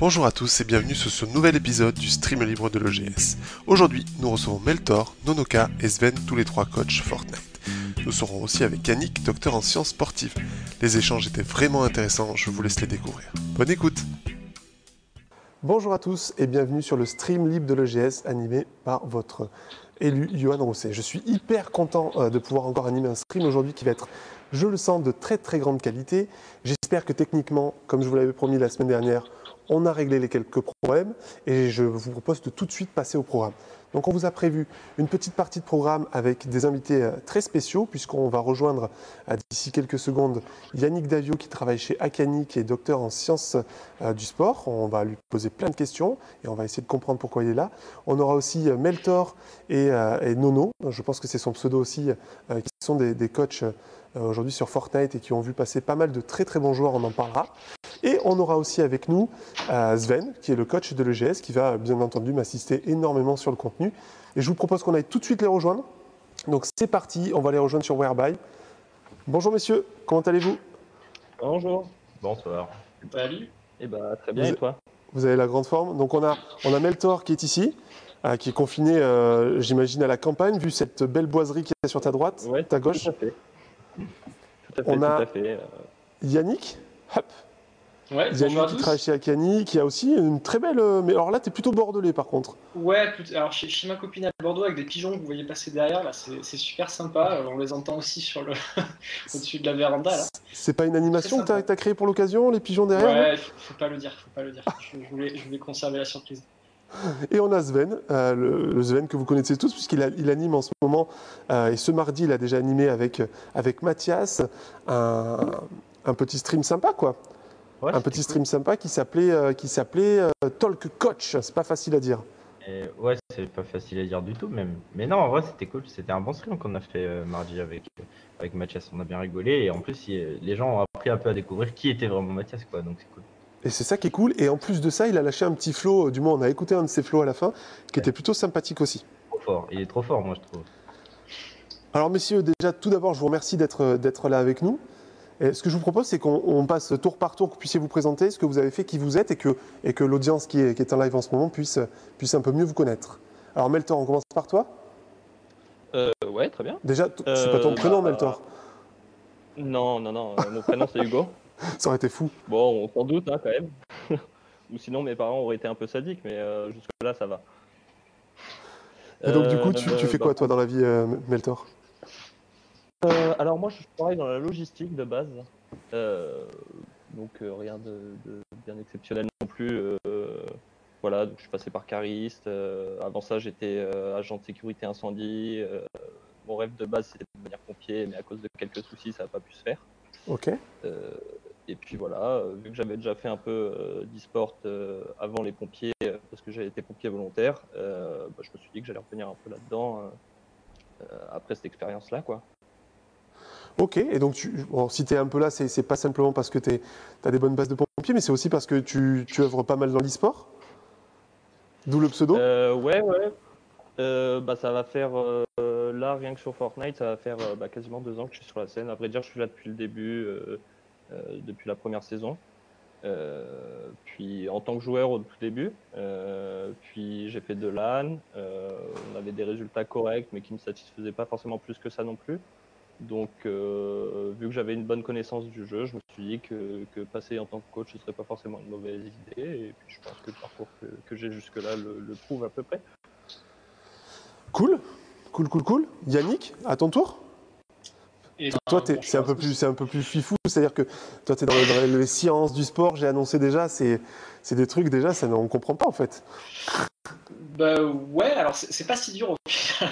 Bonjour à tous et bienvenue sur ce nouvel épisode du stream libre de l'EGS. Aujourd'hui, nous recevons Meltor, Nonoka et Sven, tous les trois coachs Fortnite. Nous serons aussi avec Yannick, docteur en sciences sportives. Les échanges étaient vraiment intéressants, je vous laisse les découvrir. Bonne écoute Bonjour à tous et bienvenue sur le stream libre de l'EGS animé par votre élu Johan Rousset. Je suis hyper content euh, de pouvoir encore animer un stream aujourd'hui qui va être, je le sens, de très très grande qualité. J'espère que techniquement, comme je vous l'avais promis la semaine dernière, on a réglé les quelques problèmes et je vous propose de tout de suite passer au programme. Donc on vous a prévu une petite partie de programme avec des invités euh, très spéciaux puisqu'on va rejoindre euh, d'ici quelques secondes Yannick Davio qui travaille chez Akani qui est docteur en sciences euh, du sport. On va lui poser plein de questions et on va essayer de comprendre pourquoi il est là. On aura aussi Meltor et, Nono, je pense que c'est son pseudo aussi, qui sont des, des coachs aujourd'hui sur Fortnite et qui ont vu passer pas mal de très très bons joueurs, on en parlera. Et on aura aussi avec nous euh, Sven, qui est le coach de l'EGS, qui va bien entendu m'assister énormément sur le contenu. Et je vous propose qu'on aille tout de suite les rejoindre. Donc c'est parti, on va les rejoindre sur Whereby. Bonjour messieurs, comment allez-vous? Bonjour. Bonsoir. Salut. Eh ben, très bien, et toi? Vous avez la grande forme. Donc on a, on a Meltor qui est ici, euh, qui est confiné, euh, j'imagine, à la campagne, vu cette belle boiserie qui est sur ta droite, ta gauche. Tout à fait. Tout à fait, on a tout à fait. Yannick, hop, Ouais, Yannick qui travaille chez Akani, qui a aussi une très belle. euh, Mais alors là, t'es plutôt bordelais par contre. Ouais, tout- alors chez, chez ma copine à Bordeaux avec des pigeons que vous voyez passer derrière, là, c'est super sympa. Euh, On les entend aussi sur le au-dessus de la véranda là. C'est pas une animation que t'as as créée pour l'occasion, les pigeons derrière Ouais, faut, faut pas le dire, faut pas le dire. Je, je voulais, je voulais conserver la surprise. Et on a Sven, euh, le, le Sven que vous connaissez tous, puisqu'il il anime en ce moment, euh, et ce mardi, il a déjà animé avec, avec Mathias, un, un petit stream sympa, quoi. Ouais, un petit stream sympa qui s'appelait euh, qui s'appelait Talk Coach. C'est pas facile à dire. Et ouais, c'est pas facile à dire du tout, même. Mais non, en vrai, c'était cool. C'était un bon stream qu'on a fait mardi avec, avec Mathias. On a bien rigolé. Et en plus, il- les gens ont appris un peu à découvrir qui était vraiment Mathias, quoi. Donc, c'est cool. Et c'est ça qui est cool. Et en plus de ça, il a lâché un petit flow, euh, du moins on a écouté un de ses flows à la fin, qui était plutôt sympathique aussi. Trop fort. Il est trop fort, moi, je trouve. Alors messieurs, déjà tout d'abord, je vous remercie d'être d'être là avec nous. Et ce que je vous propose, c'est qu'on on passe tour par tour, que vous puissiez vous présenter ce que vous avez fait, qui vous êtes, et que, et que l'audience qui est, qui est en live en ce moment puisse, puisse un peu mieux vous connaître. Alors Meltor, on commence par toi. Euh, ouais, très bien. Déjà, c'est pas ton Euh, prénom, bah, Meltor. Non, non, non, euh, mon prénom c'est Hugo. Ça aurait été fou. Bon, on s'en doute hein, quand même. Ou sinon mes parents auraient été un peu sadiques, mais euh, jusque-là ça va. Et donc du Euh, coup, tu, tu fais bah, quoi toi dans la vie, euh, Meltor? Euh, Alors moi je travaille dans la logistique de base. Euh, donc euh, rien de, de bien exceptionnel non plus. euh, voilà, donc je suis passé par cariste. euh, avant ça j'étais euh, agent de sécurité incendie. euh, mon rêve de base c'était de devenir pompier, mais à cause de quelques soucis ça n'a pas pu se faire. Ok. Euh, et puis voilà, euh, vu que j'avais déjà fait un peu euh, d'e-sport euh, avant les pompiers, parce que j'avais été pompier volontaire, bah, je me suis dit que j'allais revenir un peu là-dedans après cette expérience-là. quoi. Ok, et donc tu, bon, si tu es un peu là, c'est pas simplement parce que tu as des bonnes bases de pompier, mais c'est aussi parce que tu, tu œuvres pas mal dans l'e-sport? D'où le pseudo? Euh, ouais, ouais. Euh, bah, ça va faire, euh, là, rien que sur Fortnite, ça va faire bah, quasiment deux ans que je suis sur la scène. À vrai dire, je suis là depuis le début, depuis la première saison. Euh, puis en tant que joueur au tout début, euh, puis j'ai fait de LAN, euh, on avait des résultats corrects mais qui ne me satisfaisaient pas forcément plus que ça non plus. Donc euh, vu que j'avais une bonne connaissance du jeu, je me suis dit que, passer en tant que coach ce serait pas forcément une mauvaise idée et puis je pense que le parcours que, j'ai jusque-là le prouve à peu près. Cool, cool, cool, cool. Yannick, à ton tour Et Toi, ben, c'est un, peu plus- un peu plus fifou, c'est-à-dire que toi, tu es dans, dans les sciences du sport, j'ai annoncé déjà, c'est des trucs déjà, ça, on comprend pas en fait. Bah ouais, alors c'est pas si dur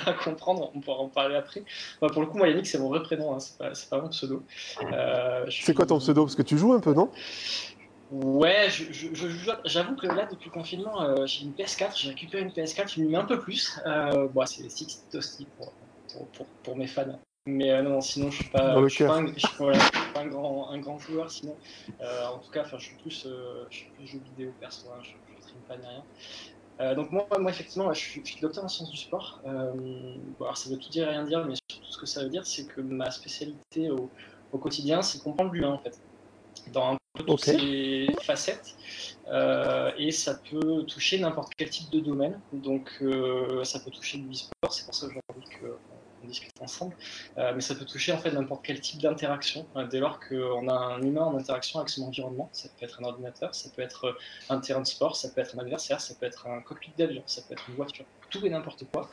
à comprendre, on pourra en parler après. Bah, pour le coup, moi Yannick, c'est mon vrai prénom, hein, c'est pas, mon pseudo. Euh, C'est quoi ton pseudo? Parce que tu joues un peu, non? Ouais, j'avoue que là, depuis le confinement, euh, j'ai une PS4, j'ai récupéré une PS4, je m'y mets un peu plus. Euh, bon, c'est Six Toasty pour, pour, pour, pour mes fans. Mais euh, non, sinon, je suis pas, je suis pas, un, je suis- voilà, je suis pas un, grand, un grand joueur. Sinon, Euh, en tout cas, je suis plus, euh, je suis plus jeux vidéo perso, hein, je ne stream pas ni rien. Donc moi, moi, effectivement, je suis, je suis docteur en sciences du sport. Bon, alors ça veut tout dire et rien dire, mais surtout ce que ça veut dire, c'est que ma spécialité au, au quotidien, c'est comprendre l'humain en fait. Dans un toutes ses facettes. Euh, et ça peut toucher n'importe quel type de domaine. Donc euh, ça peut toucher du e-sport, c'est pour ça aujourd'hui qu'on discute ensemble. Euh, mais ça peut toucher en fait n'importe quel type d'interaction. dès lors qu'on a un humain en interaction avec son environnement, ça peut être un ordinateur, ça peut être un terrain de sport, ça peut être un adversaire, ça peut être un cockpit d'avion, ça peut être une voiture, tout et n'importe quoi.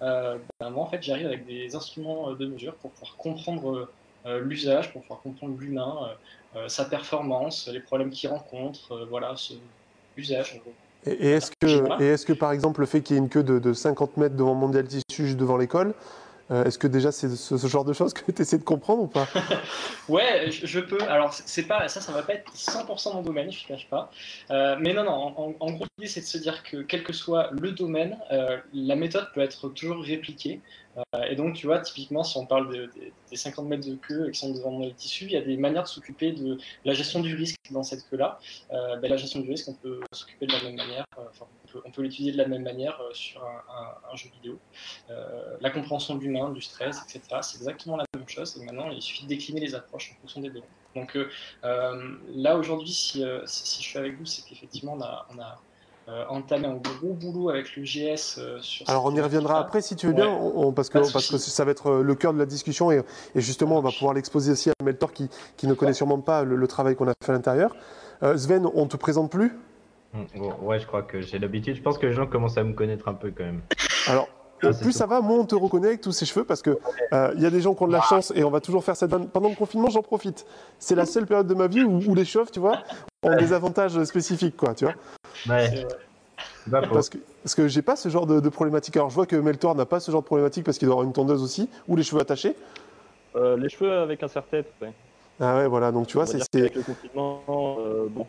Ben, moi en fait j'arrive avec des instruments de mesure pour pouvoir comprendre l'usage, pour pouvoir comprendre l'humain euh, sa performance, les problèmes qu'il rencontre, euh, voilà, ce usage. Et, est-ce que, et est-ce que par exemple le fait qu'il y ait une queue de, 50 mètres devant Mondial Tissu juste devant l'école, euh, est-ce que déjà c'est ce, genre de choses que tu essaies de comprendre ou pas? Ouais, je, peux. Alors c'est pas ça, ça va pas être 100% mon domaine, je ne cache pas. mais non, non. En, gros, l'idée c'est de se dire que quel que soit le domaine, la méthode peut être toujours répliquée. Euh, et donc, tu vois, typiquement, si on parle des 50 mètres de queue qui sont devant le tissu, il y a des manières de s'occuper de la gestion du risque dans cette queue-là. Euh, ben, la gestion du risque, on peut s'occuper de la même manière, euh, on peut, l'utiliser de la même manière sur un, jeu vidéo. la compréhension de l'humain, du stress, etc., c'est exactement la même chose. Et maintenant, il suffit de décliner les approches en fonction des données. Donc là, aujourd'hui, si, si, je suis avec vous, c'est qu'effectivement, on a, on a euh, entamer un gros boulot avec le GS euh, sur. Alors on y reviendra après si tu veux bien, parce, que, parce que ça va être euh, le cœur de la discussion et, justement on va pouvoir l'exposer aussi à Meltor qui, qui ne connaît sûrement pas le, travail qu'on a fait à l'intérieur. Sven, on te présente plus? Mm, Ouais, je crois que j'ai l'habitude. Je pense que les gens commencent à me connaître un peu quand même. Alors. Ah, plus ça va, moins on te reconnaît avec tous ces cheveux parce que il y a des gens qui ont de la chance et on va toujours faire cette Pendant le confinement, j'en profite. C'est la seule période de ma vie où, où les cheveux, tu vois, ont des avantages spécifiques, quoi, tu vois. Ouais. Parce que, parce que j'ai pas ce genre de, problématique. Alors je vois que Meltor n'a pas ce genre de problématique parce qu'il doit avoir une tondeuse aussi, ou les cheveux attachés. Euh, les cheveux avec un serre-tête, ouais. Ah ouais, voilà, donc tu vois, c'est. Avec le confinement, euh, bon.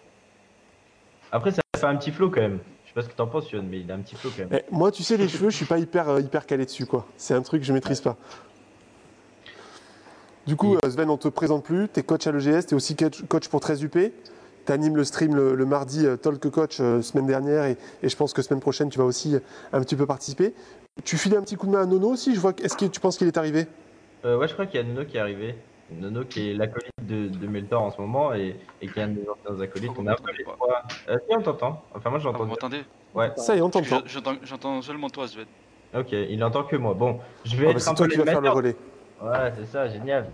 Après, ça fait un petit flow quand même. Je sais pas ce que t'en penses, Yoann, mais il a un petit flow quand même. Eh, moi, tu sais, les cheveux, je suis pas hyper, euh, hyper calé dessus, quoi. C'est un truc que je maîtrise pas. Du coup, Sven, on te présente plus. Tu es coach à l'EGS, tu es aussi coach pour 13UP tu animes le stream le, mardi euh, Talk Coach euh, semaine dernière et, je pense que semaine prochaine, tu vas aussi euh, un petit peu participer. Tu filais un petit coup de main à Nono aussi je vois, Est-ce que tu penses qu'il est arrivé? Ouais, je crois qu'il y a Nono qui est arrivé. Nono qui est l'acolyte de, de Meltor en ce moment et, qui est un de anciens acolytes. On a un peu les trois. si, on t'entend. Enfin, moi j'entends. vous m'entendez Ouais. Ça y est, on t'entend. J'entends seulement toi, Sven. Ok, il n'entend que moi. Bon, je vais ah, être. C'est toi qui vas faire le relais. Ouais, c'est ça, génial.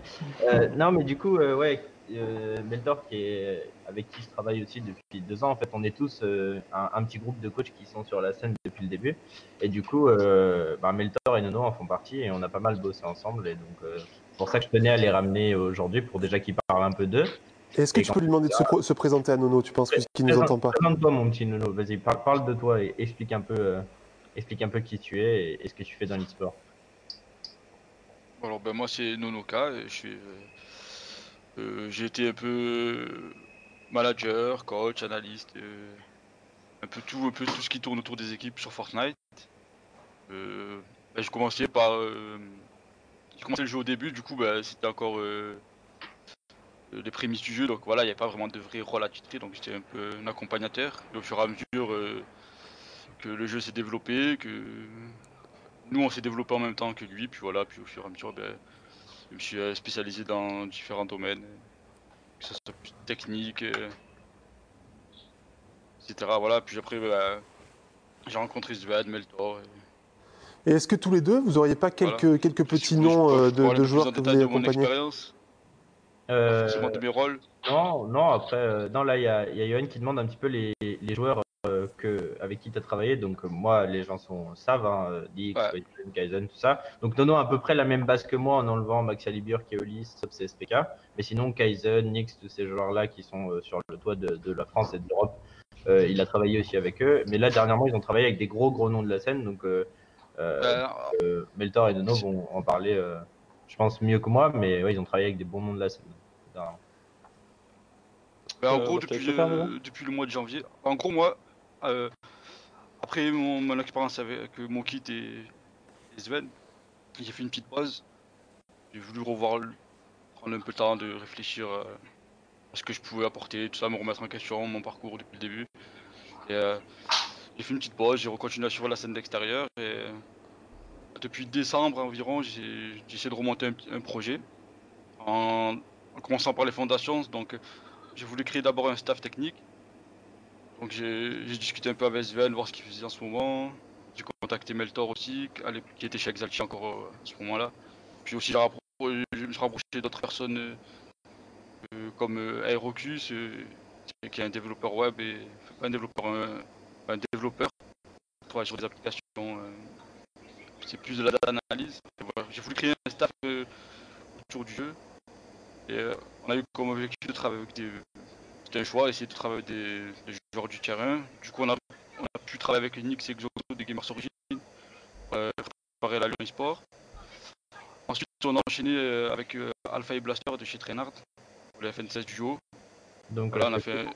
non, mais du coup, ouais, euh, Meltor, qui est, avec qui je travaille aussi depuis deux ans, en fait, on est tous euh, un, petit groupe de coachs qui sont sur la scène depuis le début. Et du coup, euh, bah, Meltor et Nono en font partie et on a pas mal bossé ensemble. Et donc, euh, pour ça que je tenais à les ramener aujourd'hui pour déjà qu'ils parlent un peu d'eux. Est-ce que tu peux lui demander de se, présenter à Nono Tu penses qu'il ne nous entend pas? Présente-toi, mon petit Nono. Vas-y, parle, de toi et explique un peu, explique un peu qui tu es et, ce que tu fais dans l'e-sport. Alors, ben, moi, c'est Nonoka. Je suis euh, j'ai été un peu manager, coach, analyste, euh, un peu tout, un peu tout ce qui tourne autour des équipes sur Fortnite. Euh, bah, j'ai commencé par, j'ai commencé le jeu au début, du coup bah, c'était encore les prémices du jeu, donc voilà, il n'y avait pas vraiment de vrai rôle à titrer, donc j'étais un peu un accompagnateur. Et au fur et à mesure que le jeu s'est développé, que nous on s'est développé en même temps que lui, puis voilà, puis au fur et à mesure, ben, je me suis euh, spécialisé dans différents domaines, que ce soit plus technique, euh, etc. Voilà, puis après, bah, j'ai rencontré Sven, Meltor. Et, est-ce que tous les deux, vous auriez pas quelques, quelques petits noms euh, de, joueurs que vous avez accompagnés euh, de mes rôles. Non, non, après, non, là, il y a, y a Yoann qui demande un petit peu les, les joueurs euh, que, avec qui tu as travaillé. Donc, euh, moi, les gens sont, savent, hein, euh, Dix, Kaizen, tout ça. Donc, Nono a à peu près la même base que moi en enlevant Max Alibur, Keolis, SPK. Mais sinon, Kaizen, Nix, tous ces joueurs-là qui sont sur le toit de, la France et de l'Europe, il a travaillé aussi avec eux. Mais là, dernièrement, ils ont travaillé avec des gros, gros noms de la scène. Donc, Meltor et Nono vont en parler, je pense, mieux que moi. Mais ouais, ils ont travaillé avec des bons noms de la scène. Bah, en gros, depuis, depuis, le mois de janvier. En gros, moi, euh, après mon, expérience avec mon kit et, Sven, j'ai fait une petite pause. J'ai voulu revoir, prendre un peu le temps de réfléchir euh, à ce que je pouvais apporter, tout ça, me remettre en question, mon parcours depuis le début. Et euh, j'ai fait une petite pause, j'ai recontinué à suivre la scène d'extérieur. Et depuis décembre environ, j'ai essayé de remonter un, projet en, commençant par les fondations. Donc j'ai voulu créer d'abord un staff technique. Donc j'ai discuté un peu avec Sven, voir ce qu'il faisait en ce moment. J'ai contacté Meltor aussi, qui était chez Exalti encore euh, à ce moment-là. Puis aussi, je me suis rapproché d'autres personnes euh, euh, comme Aerocus, qui est un développeur web et un développeur, développeur qui travaille sur des applications. c'est plus de la data analyse. J'ai voulu créer un staff autour du jeu. Et on a eu comme objectif de travailler avec des. C'était un choix, essayer de travailler avec des, joueurs du terrain. Du coup, on a, on a pu travailler avec Nix et des Gamers Origin pour euh, préparer la Lyon Sport. Ensuite, on a enchaîné euh, avec euh, Alpha et Blaster de chez Trainard, pour le FN16 duo. Donc là, on a fait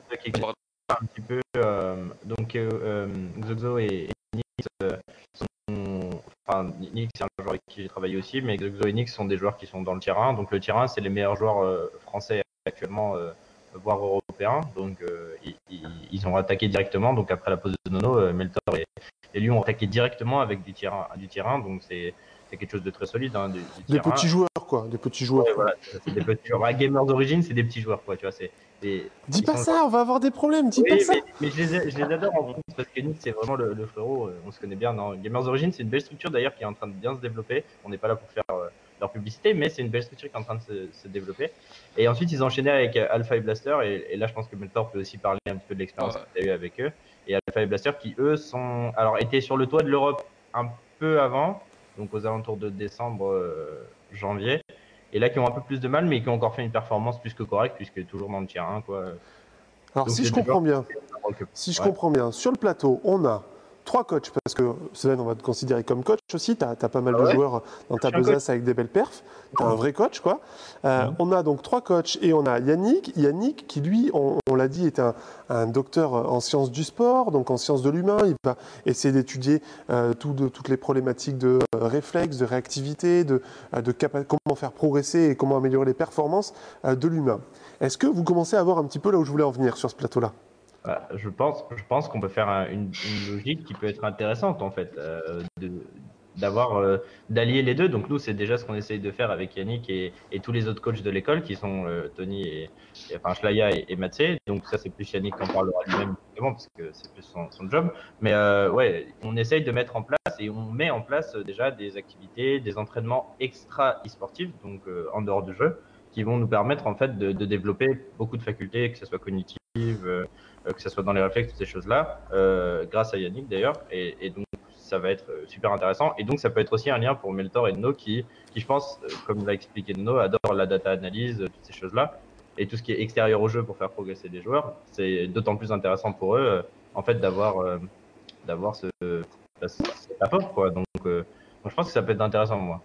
un petit peu. donc, Xoxo et, Nix sont Enfin, Nix, c'est un joueur avec qui j'ai travaillé aussi, mais Xoxo et Nix sont des joueurs qui sont dans le terrain. Donc, le terrain, c'est les meilleurs joueurs français actuellement, voire européens. Donc, ils, ont attaqué directement. Donc, après la pause de Nono, Meltor et, et lui ont attaqué directement avec du terrain, du terrain donc c'est quelque chose de très solide. Hein, des petits joueurs, quoi. Des petits joueurs. voilà, c'est des petits joueurs. Gamers d'origine, c'est des petits joueurs, quoi. Tu vois, c'est. Dis pas ça, on va avoir des problèmes. Dis pas ça. Mais, je, les, je, les, adore en France parce que Nick, c'est vraiment le, frérot. Euh, on se connaît bien. Non Gamers d'origine, c'est une belle structure d'ailleurs qui est en train de bien se développer. On n'est pas là pour faire euh, leur publicité, mais c'est une belle structure qui est en train de se, développer. Et ensuite, ils enchaînaient avec euh, Alpha et Blaster. Et, là, je pense que Meltor peut aussi parler un petit peu de l'expérience que tu as eu avec eux et Alpha et Blaster qui eux sont alors étaient sur le toit de l'Europe un peu avant, donc aux alentours de décembre, euh, janvier, et là qui ont un peu plus de mal, mais qui ont encore fait une performance plus que correcte puisque toujours dans le tier 1 quoi. Alors si je comprends bien, si je comprends bien, sur le plateau, on a trois coachs, parce que Sven, on va te considérer comme coach aussi. Tu as, pas mal de ah joueurs dans ta besace avec des belles perfs. Tu es un vrai coach, quoi. Euh, on a donc trois coachs et on a Yannick. Yannick, qui lui, on, l'a dit, est un, docteur en sciences du sport, donc en sciences de l'humain. Il va essayer d'étudier euh, toutes les problématiques de euh, réflexe, de réactivité, de, de comment faire progresser et comment améliorer les performances de l'humain. Est-ce que vous commencez à voir un petit peu là où je voulais en venir sur ce plateau-là? Bah, je pense, je pense qu'on peut faire une, logique qui peut être intéressante en fait, euh, d'avoir euh, d'allier les deux. Donc nous, c'est déjà ce qu'on essaye de faire avec Yannick et, tous les autres coachs de l'école qui sont euh, Tony et, enfin Shlaya et, et Donc ça, c'est plus Yannick qui en parlera lui-même parce que c'est plus son, job. Mais ouais, on essaye de mettre en place et on met en place déjà des activités, des entraînements extra e-sportifs, donc en dehors du jeu, qui vont nous permettre en fait de, de développer beaucoup de facultés, que ce soit cognitive que ce soit dans les réflexes, toutes ces choses-là, euh, grâce à Yannick d'ailleurs. Et, donc, ça va être euh, super intéressant. Et donc, ça peut être aussi un lien pour Meltor et No qui, qui je pense, comme l'a expliqué No, adore la data analyse, toutes ces choses-là. Et tout ce qui est extérieur au jeu pour faire progresser les joueurs, c'est d'autant plus intéressant pour eux, en fait, d'avoir d'avoir ce, cette apport, quoi. Donc, je pense que ça peut être intéressant moi.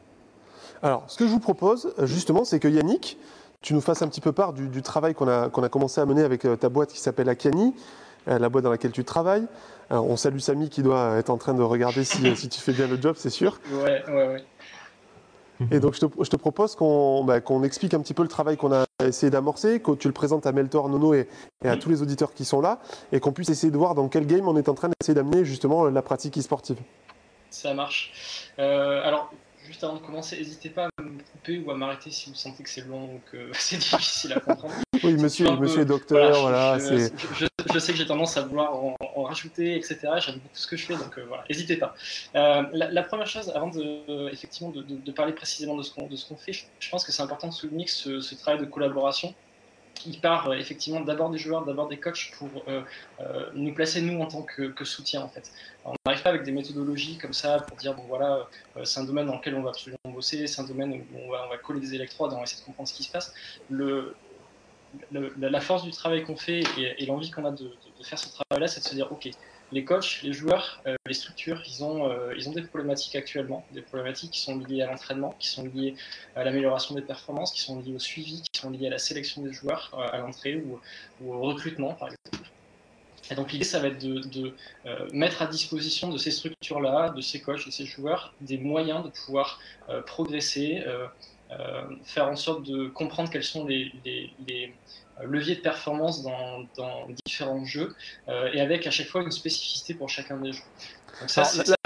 Alors, ce que je vous propose, justement, c'est que Yannick, tu nous fasses un petit peu part du, travail qu'on a, qu'on a commencé à mener avec euh, ta boîte qui s'appelle Akani, euh, la boîte dans laquelle tu travailles. Euh, on salue Samy qui doit être en train de regarder si, si tu fais bien le job, c'est sûr. Ouais, ouais, ouais. Et donc, je te, je te propose qu'on bah, qu'on explique un petit peu le travail qu'on a essayé d'amorcer, que tu le présentes à Meltor, Nono et, et à tous les auditeurs qui sont là, et qu'on puisse essayer de voir dans quel game on est en train d'essayer d'amener justement la pratique e-sportive. Ça marche. alors, juste avant de commencer, n'hésitez pas à me couper ou à m'arrêter si vous sentez que c'est long ou que c'est difficile à comprendre. Oui, monsieur, monsieur est docteur, voilà. je, je, sais que j'ai tendance à vouloir en, rajouter, etc. J'aime beaucoup ce que je fais, donc euh, voilà, n'hésitez pas. Euh, la, première chose, avant de, effectivement, de, parler précisément de ce qu'on fait, je, pense que c'est important de souligner que ce travail de collaboration, il part euh, effectivement d'abord des joueurs, d'abord des coachs pour euh, euh, nous placer nous en tant que, soutien en fait. on n'arrive pas avec des méthodologies comme ça pour dire bon voilà c'est un domaine dans lequel on va absolument bosser, c'est un domaine où on va, on va coller des électrodes, on va essayer de comprendre ce qui se passe. La force du travail qu'on fait et, l'envie qu'on a de, faire ce travail-là, c'est de se dire ok les coachs, les joueurs, euh, les structures, ils ont, euh, ils ont des problématiques actuellement, des problématiques qui sont liées à l'entraînement, qui sont liées à l'amélioration des performances, qui sont liées au suivi, qui sont liées à la sélection des joueurs euh, à l'entrée ou, au recrutement, par exemple. Et donc l'idée, ça va être de, mettre à disposition de ces structures-là, de ces coachs, de ces joueurs, des moyens de pouvoir progresser, faire en sorte de comprendre quelles sont les, les, leviers de performance dans, dans différents jeux et avec à chaque fois une spécificité pour chacun des jeux. Donc ça,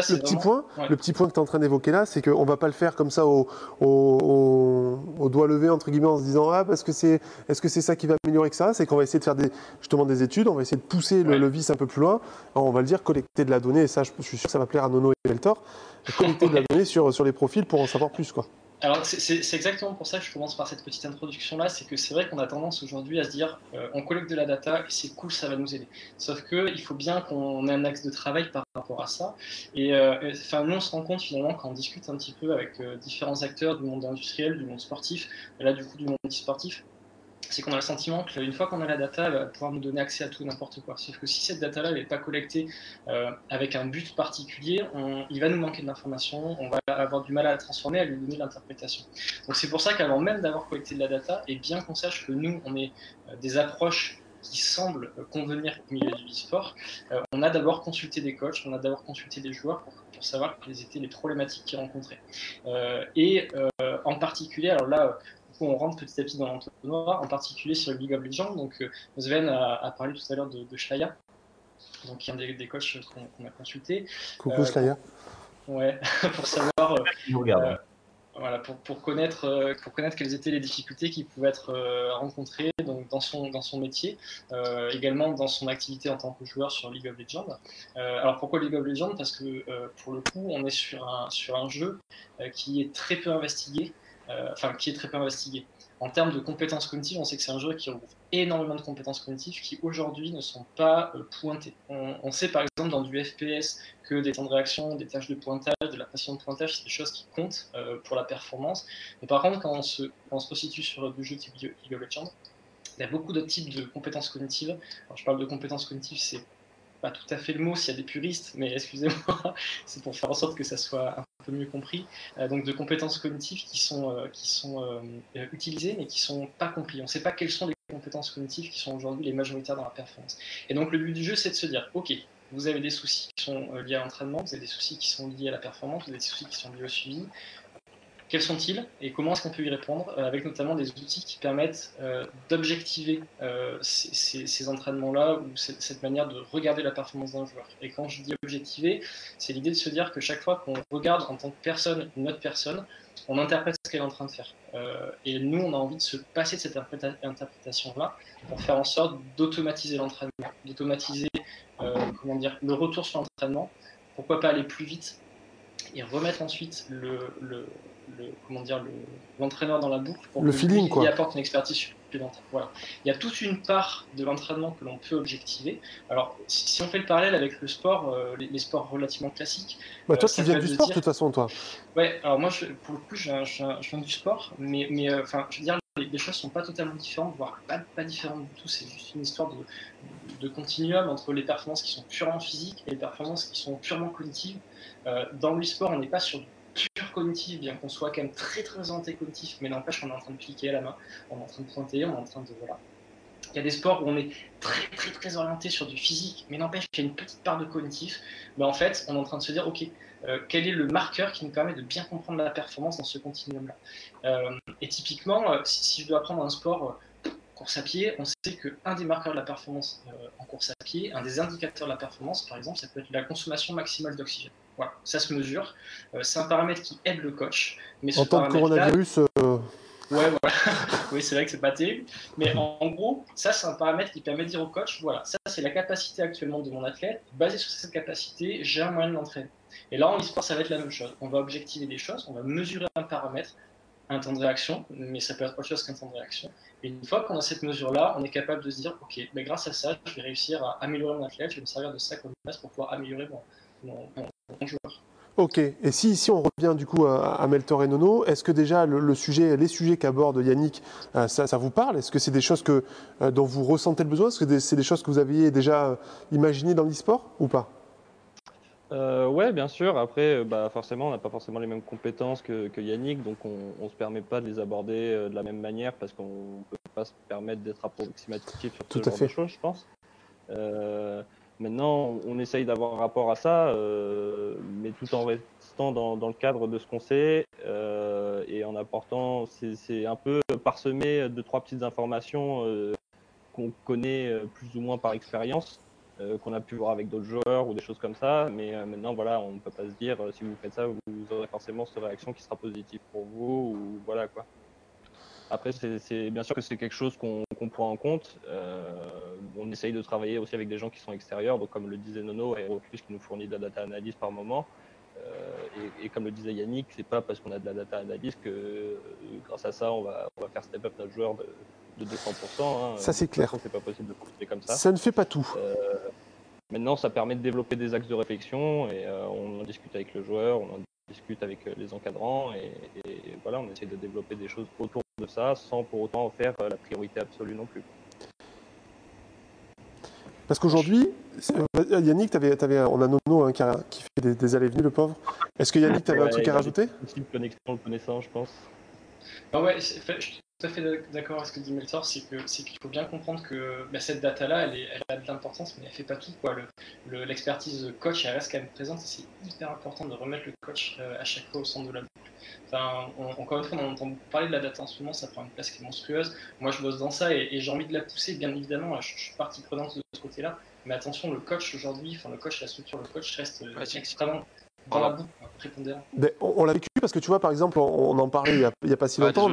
le, petit point, le petit point que tu es en train d'évoquer là, c'est qu'on ne va pas le faire comme ça au, au, doigt levé, entre guillemets, en se disant Ah, parce que c'est, est-ce que c'est ça qui va améliorer que ça? C'est qu'on va essayer de faire des, justement des études, on va essayer de pousser le, vice un peu plus loin. on va le dire, collecter de la donnée, et ça, je, suis sûr que ça va plaire à Nono et Veltor, collecter de la donnée sur, sur les profils pour en savoir plus. quoi. Alors c'est exactement pour ça que je commence par cette petite introduction là, c'est que c'est vrai qu'on a tendance aujourd'hui à se dire euh, on collecte de la data c'est cool, ça va nous aider. Sauf que il faut bien qu'on ait un axe de travail par rapport à ça. Et euh, nous on se rend compte finalement quand on discute un petit peu avec euh, différents acteurs du monde industriel, du monde sportif, là du coup du monde sportif, c'est qu'on a le sentiment qu'une fois qu'on a la data, elle va pouvoir nous donner accès à tout n'importe quoi. Sauf que si cette data-là n'est pas collectée euh, avec un but particulier, il va nous manquer de l'information, on va avoir du mal à la transformer, à lui donner l'interprétation. Donc c'est pour ça qu'avant même d'avoir collecté de la data, et bien qu'on sache que nous, on ait euh, des approches qui semblent convenir au milieu du e-sport, euh, on a d'abord consulté des coachs, on a d'abord consulté des joueurs pour, pour, savoir quelles étaient les problématiques qu'ils rencontraient. et en particulier, alors là, on rentre petit à petit dans l'entonnoir, en particulier sur le League of Legends. Donc, euh, Sven a, parlé tout à l'heure de, de Shlaya, donc qui est un des, des coachs qu'on a consulté. Coucou euh, Ouais, pour savoir. Euh, voilà, pour, pour, connaître, pour connaître quelles étaient les difficultés qui pouvaient être rencontrées donc, dans, son, dans son métier, également dans son activité en tant que joueur sur League of Legends. alors pourquoi League of Legends? Parce que pour le coup, on est sur un, sur un jeu qui est très peu investigué, euh, enfin qui est très peu investigué. En termes de compétences cognitives, on sait que c'est un jeu qui regroupe énormément de compétences cognitives qui aujourd'hui ne sont pas euh, pointées. On, sait par exemple dans du FPS que des temps de réaction, des tâches de pointage, de la pression de pointage, c'est des choses qui comptent euh, pour la performance. Mais par contre, quand on se, quand sur du jeu type League of Legends, il y a beaucoup d'autres types de compétences cognitives. Alors, je parle de compétences cognitives, c'est pas tout à fait le mot s'il y a des puristes, mais excusez-moi, c'est pour faire en sorte que ça soit un peu mieux compris. Euh, donc de compétences cognitives qui sont, euh, qui sont euh, utilisées mais qui sont pas comprises. On ne sait pas quelles sont les compétences cognitives qui sont aujourd'hui les majoritaires dans la performance. Et donc le but du jeu, c'est de se dire, ok, vous avez des soucis qui sont liés à l'entraînement, vous avez des soucis qui sont liés à la performance, vous avez des soucis qui sont liés au suivi, quels sont-ils et comment est-ce qu'on peut y répondre euh, avec notamment des outils qui permettent euh, d'objectiver euh, ces, entraînements-là ou cette, manière de regarder la performance d'un joueur? Et quand je dis objectiver, c'est l'idée de se dire que chaque fois qu'on regarde en tant que personne une autre personne, on interprète ce qu'elle est en train de faire. et nous, on a envie de se passer de cette interprétation-là pour faire en sorte d'automatiser l'entraînement, d'automatiser comment dire, le retour sur l'entraînement. Pourquoi pas aller plus vite et remettre ensuite le, comment dire l'entraîneur dans la boucle pour le feeling quoi. apporte une expertise supplémentaire. Voilà. Il y a toute une part de l'entraînement que l'on peut objectiver. Alors si, on fait le parallèle avec le sport, euh, les, sports relativement classiques. Bah, toi, euh, tu viens du sport de toute façon, toi. Ouais. Alors moi, je, pour le coup, je, viens du sport, mais mais euh, enfin, je veux dire. Les, choses sont pas totalement différentes, voire pas, pas différentes du tout. C'est juste une histoire de, de continuum entre les performances qui sont purement physiques et les performances qui sont purement cognitives. dans le sport, on n'est pas sur du bien qu'on soit quand même très très orienté cognitif, mais n'empêche qu'on est en train de cliquer à la main, on est en train de pointer, on est en train de. Voilà. Il y a des sports où on est très très très orienté sur du physique, mais n'empêche qu'il y a une petite part de cognitif. Mais en fait, on est en train de se dire, ok, euh, quel est le marqueur qui nous permet de bien comprendre la performance dans ce continuum-là? Euh, Et typiquement, euh, si, je dois apprendre un sport course à pied, on sait qu'un des marqueurs de la performance en course à pied, un des indicateurs de la performance, par exemple, ça peut être la consommation maximale d'oxygène. Voilà, ça se mesure. Euh, c'est un paramètre qui aide le coach. Mais en tant que coronavirus. Euh, ouais, voilà. oui, c'est vrai que c'est pas terrible. Mais en, gros, ça, c'est un paramètre qui permet de dire au coach voilà, ça, c'est la capacité actuellement de mon athlète. Basé sur cette capacité, j'ai un moyen de l'entraîner. Et là, en e-sport, ça va être la même chose. On va objectiver des choses, on va mesurer un paramètre, un temps de réaction, mais ça peut être autre chose qu'un temps de réaction. Et une fois qu'on a cette mesure-là, on est capable de se dire ok, mais grâce à ça, je vais réussir à améliorer mon athlète, je vais me servir de ça comme base pour pouvoir améliorer mon, mon, Ok, et si ici on revient du coup à, Meltor et Nono, est-ce que déjà le, sujet, les sujets qu'aborde Yannick, euh, ça, vous parle? Est-ce que c'est des choses que, euh, dont vous ressentez le besoin? Est-ce que c'est des choses que vous aviez déjà imaginées dans l'e-sport ou pas? Euh, ouais, bien sûr. Après, bah, forcément, on n'a pas forcément les mêmes compétences que, Yannick, donc on ne se permet pas de les aborder de la même manière parce qu'on ne peut pas se permettre d'être approximatif sur Tout ce à fait. de choses, je pense. Maintenant, on essaye d'avoir un rapport à ça, euh, mais tout en restant dans, le cadre de ce qu'on sait euh, et en apportant, c'est un peu parsemé de trois petites informations euh, qu'on connaît plus ou moins par expérience, qu'on a pu voir avec d'autres joueurs ou des choses comme ça. Mais maintenant, voilà, on ne peut pas se dire si vous faites ça, vous aurez forcément cette réaction qui sera positive pour vous ou voilà quoi. Après, c'est bien sûr que c'est quelque chose qu'on prend en compte. On essaye de travailler aussi avec des gens qui sont extérieurs, donc comme le disait Nono, Aeroclus qui nous fournit de la data analyse par moment. Et, et, comme le disait Yannick, c'est pas parce qu'on a de la data analyse que grâce à ça, on va, on va faire step up notre joueur de, de 200%. Hein. Ça, c'est clair. C'est pas possible de fonctionner comme ça. Ça ne fait pas tout. Euh, maintenant, ça permet de développer des axes de réflexion et euh, on en discute avec le joueur, on en discute avec euh, les encadrants et, voilà, on essaie de développer des choses autour de ça sans pour autant en faire la priorité absolue non plus. Parce qu'aujourd'hui, Yannick, avais, avais, on a Nono hein, qui, fait des, allées-venues, le pauvre. Est-ce que Yannick, tu avais un truc à rajouter? Une connexion, le connaissant, je pense. Ah ouais, tout à fait d'accord avec ce que dit Meltor, c'est qu'il faut bien comprendre que bah, cette data-là, elle, elle, a de l'importance, mais elle fait pas tout. L'expertise le, coach, elle reste quand même présente, c'est hyper important de remettre le coach euh, à chaque fois au centre de la boucle. Enfin, encore une fois, on entend parler de la data en ce moment, ça prend une place qui est monstrueuse. Moi, je bosse dans ça et, j'ai envie de la pousser, bien évidemment, je, suis partie prenante de ce côté-là. Mais attention, le coach aujourd'hui, enfin le coach, la structure, le coach reste euh, extrêmement dans la boucle, ben, on, l'a vécu parce que tu vois, par exemple, on, en parlait il n'y a, pas si longtemps.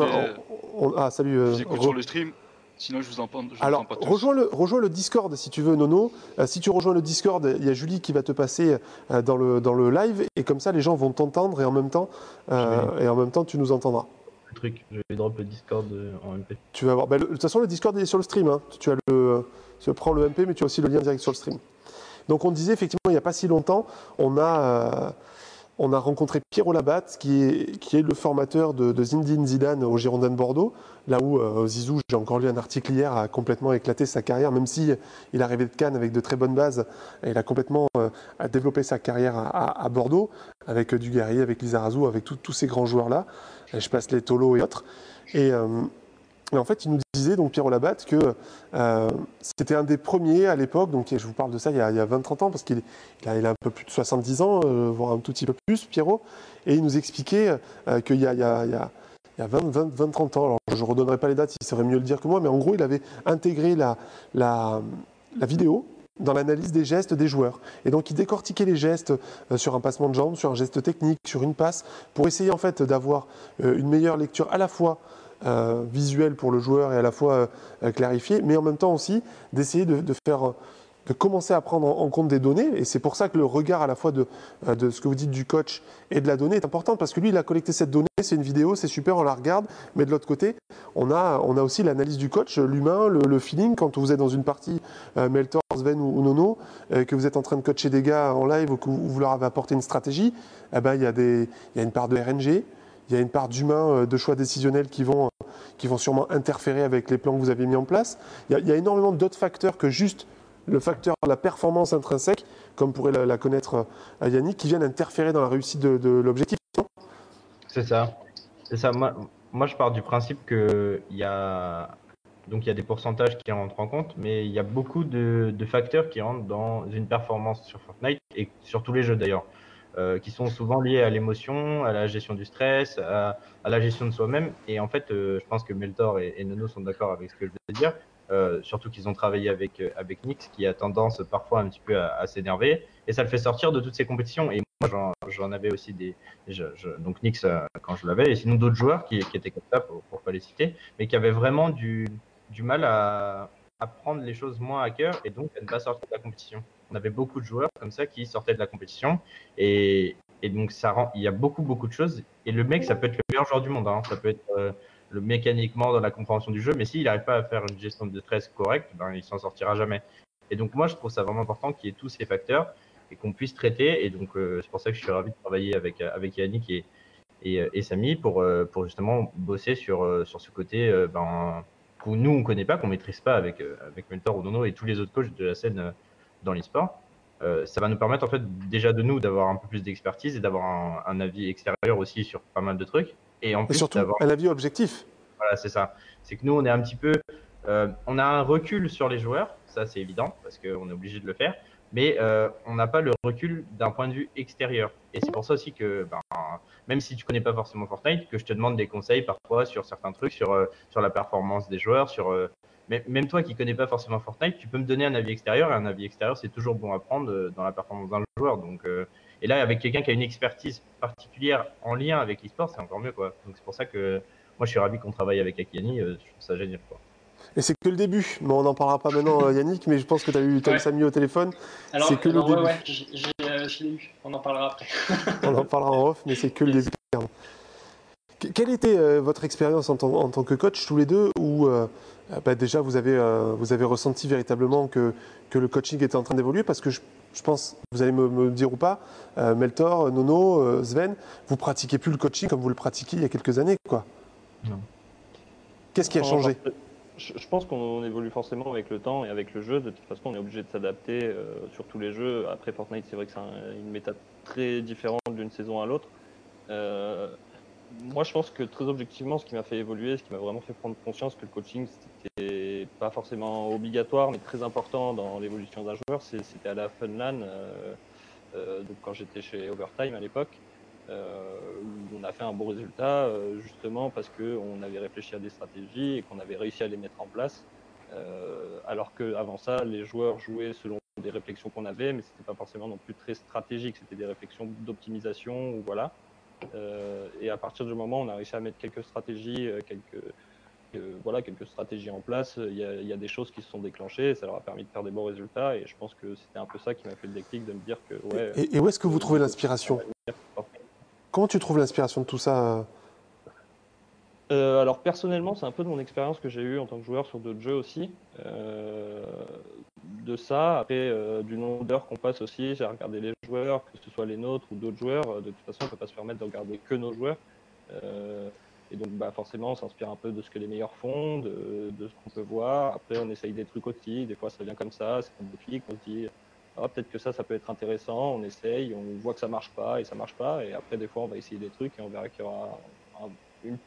Ah, salut. Euh, J'écoute sur le stream. Sinon, je vous en, je Alors, pas rejoins le, rejoins le Discord si tu veux, Nono. Euh, si tu rejoins le Discord, il y a Julie qui va te passer euh, dans, le, dans le live et comme ça, les gens vont t'entendre et en même temps, et en même temps, tu nous entendras. Le truc, je vais drop le Discord en MP. Tu vas voir. Ben, de toute façon, le Discord il est sur le stream. Hein. Tu as le, tu prends le MP, mais tu as aussi le lien direct sur le stream. Donc, on disait effectivement, il n'y a pas si longtemps, on a on a rencontré Pierrot Labatte, qui est, le formateur de, Zinedine Zidane au Girondin de Bordeaux, là où euh, Zizou, j'ai encore lu un article hier, a complètement éclaté sa carrière, même si il est arrivé de Cannes avec de très bonnes bases, il a complètement euh, développé sa carrière à, Bordeaux, avec euh, avec Lizarazu, avec tous ces grands joueurs-là. Je passe les Tolo et autres. Et, et en fait, il nous disait, donc Pierre Labatte, que euh, c'était un des premiers à l'époque, donc je vous parle de ça il y a, 20-30 ans, parce qu'il a, un peu plus de 70 ans, euh, voire un tout petit peu plus, Pierrot, et il nous expliquait euh, qu'il y a, il y a, il y a 20, 20, 20, 30 ans, alors je ne redonnerai pas les dates, il serait mieux le dire que moi, mais en gros, il avait intégré la vidéo dans l'analyse des gestes des joueurs. Et donc il décortiquait les gestes sur un passement de jambe, sur un geste technique, sur une passe, pour essayer en fait d'avoir une meilleure lecture à la fois euh, visuel pour le joueur et à la fois euh, clarifié, mais en même temps aussi d'essayer de, faire de commencer à prendre en compte des données. Et c'est pour ça que le regard à la fois de, euh, de, ce que vous dites du coach et de la donnée est important, parce que lui, il a collecté cette donnée, c'est une vidéo, c'est super, on la regarde, mais de l'autre côté, on a, on a aussi l'analyse du coach, l'humain, le, feeling, quand vous êtes dans une partie Meltor, Sven ou, Nono, que vous êtes en train de coacher des gars en live ou que vous, leur avez apporté une stratégie, eh ben, il, y a des, il y a une part de RNG, il y a une part d'humain, euh, de choix décisionnels qui vont, euh, qui vont sûrement interférer avec les plans que vous avez mis en place. Il y a, énormément d'autres facteurs que juste le facteur de la performance intrinsèque, comme pourrait la, connaître euh, Yannick, qui viennent interférer dans la réussite de, l'objectif. C'est ça. Ça. Moi, je pars du principe qu'il y a donc il y a des pourcentages qui rentrent en compte, mais il y a beaucoup de, facteurs qui rentrent dans une performance sur Fortnite et sur tous les jeux d'ailleurs. Euh, qui sont souvent liés à l'émotion, à la gestion du stress, à, la gestion de soi-même. Et en fait, euh, je pense que Meltor et, Nono sont d'accord avec ce que je veux dire. Euh, surtout qu'ils ont travaillé avec, avec Nix, qui a tendance parfois un petit peu à, s'énerver. Et ça le fait sortir de toutes ces compétitions. Et moi, j'en avais aussi des. donc Nix, quand je l'avais, et sinon d'autres joueurs qui, qui, étaient comme ça, pour ne pas les citer, mais qui avaient vraiment du, du mal à, à prendre les choses moins à cœur et donc à ne pas sortir de la compétition on avait beaucoup de joueurs comme ça qui sortaient de la compétition. Et, donc, il y a beaucoup, beaucoup de choses. Et le mec, ça peut être le meilleur joueur du monde. Hein. Ça peut être euh, le mécaniquement dans la compréhension du jeu. Mais s'il n'arrive pas à faire une gestion de stress correcte, ben, il s'en sortira jamais. Et donc, moi, je trouve ça vraiment important qu'il y ait tous ces facteurs et qu'on puisse traiter. Et donc, euh, c'est pour ça que je suis ravi de travailler avec, avec Yannick et, et, et Samy pour, euh, pour justement bosser sur, sur ce côté ben, nous, on ne connaît pas, qu'on ne maîtrise pas avec, avec Mentor ou Nono et tous les autres coachs de la scène dans l'e-sport. Euh, ça va nous permettre en fait déjà de nous d'avoir un peu plus d'expertise et d'avoir un, avis extérieur aussi sur pas mal de trucs. Et en plus surtout un avis objectif. Voilà, c'est ça. C'est que nous on est un petit peu, euh, on a un recul sur les joueurs, ça c'est évident parce qu'on est obligé de le faire, mais euh, on n'a pas le recul d'un point de vue extérieur. Et c'est pour ça aussi que, ben, même si tu connais pas forcément Fortnite, que je te demande des conseils parfois sur certains trucs, sur sur la performance des joueurs, sur mais même toi qui connais pas forcément Fortnite, tu peux me donner un avis extérieur et un avis extérieur, c'est toujours bon à prendre euh, dans la performance d'un joueur. Donc, euh, et là, avec quelqu'un qui a une expertise particulière en lien avec l'e-sport, c'est encore mieux. Quoi. Donc c'est pour ça que moi, je suis ravi qu'on travaille avec Akiani. euh, je trouve ça génial. Quoi. Et c'est que le début. Bon, on n'en parlera pas maintenant, euh, Yannick, mais je pense que tu as eu Tom Ouais. Samy au téléphone. Alors, C'est que le alors, ouais, début. ouais, euh, je l'ai eu. On en parlera après. On en parlera en off, mais c'est que le début. Quelle était euh, votre expérience en, tant- en tant que coach, tous les deux, où bah, déjà vous avez, euh, vous avez ressenti véritablement que, que le coaching était en train d'évoluer Parce que je, je pense, vous allez me, me dire ou pas, euh, Meltor, Nono, euh, Sven, vous pratiquez plus le coaching comme vous le pratiquiez il y a quelques années. quoi. Non. Qu'est-ce qui a changé Je je pense qu'on évolue forcément avec le temps et avec le jeu. De toute façon, on est obligé de s'adapter euh, sur tous les jeux. Après Fortnite, c'est vrai que c'est un- une méthode très différente d'une saison à l'autre. Euh, moi, je pense que très objectivement, ce qui m'a fait évoluer, ce qui m'a vraiment fait prendre conscience que le coaching, c'était pas forcément obligatoire, mais très important dans l'évolution d'un joueur, c'était à la Funland, euh, euh, donc quand j'étais chez Overtime à l'époque, euh, où on a fait un bon résultat, euh, justement parce qu'on avait réfléchi à des stratégies et qu'on avait réussi à les mettre en place. Alors qu'avant ça, les joueurs jouaient selon des réflexions qu'on avait, mais c'était pas forcément non plus très stratégique, c'était des réflexions d'optimisation ou voilà. Euh, et à partir du moment où on a réussi à mettre quelques stratégies, euh, quelques, euh, voilà, quelques stratégies en place, il y, a, il y a des choses qui se sont déclenchées, et ça leur a permis de faire des bons résultats, et je pense que c'était un peu ça qui m'a fait le déclic de me dire que ouais. Et, et où est-ce que vous trouvez l'inspiration? Comment tu trouves l'inspiration de tout ça euh alors personnellement, c'est un peu de mon expérience que j'ai eue en tant que joueur sur d'autres jeux aussi. Euh, de ça, après euh, du nombre d'heures qu'on passe aussi, j'ai regardé les joueurs, que ce soit les nôtres ou d'autres joueurs. De toute façon, on peut pas se permettre de regarder que nos joueurs. Et donc, bah, forcément, on s'inspire un peu de ce que les meilleurs font, de, ce qu'on peut voir. Après, on essaye des trucs aussi. Des fois, ça vient comme ça, c'est déclic. On se dit, ah, peut-être que ça, ça peut être intéressant. On essaye, on voit que ça marche pas et ça marche pas. Et après, des fois, on va essayer des trucs et on verra qu'il y aura un- une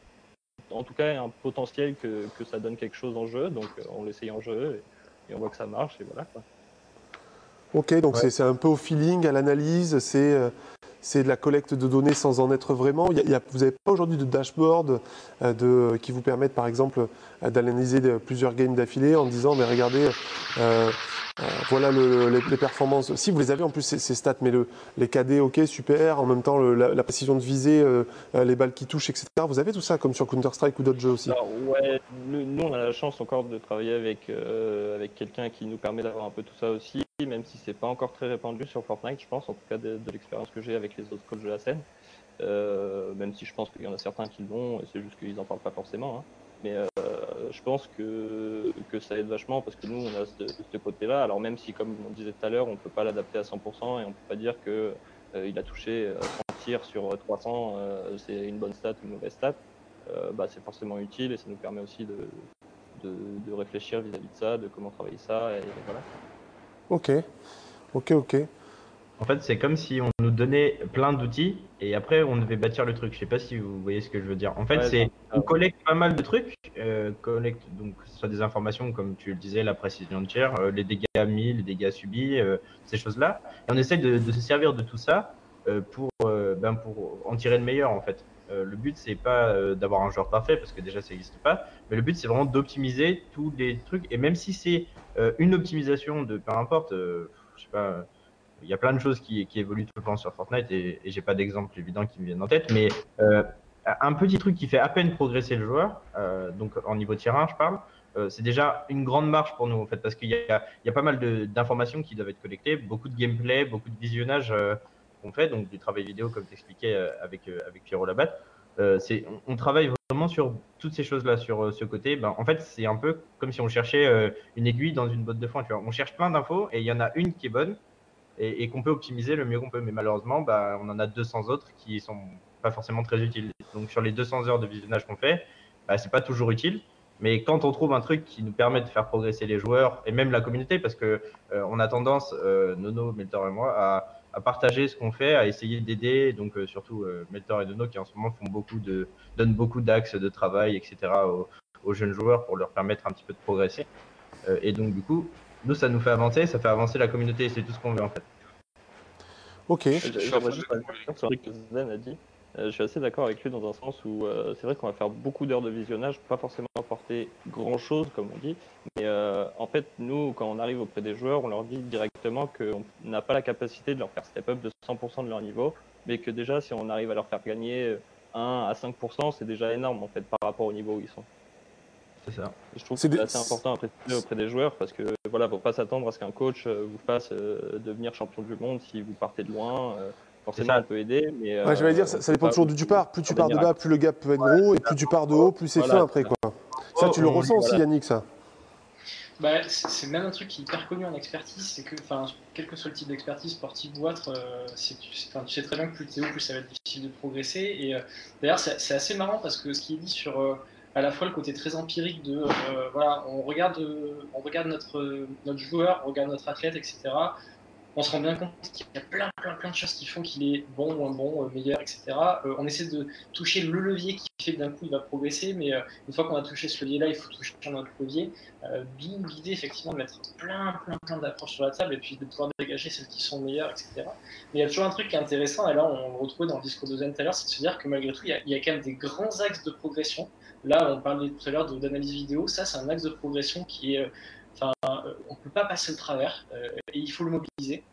en tout cas un potentiel que, que ça donne quelque chose en jeu, donc euh, on l'essaye en jeu et, et on voit que ça marche et voilà. Quoi. Ok, donc Ouais. c'est- un peu au feeling, à l'analyse, c'est euh, c'est de la collecte de données sans en être vraiment. Il y a- il y a- vous n'avez pas aujourd'hui de dashboard euh, de, qui vous permettent par exemple d'analyser plusieurs games d'affilée en disant mais regardez, euh, voilà le- les, performances. Si vous les avez en plus ces, stats, mais le, les KD, ok, super, en même temps la, précision de visée, euh, euh, les balles qui touchent, etc. Vous avez tout ça comme sur Counter-Strike ou d'autres jeux aussi? Alors, ouais, nous, on a la chance encore de travailler avec, euh, avec quelqu'un qui nous permet d'avoir un peu tout ça aussi, même si c'est pas encore très répandu sur Fortnite, je pense, en tout cas de, l'expérience que j'ai avec les autres coachs de la scène. Même si je pense qu'il y en a certains qui l'ont, et c'est juste qu'ils en parlent pas forcément. hein. Mais euh, je pense que, que ça aide vachement parce que nous, on a ce, côté-là. Alors même si, comme on disait tout à l'heure, on peut pas l'adapter à 100% et on peut pas dire que euh, il a touché euh, 100 tirs sur 300, euh, c'est une bonne stat ou une mauvaise stat. Euh, bah, c'est forcément utile et ça nous permet aussi de, de, réfléchir vis-à-vis de ça, de comment travailler ça. Et voilà. Ok, ok, ok. En fait, c'est comme si on nous donnait plein d'outils et après on devait bâtir le truc. Je sais pas si vous voyez ce que je veux dire. En fait, Ouais, c'est donc, on collecte pas mal de trucs, euh, collecte donc que ce soit des informations comme tu le disais, la précision de tir, euh, les dégâts mis, les dégâts subis, euh, ces choses-là, et on essaye de, de se servir de tout ça euh, pour euh, ben pour en tirer le meilleur en fait. Euh, le but c'est pas euh, d'avoir un joueur parfait parce que déjà ça n'existe pas, mais le but c'est vraiment d'optimiser tous les trucs et même si c'est euh, une optimisation de peu importe, euh, je sais pas. Il y a plein de choses qui, évoluent tout le temps sur Fortnite et, et j'ai pas d'exemple évident qui me viennent en tête, mais euh, un petit truc qui fait à peine progresser le joueur, euh, donc en niveau tir 1, je parle, euh, c'est déjà une grande marche pour nous en fait, parce qu'il y a, pas mal d'informations qui doivent être collectées, beaucoup de gameplay, beaucoup de visionnage qu'on fait, donc du travail vidéo comme t'expliquais avec avec Pierrot Labatte. On, on travaille vraiment sur toutes ces choses-là, sur ce côté. Ben, en fait, c'est un peu comme si on cherchait une aiguille dans une botte de foin. Tu vois. On cherche plein d'infos et il y en a une qui est bonne et, qu'on peut optimiser le mieux qu'on peut. Mais malheureusement, bah, on en a 200 autres qui sont pas forcément très utiles. Donc sur les 200 heures de visionnage qu'on fait, bah, c'est pas toujours utile. Mais quand on trouve un truc qui nous permet de faire progresser les joueurs et même la communauté, parce que euh, on a tendance, euh, Nono, Meltor et moi, à, partager ce qu'on fait, à essayer d'aider. Donc euh, surtout euh, Meltor et Nono qui en ce moment font beaucoup de, donnent beaucoup d'axes de travail, etc. aux, aux jeunes joueurs pour leur permettre un petit peu de progresser. Euh, et donc du coup, nous ça nous fait avancer, ça fait avancer la communauté. et C'est tout ce qu'on veut en fait. Ok. Je suis sur que Zen a dit. Euh, je suis assez d'accord avec lui dans un sens où euh, c'est vrai qu'on va faire beaucoup d'heures de visionnage, pas forcément apporter grand chose, comme on dit. Mais euh, en fait, nous, quand on arrive auprès des joueurs, on leur dit directement qu'on n'a pas la capacité de leur faire step up de 100% de leur niveau, mais que déjà, si on arrive à leur faire gagner 1 à 5%, c'est déjà énorme en fait par rapport au niveau où ils sont. C'est ça. Et je trouve que C'est assez important à préciser auprès des joueurs parce que voilà, faut pas s'attendre à ce qu'un coach euh, vous fasse euh, devenir champion du monde si vous partez de loin. Euh, forcément, ça. on peut aider, mais Ouais, j'allais dire, ça, ça dépend toujours d'où tu pars. Plus tu pars de bas, plus le gap peut être gros, et plus tu pars de haut, plus c'est Voilà, fin après, quoi. Ça, tu le Oh, ressens aussi, voilà. Yannick, ça. Bah, c'est même un truc qui est hyper connu en expertise, c'est que, enfin, quel que soit le type d'expertise, sportive ou autre, euh, c'est- tu, sais- enfin, tu sais très bien que plus tu es haut, plus ça va être difficile de progresser. Et euh, d'ailleurs, c'est c'est assez marrant parce que ce qui est dit sur euh, à la fois le côté très empirique de, euh, voilà, on regarde, euh, on regarde notre, euh, notre joueur, on regarde notre athlète, etc. On se rend bien compte qu'il y a plein, plein, plein de choses qui font qu'il est bon, moins bon, meilleur, etc. On essaie de toucher le levier qui fait que d'un coup il va progresser, mais une fois qu'on a touché ce levier-là, il faut toucher un autre levier. D'où l'idée effectivement de mettre plein, plein, plein d'approches sur la table et puis de pouvoir dégager celles qui sont meilleures, etc. Mais il y a toujours un truc qui est intéressant, et là on le retrouvait dans le discours de Zen tout à l'heure, c'est de se dire que malgré tout, il y a quand même des grands axes de progression. Là, on parlait tout à l'heure d'analyse vidéo, ça c'est un axe de progression qui est. euh, Enfin, euh, on peut pas passer au travers euh, et il faut le mobiliser.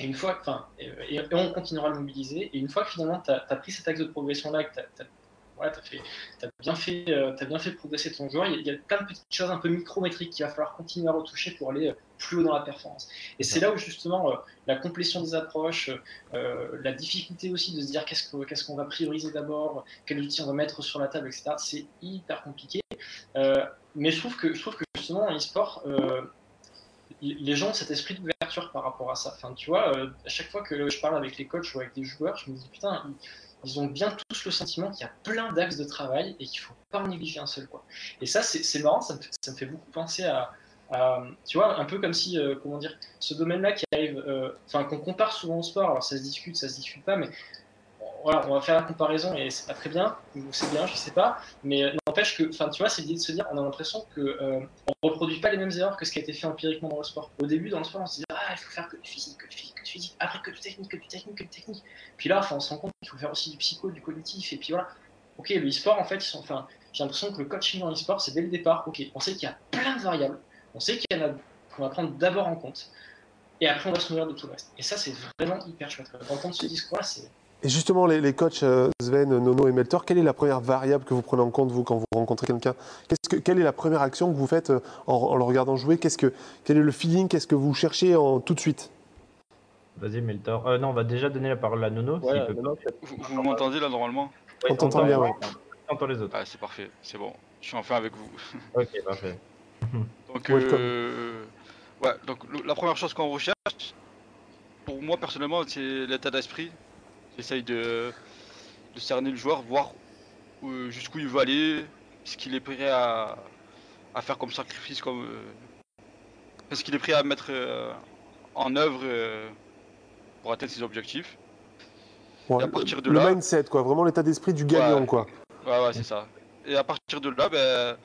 Et une fois, et, on continuera à le mobiliser. Et une fois que finalement tu as, pris cet axe de progression là, que tu as, voilà, t'as fait, t'as bien fait, euh, bien fait progresser ton joueur. Il y, a, il y a plein de petites choses un peu micrométriques qu'il va falloir continuer à retoucher pour aller euh, plus haut dans la performance. Et c'est là où justement euh, la complétion des approches, euh, la difficulté aussi de se dire qu'est-ce qu'on va prioriser d'abord, quels outils on va mettre sur la table, etc. C'est hyper compliqué. Mais je trouve que je trouve que justement en e-sport, les gens ont cet esprit d'ouverture par rapport à ça. Enfin, tu vois, euh, à chaque fois que je parle avec les coachs ou avec des joueurs, je me dis putain, ils, ont bien tous le sentiment qu'il y a plein d'axes de travail et qu'il faut pas en négliger un seul. Quoi. Et ça, c'est marrant, ça me, fait, beaucoup penser à, tu vois, un peu comme si, euh, comment dire, ce domaine-là qui arrive, enfin, qu'on compare souvent au sport, alors ça se discute, ça se discute pas, mais voilà, on va faire la comparaison et c'est pas très bien, ou c'est bien, je sais pas, mais n'empêche que, enfin, tu vois, c'est l'idée de se dire, on a l'impression que euh, on reproduit pas les mêmes erreurs que ce qui a été fait empiriquement dans le sport. Au début, dans le sport, on se dit, ah, il faut faire que du physique, que du physique, que du physique, après que du technique, que du technique, que du technique. Puis là, on se rend compte qu'il faut faire aussi du psycho, du cognitif, et puis voilà. Ok, le e-sport, en fait, ils sont, j'ai l'impression que le coaching dans l'e-sport, c'est dès le départ, ok, on sait qu'il y a plein de variables, on sait qu'il y en a qu'on va prendre d'abord en compte, et après, on va se nourrir de tout le reste. Et ça, c'est vraiment hyper chouette. Ce discours-là, c'est et justement, les, coachs euh, Sven, Nono et Meltor, quelle est la première variable que vous prenez en compte, vous, quand vous rencontrez quelqu'un? Que, Quelle est la première action que vous faites euh, en, en le regardant jouer? Qu'est-ce que, Quel est le feeling? Qu'est-ce que vous cherchez en, tout de suite? Vas-y, Meltor. Euh, non, on va déjà donner la parole à Nono. Ouais, peut Nono, Vous, vous m'entendez là normalement ouais, On t'entend bien, ouais. On entend les autres. Ah, c'est parfait, c'est bon. Je suis enfin avec vous. ok, parfait. donc, euh, ouais, donc la première chose qu'on recherche, pour moi personnellement, c'est l'état d'esprit. J'essaye de, de, cerner le joueur, voir euh, jusqu'où il veut aller, ce qu'il est prêt à, à, faire comme sacrifice, comme euh, ce qu'il est prêt à mettre euh, en œuvre euh, pour atteindre ses objectifs. Ouais, et à partir de le là, mindset, quoi, vraiment l'état d'esprit du gagnant, ouais, quoi. Ouais, ouais, c'est ça. Et à partir de là, ben,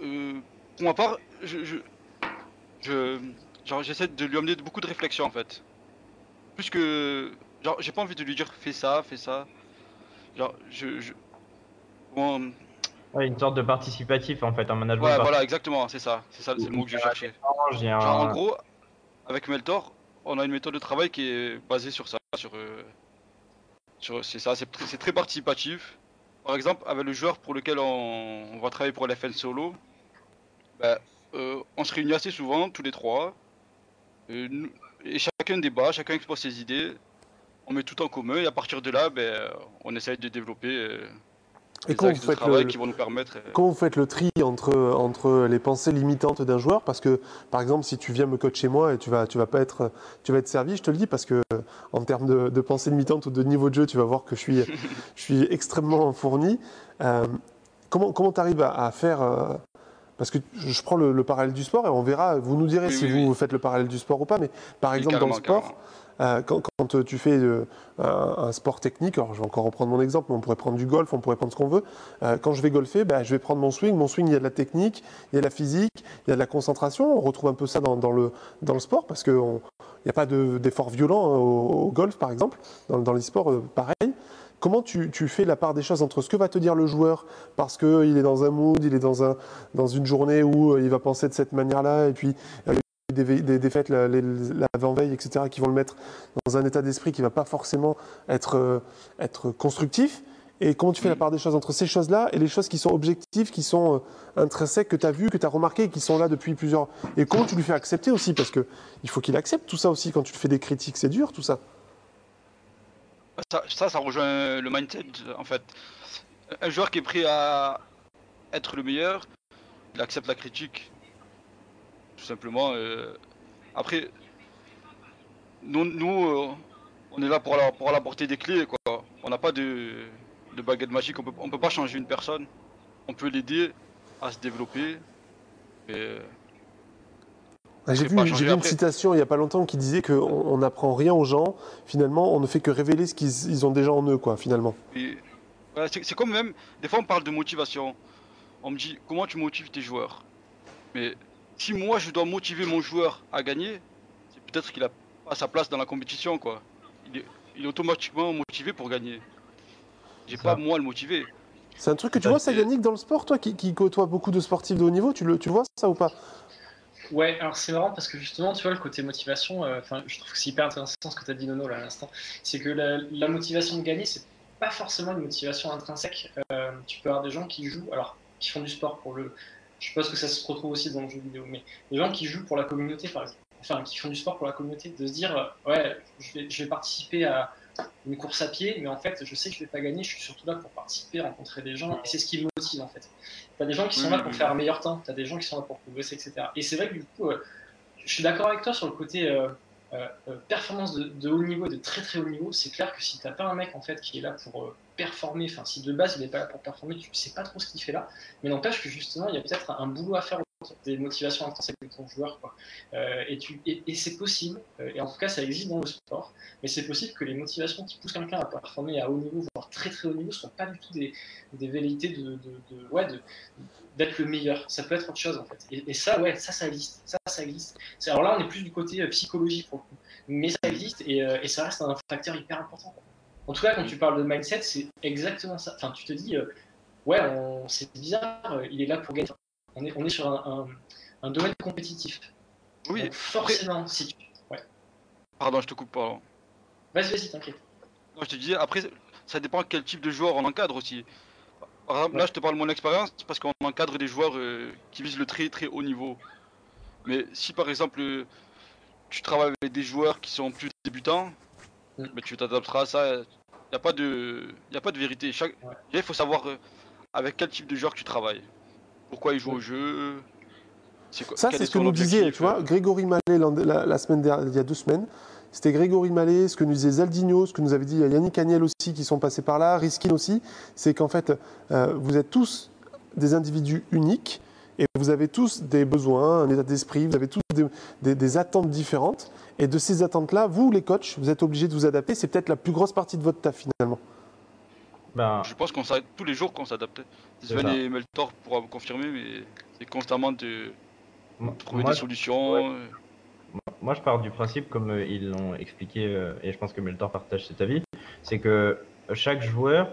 euh, pour ma part, je, je, je genre, j'essaie de lui amener beaucoup de réflexion en fait. Plus que Genre, j'ai pas envie de lui dire fais ça, fais ça. Genre, je. je... Bon... Ouais, une sorte de participatif en fait, un management. Ouais, voilà, exactement, c'est ça. C'est ça, c'est le mot que je cherchais. Genre, en gros, avec Meltor, on a une méthode de travail qui est basée sur ça. Sur. Euh... sur c'est ça, c'est très, participatif. Par exemple, avec le joueur pour lequel on, va travailler pour l'FN solo, bah, euh, on se réunit assez souvent, tous les trois. Euh, et chacun débat, chacun expose ses idées on met tout en commun et à partir de là, ben, on essaye de développer et des axes de travail le, qui vont nous permettre. Euh... Quand vous faites le tri entre, entre les pensées limitantes d'un joueur, parce que par exemple, si tu viens me coacher moi et tu vas, tu vas pas être, tu vas être servi, je te le dis, parce que en termes de, de pensée limitante ou de niveau de jeu, tu vas voir que je suis, je suis extrêmement fourni. Euh, comment comment tu arrives à, à faire euh, parce que je prends le, le, parallèle du sport et on verra, vous nous direz oui, si oui, vous oui. faites le parallèle du sport ou pas, mais par exemple dans le sport, quand, quand, tu fais euh, un, sport technique, alors je vais encore reprendre mon exemple, mais on pourrait prendre du golf, on pourrait prendre ce qu'on veut. Euh, quand je vais golfer, bah, je vais prendre mon swing. Mon swing, il y a de la technique, il y a de la physique, il y a de la concentration. On retrouve un peu ça dans, le, dans le sport parce qu'il n'y a pas d'effort de, violent hein, au, golf, par exemple. Dans, dans les sports, euh, pareil. comment tu, tu fais la part des choses entre ce que va te dire le joueur parce qu'il est dans un mood, il est dans, un, dans une journée où euh, il va penser de cette manière-là, et puis des, des défaites la- les- l'avant-veille, etc., qui vont le mettre dans un état d'esprit qui va pas forcément être, euh, être constructif. Et comment tu fais la part des choses entre ces choses-là et les choses qui sont objectives, qui sont euh, intrinsèques, que tu as vues, que tu as remarquées, qui sont là depuis plusieurs... Et comment tu lui fais accepter aussi Parce que il faut qu'il accepte tout ça aussi quand tu fais des critiques. C'est dur tout ça. Ça, ça, ça rejoint le mindset en fait. Un joueur qui est prêt à être le meilleur, il accepte la critique. Tout simplement. euh. Après, nous, nous euh, on est là pour, la- pour apporter des clés. Quoi. On n'a pas de, de baguette magique, on peut, on peut pas changer une personne. On peut l'aider à se développer. Ah, J'ai vu, une citation il n'y a pas longtemps qui disait qu'on on n'apprend rien aux gens. Finalement, on ne fait que révéler ce qu'ils ils ont déjà en eux, quoi, finalement. Voilà, c'est comme même, des fois on parle de motivation. On me dit comment tu motives tes joueurs? Mais si moi je dois motiver mon joueur à gagner, c'est peut-être qu'il a pas sa place dans la compétition quoi. Il est, il est automatiquement motivé pour gagner. J'ai pas moi à le motiver. C'est un truc que tu Ça, vois, ça, Yannick, dans le sport, toi qui, qui côtoie beaucoup de sportifs de haut niveau, tu le, tu vois ça ou pas? Ouais, alors c'est marrant parce que justement, tu vois, le côté motivation, euh, enfin, je trouve que c'est hyper intéressant ce que tu as dit, Nono, là, à l'instant. C'est que la, la motivation de gagner, c'est pas forcément une motivation intrinsèque. Euh, tu peux avoir des gens qui jouent, alors, qui font du sport pour le. Je suppose que ça se retrouve aussi dans le jeu vidéo, mais des gens qui jouent pour la communauté, par exemple. Enfin, qui font du sport pour la communauté, de se dire, euh, ouais, je vais, je vais participer à une course à pied, mais en fait, je sais que je vais pas gagner, je suis surtout là pour participer, rencontrer des gens, et c'est ce qui me motive, en fait. T'as des gens qui sont là pour faire un meilleur temps, t'as des gens qui sont là pour progresser, etc. Et c'est vrai que du coup, euh, je suis d'accord avec toi sur le côté euh, euh, euh, performance de, haut niveau, de très très haut niveau. C'est clair que si t'as pas un mec en fait qui est là pour euh, performer, enfin si de base il est pas là pour performer, tu sais pas trop ce qu'il fait là. Mais n'empêche que justement il y a peut-être un boulot à faire des motivations intrinsèques de ton joueur, quoi. Euh, et c'est possible. euh, et en tout cas ça existe dans le sport. Mais c'est possible que les motivations qui poussent quelqu'un à performer à haut niveau, voire très très haut niveau, soient pas du tout des, des velléités de, ouais d'être le meilleur. Ça peut être autre chose en fait. Et, ça, ouais, ça, ça existe. Ça, ça existe. Alors là, on est plus du côté euh, psychologie pour le coup. Mais ça existe et, et ça reste un facteur hyper important. quoi. En tout cas, quand tu parles de mindset, c'est exactement ça. Enfin, tu te dis, ouais, c'est bizarre, il est là pour gagner. On est, on est sur un, un- un domaine compétitif. Oui, Donc, forcément, si tu. Ouais. pardon, je te coupe pas. Vas-y, vas-y, t'inquiète. Non, je te disais, après, ça dépend quel type de joueur on encadre aussi. Par exemple, Ouais. là, je te parle de mon expérience parce qu'on encadre des joueurs euh, qui visent le très très haut niveau. Mais si par exemple, euh, tu travailles avec des joueurs qui sont plus débutants, Mm. mais tu t'adapteras à ça. Il n'y a, pas de- y a pas de vérité. Chaque... Ouais. Il faut savoir euh, avec quel type de joueur tu travailles. Pourquoi ils jouent au jeu? c'est quoi- Ça, c'est est ce que nous disait, tu vois, euh. Grégory Mallet la, la semaine dernière, il y a deux semaines. C'était Grégory Mallet, ce que nous disait Zaldinho, ce que nous avait dit Yannick Agnel aussi, qui sont passés par là, Riskin aussi. C'est qu'en fait, euh, vous êtes tous des individus uniques et vous avez tous des besoins, un état d'esprit, vous avez tous des, des- des attentes différentes. Et de ces attentes-là, vous, les coachs, vous êtes obligés de vous adapter. C'est peut-être la plus grosse partie de votre taf finalement. Ben, Je pense qu'on s'arrête tous les jours qu'on s'adapte. Sven et Meltor pourra vous confirmer, mais c'est constamment de moi- trouver moi, des solutions. ouais. euh, Moi, je pars du principe, comme euh, ils l'ont expliqué, euh, et je pense que Meltor partage cet avis, c'est que chaque joueur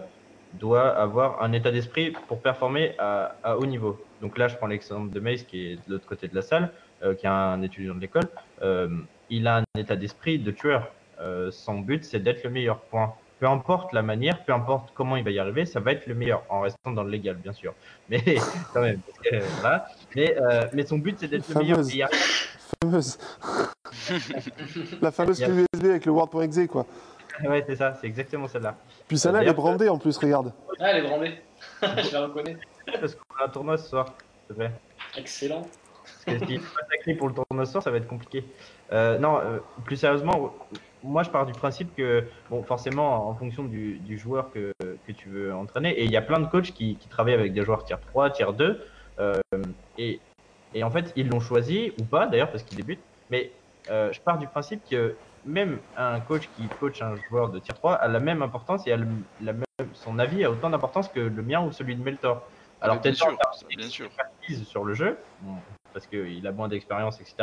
doit avoir un état d'esprit pour performer à, à haut niveau. Donc là, je prends l'exemple de Mace, qui est de l'autre côté de la salle, euh, qui est un étudiant de l'école. Euh, il a un état d'esprit de tueur. Euh, son but, c'est d'être le meilleur point. Peu importe la manière, peu importe comment il va y arriver, ça va être le meilleur, en restant dans le légal, bien sûr. Mais quand même, parce que, voilà. Mais, euh, mais son but, c'est d'être le meilleur. Fameuse. Et Fameuse. la fameuse clé USB avec le Word.exe, quoi. Ouais, c'est ça, c'est exactement celle-là. Puis celle-là, elle est brandée en plus, regarde. Ah, elle est brandée. je la reconnais. Parce qu'on a un tournoi ce soir, s'il te plaît. Excellent. Parce que faut pas pour le tournoi ce soir, ça va être compliqué. Euh, non, euh, plus sérieusement, moi je pars du principe que, bon, forcément, en fonction du, du joueur que, que tu veux entraîner, et il y a plein de coachs qui, qui travaillent avec des joueurs tier 3, tier 2, euh, et, et en fait, ils l'ont choisi, ou pas d'ailleurs, parce qu'ils débutent, mais euh, je pars du principe que même un coach qui coach un joueur de tier 3 a la même importance et a le- la même, son avis a autant d'importance que le mien ou celui de Meltor. Alors peut-être sûr, bien sûr. sur le jeu, parce qu'il a moins d'expérience, etc.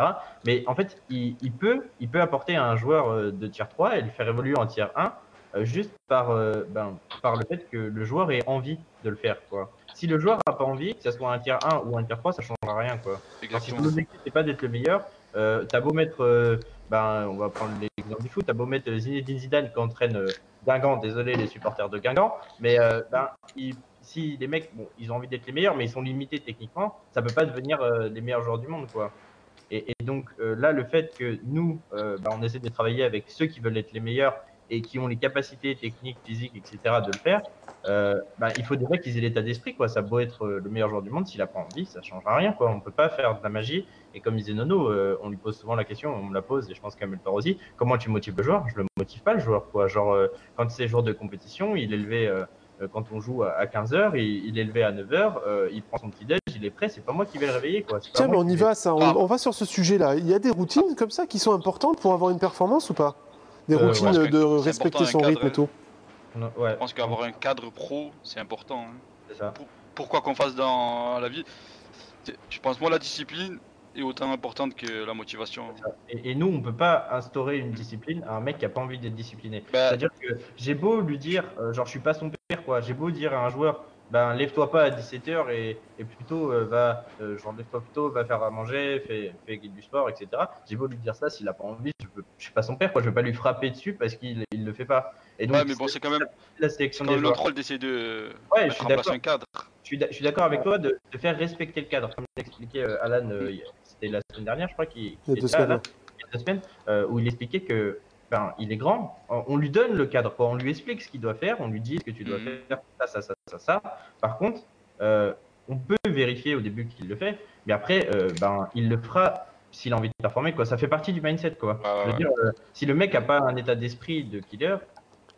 Mais en fait, il, il peut, il peut apporter à un joueur euh, de tier 3 et le faire évoluer en tier 1 euh, juste par, euh, ben, par le fait que le joueur ait envie de le faire. Quoi. Si le joueur n'a pas envie, que ce soit un tiers 1 ou un tiers 3, ça ne changera rien. Quoi. Alors, si ton objectif n'est pas d'être le meilleur, euh, t'as beau mettre, euh, ben, on va prendre l'exemple du foot, t'as beau mettre Zinedine Zidane qui entraîne euh, Guingamp, désolé les supporters de Guingamp, mais ben, il- si les mecs, bon, ils ont envie d'être les meilleurs, mais ils sont limités techniquement, ça peut pas devenir euh, les meilleurs joueurs du monde, quoi. Et, donc euh, là, le fait que nous, euh, ben, on essaie de travailler avec ceux qui veulent être les meilleurs et qui ont les capacités techniques, physiques, etc. de le faire, ben, il faut déjà qu'ils aient l'état d'esprit, quoi. Ça beau être le meilleur joueur du monde, s'il a pas envie, ça changera rien, quoi. On peut pas faire de la magie. Et comme disait Nono, on lui pose souvent la question, on me la pose, et je pense qu'à Meltor aussi, comment tu motives le joueur? Je le motive pas, le joueur, quoi. Genre, quand c'est jour de compétition, il est levé, quand on joue à, 15h, il, il est levé à 9h, euh, il prend son petit déj, il est prêt, c'est pas moi qui vais le réveiller, quoi. Tiens, mais on y va, ça. On, Ah. on va sur ce sujet-là. Il y a des routines comme ça qui sont importantes pour avoir une performance ou pas? Des Euh, routines de respecter important, son rythme et tout. Non, Ouais, Je pense qu'avoir un cadre pro, c'est important. hein. Pourquoi qu'on fasse dans la vie? Je pense moi la discipline est autant importante que la motivation. Et, et nous, on peut pas instaurer une discipline à un mec qui a pas envie d'être discipliné. Bah, C'est-à-dire que j'ai beau lui dire, euh, genre je suis pas son père, quoi. J'ai beau dire à un joueur, ben lève-toi pas à 17h et, et plutôt euh, va, euh, genre lève-toi plutôt, va faire à manger, fais, fais du sport, etc. J'ai beau lui dire ça, s'il a pas envie, je, peux, je suis pas son père, quoi. Je vais pas lui frapper dessus parce qu'il il le fait pas. Et donc ouais, mais bon, c'est quand même, la sélection quand des notre rôle d'essayer de Ouais, je suis en place d'accord. un cadre. Je suis d'accord avec toi de, de faire respecter le cadre. Comme l'expliquait euh, Alan, euh, il- c'était la semaine dernière, je crois, qu'il Il y a qu'il deux était là, semaines. Alan, il y a deux semaines, euh, où il expliquait que ben, il est grand, on, lui donne le cadre, quoi. on lui explique ce qu'il doit faire, on lui dit ce que tu dois Mhm. faire, ça, ça, ça, ça, ça. Par contre, euh, on peut vérifier au début qu'il le fait, mais après, euh, ben, il le fera s'il a envie de performer. Quoi. Ça fait partie du mindset. Quoi. Je veux dire, euh, si le mec a pas un état d'esprit de killer,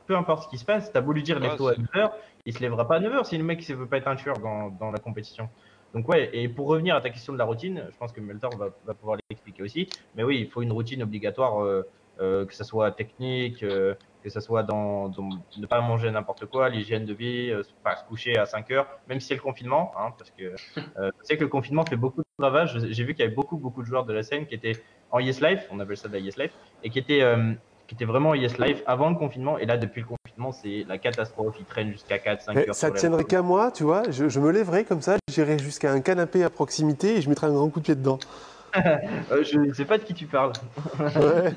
peu importe ce qui se passe, t'as beau lui dire Ouais, lève-toi à c'est- 9h, il se lèvera pas à 9h si le mec ne veut pas être un tueur dans, dans la compétition. Donc ouais, et pour revenir à ta question de la routine, je pense que Meltor va, va pouvoir l'expliquer aussi. Mais oui, il faut une routine obligatoire, euh, euh, que ce soit technique, euh, que ce soit dans, dans ne pas manger n'importe quoi, l'hygiène de vie, pas se coucher à 5 heures, même si c'est le confinement, hein, parce que je sais que le confinement fait beaucoup de ravages. J'ai vu qu'il y avait beaucoup, beaucoup de joueurs de la scène qui étaient en Yes Life, on appelle ça de la Yes Life, et qui étaient, qui étaient vraiment en Yes Life avant le confinement. Et là, depuis le confinement, c'est la catastrophe. Ils traînent jusqu'à 4-5 Mais heures. ça tiendrait qu'à moi, tu vois. Je, je me lèverais comme ça, j'irais jusqu'à un canapé à proximité et je mettrais un grand coup de pied dedans. Euh, je ne sais pas de qui tu parles. Ouais. Euh,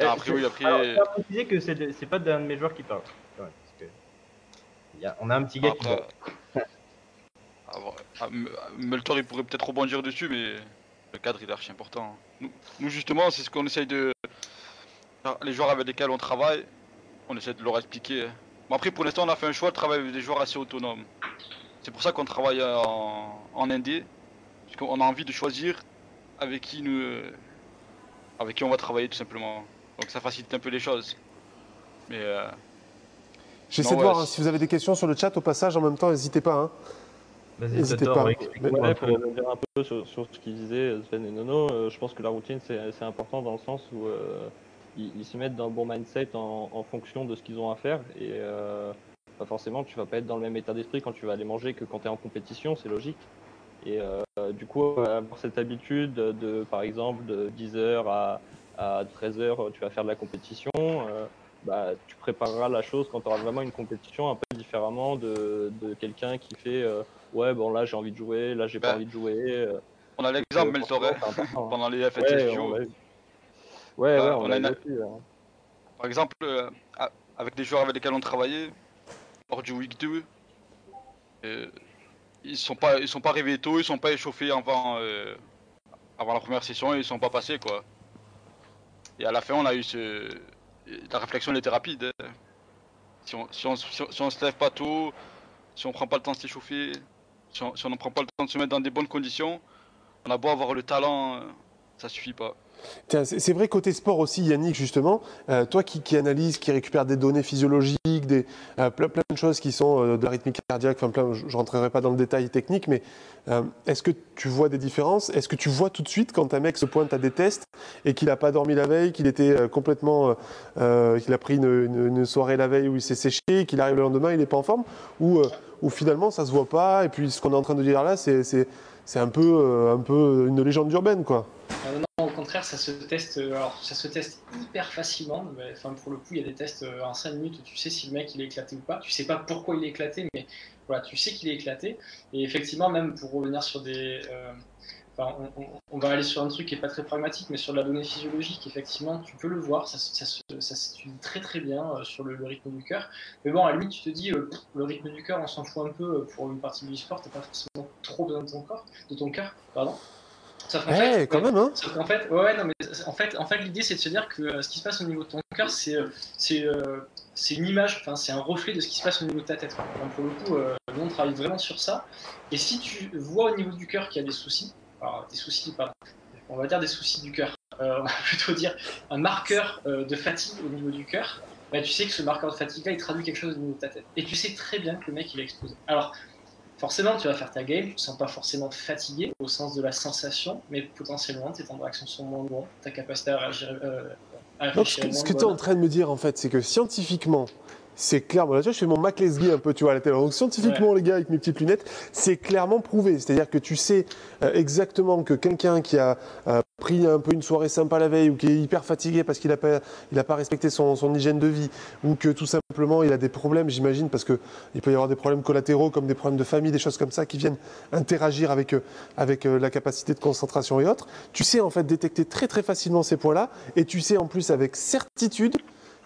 Ah, après, oui, après- Alors, je préciser que c'est pas d'un de mes joueurs qui parle. parce que a- on a un petit gars qui Après, dort. ah. Ah, M- Meltor, il pourrait peut-être rebondir dessus, mais le cadre il est archi important. Nous, nous, justement, c'est ce qu'on essaye de. Les joueurs avec lesquels on travaille, on essaie de leur expliquer. Bon, après, pour l'instant, on a fait un choix de travailler avec des joueurs assez autonomes. C'est pour ça qu'on travaille en, en indé, parce qu'on a envie de choisir avec qui nous, avec qui on va travailler tout simplement. Donc ça facilite un peu les choses. Mais euh, J'essaie de voir hein, si vous avez des questions sur le chat au passage en même temps, n'hésitez pas. hein. Vas-y, N'hésitez pas. Mais- un Ouais, peu. pour revenir un peu sur, sur ce qu'ils disaient Sven et Nono, euh, je pense que la routine c'est c'est important dans le sens où euh, ils, ils se mettent dans le bon mindset en, en fonction de ce qu'ils ont à faire et euh, pas forcément tu vas pas être dans le même état d'esprit quand tu vas aller manger que quand tu es en compétition, c'est logique. Et euh, du coup, avoir cette habitude de, par exemple, de 10h à, à 13h, tu vas faire de la compétition, euh, bah, tu prépareras la chose quand tu auras vraiment une compétition un peu différemment de, de quelqu'un qui fait euh, ouais bon là j'ai envie de jouer, là j'ai pas Bah, envie de jouer. euh, on a l'exemple euh, Meltor forcément, c'est important, hein. pendant les Ouais, FNCFIO. on l'a eu. Ouais, Bah, ouais, on on a aussi, hein. Par exemple, euh, a- avec des joueurs avec lesquels on travaillait, hors du week 2, euh, ils sont pas ils sont pas arrivés tôt, ils sont pas échauffés avant euh, avant la première session et ils sont pas passés quoi. Et à la fin, on a eu ce la réflexion elle était rapide. hein. Si on si on, si on- si on se lève pas tôt, si on prend pas le temps de s'échauffer, si on ne prend pas le temps de se mettre dans des bonnes conditions, on a beau avoir le talent, ça suffit pas. C'est vrai côté sport aussi, Yannick, justement, euh, toi qui, qui analyse, qui récupère des données physiologiques, des, euh, plein, de choses qui sont euh, de la rythmique cardiaque, enfin plein, je ne rentrerai pas dans le détail technique, mais est-ce que tu vois des différences? Est-ce que tu vois tout de suite quand un mec se pointe à des tests et qu'il n'a pas dormi la veille, qu'il était complètement, qu'il a pris une, soirée la veille où il s'est séché, qu'il arrive le lendemain, il n'est pas en forme? Ou, finalement ça se voit pas et puis ce qu'on est en train de dire là, c'est un peu, un peu une légende urbaine, quoi. Contraire, ça se teste, euh, alors, ça se teste hyper facilement. Enfin, pour le coup, il y a des tests euh, en 5 minutes où tu sais si le mec il est éclaté ou pas. Tu sais pas pourquoi il est éclaté, mais voilà, tu sais qu'il est éclaté. Et effectivement, même pour revenir sur des. euh, enfin, on, va aller sur un truc qui est pas très pragmatique, mais sur la donnée physiologique, effectivement, tu peux le voir, ça, s'étudie très très bien sur le, rythme du cœur. Mais bon, à la tu te dis, le rythme du cœur, on s'en fout un peu pour une partie du sport, t'as pas forcément trop besoin de ton corps, de ton cœur, pardon. Sauf qu'en Eh, fait, quand ouais, même, hein Sauf qu'en fait, ouais, ouais, non, mais en fait, en fait l'idée c'est de se dire que euh, ce qui se passe au niveau de ton cœur, c'est euh, c'est euh, c'est une image, enfin c'est un reflet de ce qui se passe au niveau de ta tête. Donc pour le coup, euh, nous on travaille vraiment sur ça. Et si tu vois au niveau du cœur qu'il y a des soucis, alors des soucis, pardon, on va dire des soucis du cœur, euh, on va plutôt dire un marqueur de fatigue au niveau du cœur, bah, tu sais que ce marqueur de fatigue là il traduit quelque chose au niveau de ta tête. Et tu sais très bien que le mec il a explosé. Alors Forcément, tu vas faire ta game, tu te sens pas forcément fatigué au sens de la sensation, mais potentiellement tes temps de réaction sont moins bons, ta capacité à réagir, euh, à Donc, ce que, ce tu es en train de me dire, en fait, c'est que scientifiquement, c'est clair. Bon, là, tu vois, je fais mon Mac Lesguy un peu, tu vois, à la télé. Donc, scientifiquement, les gars, avec mes petites lunettes, c'est clairement prouvé. C'est-à-dire que tu sais euh, exactement que quelqu'un qui a euh, pris un peu une soirée sympa la veille ou qui est hyper fatigué parce qu'il n'a pas, il a pas respecté son, son hygiène de vie ou que tout simplement il a des problèmes, j'imagine, parce que il peut y avoir des problèmes collatéraux comme des problèmes de famille, des choses comme ça qui viennent interagir avec, euh, avec euh, la capacité de concentration et autres. Tu sais en fait détecter très très facilement ces points-là et tu sais en plus avec certitude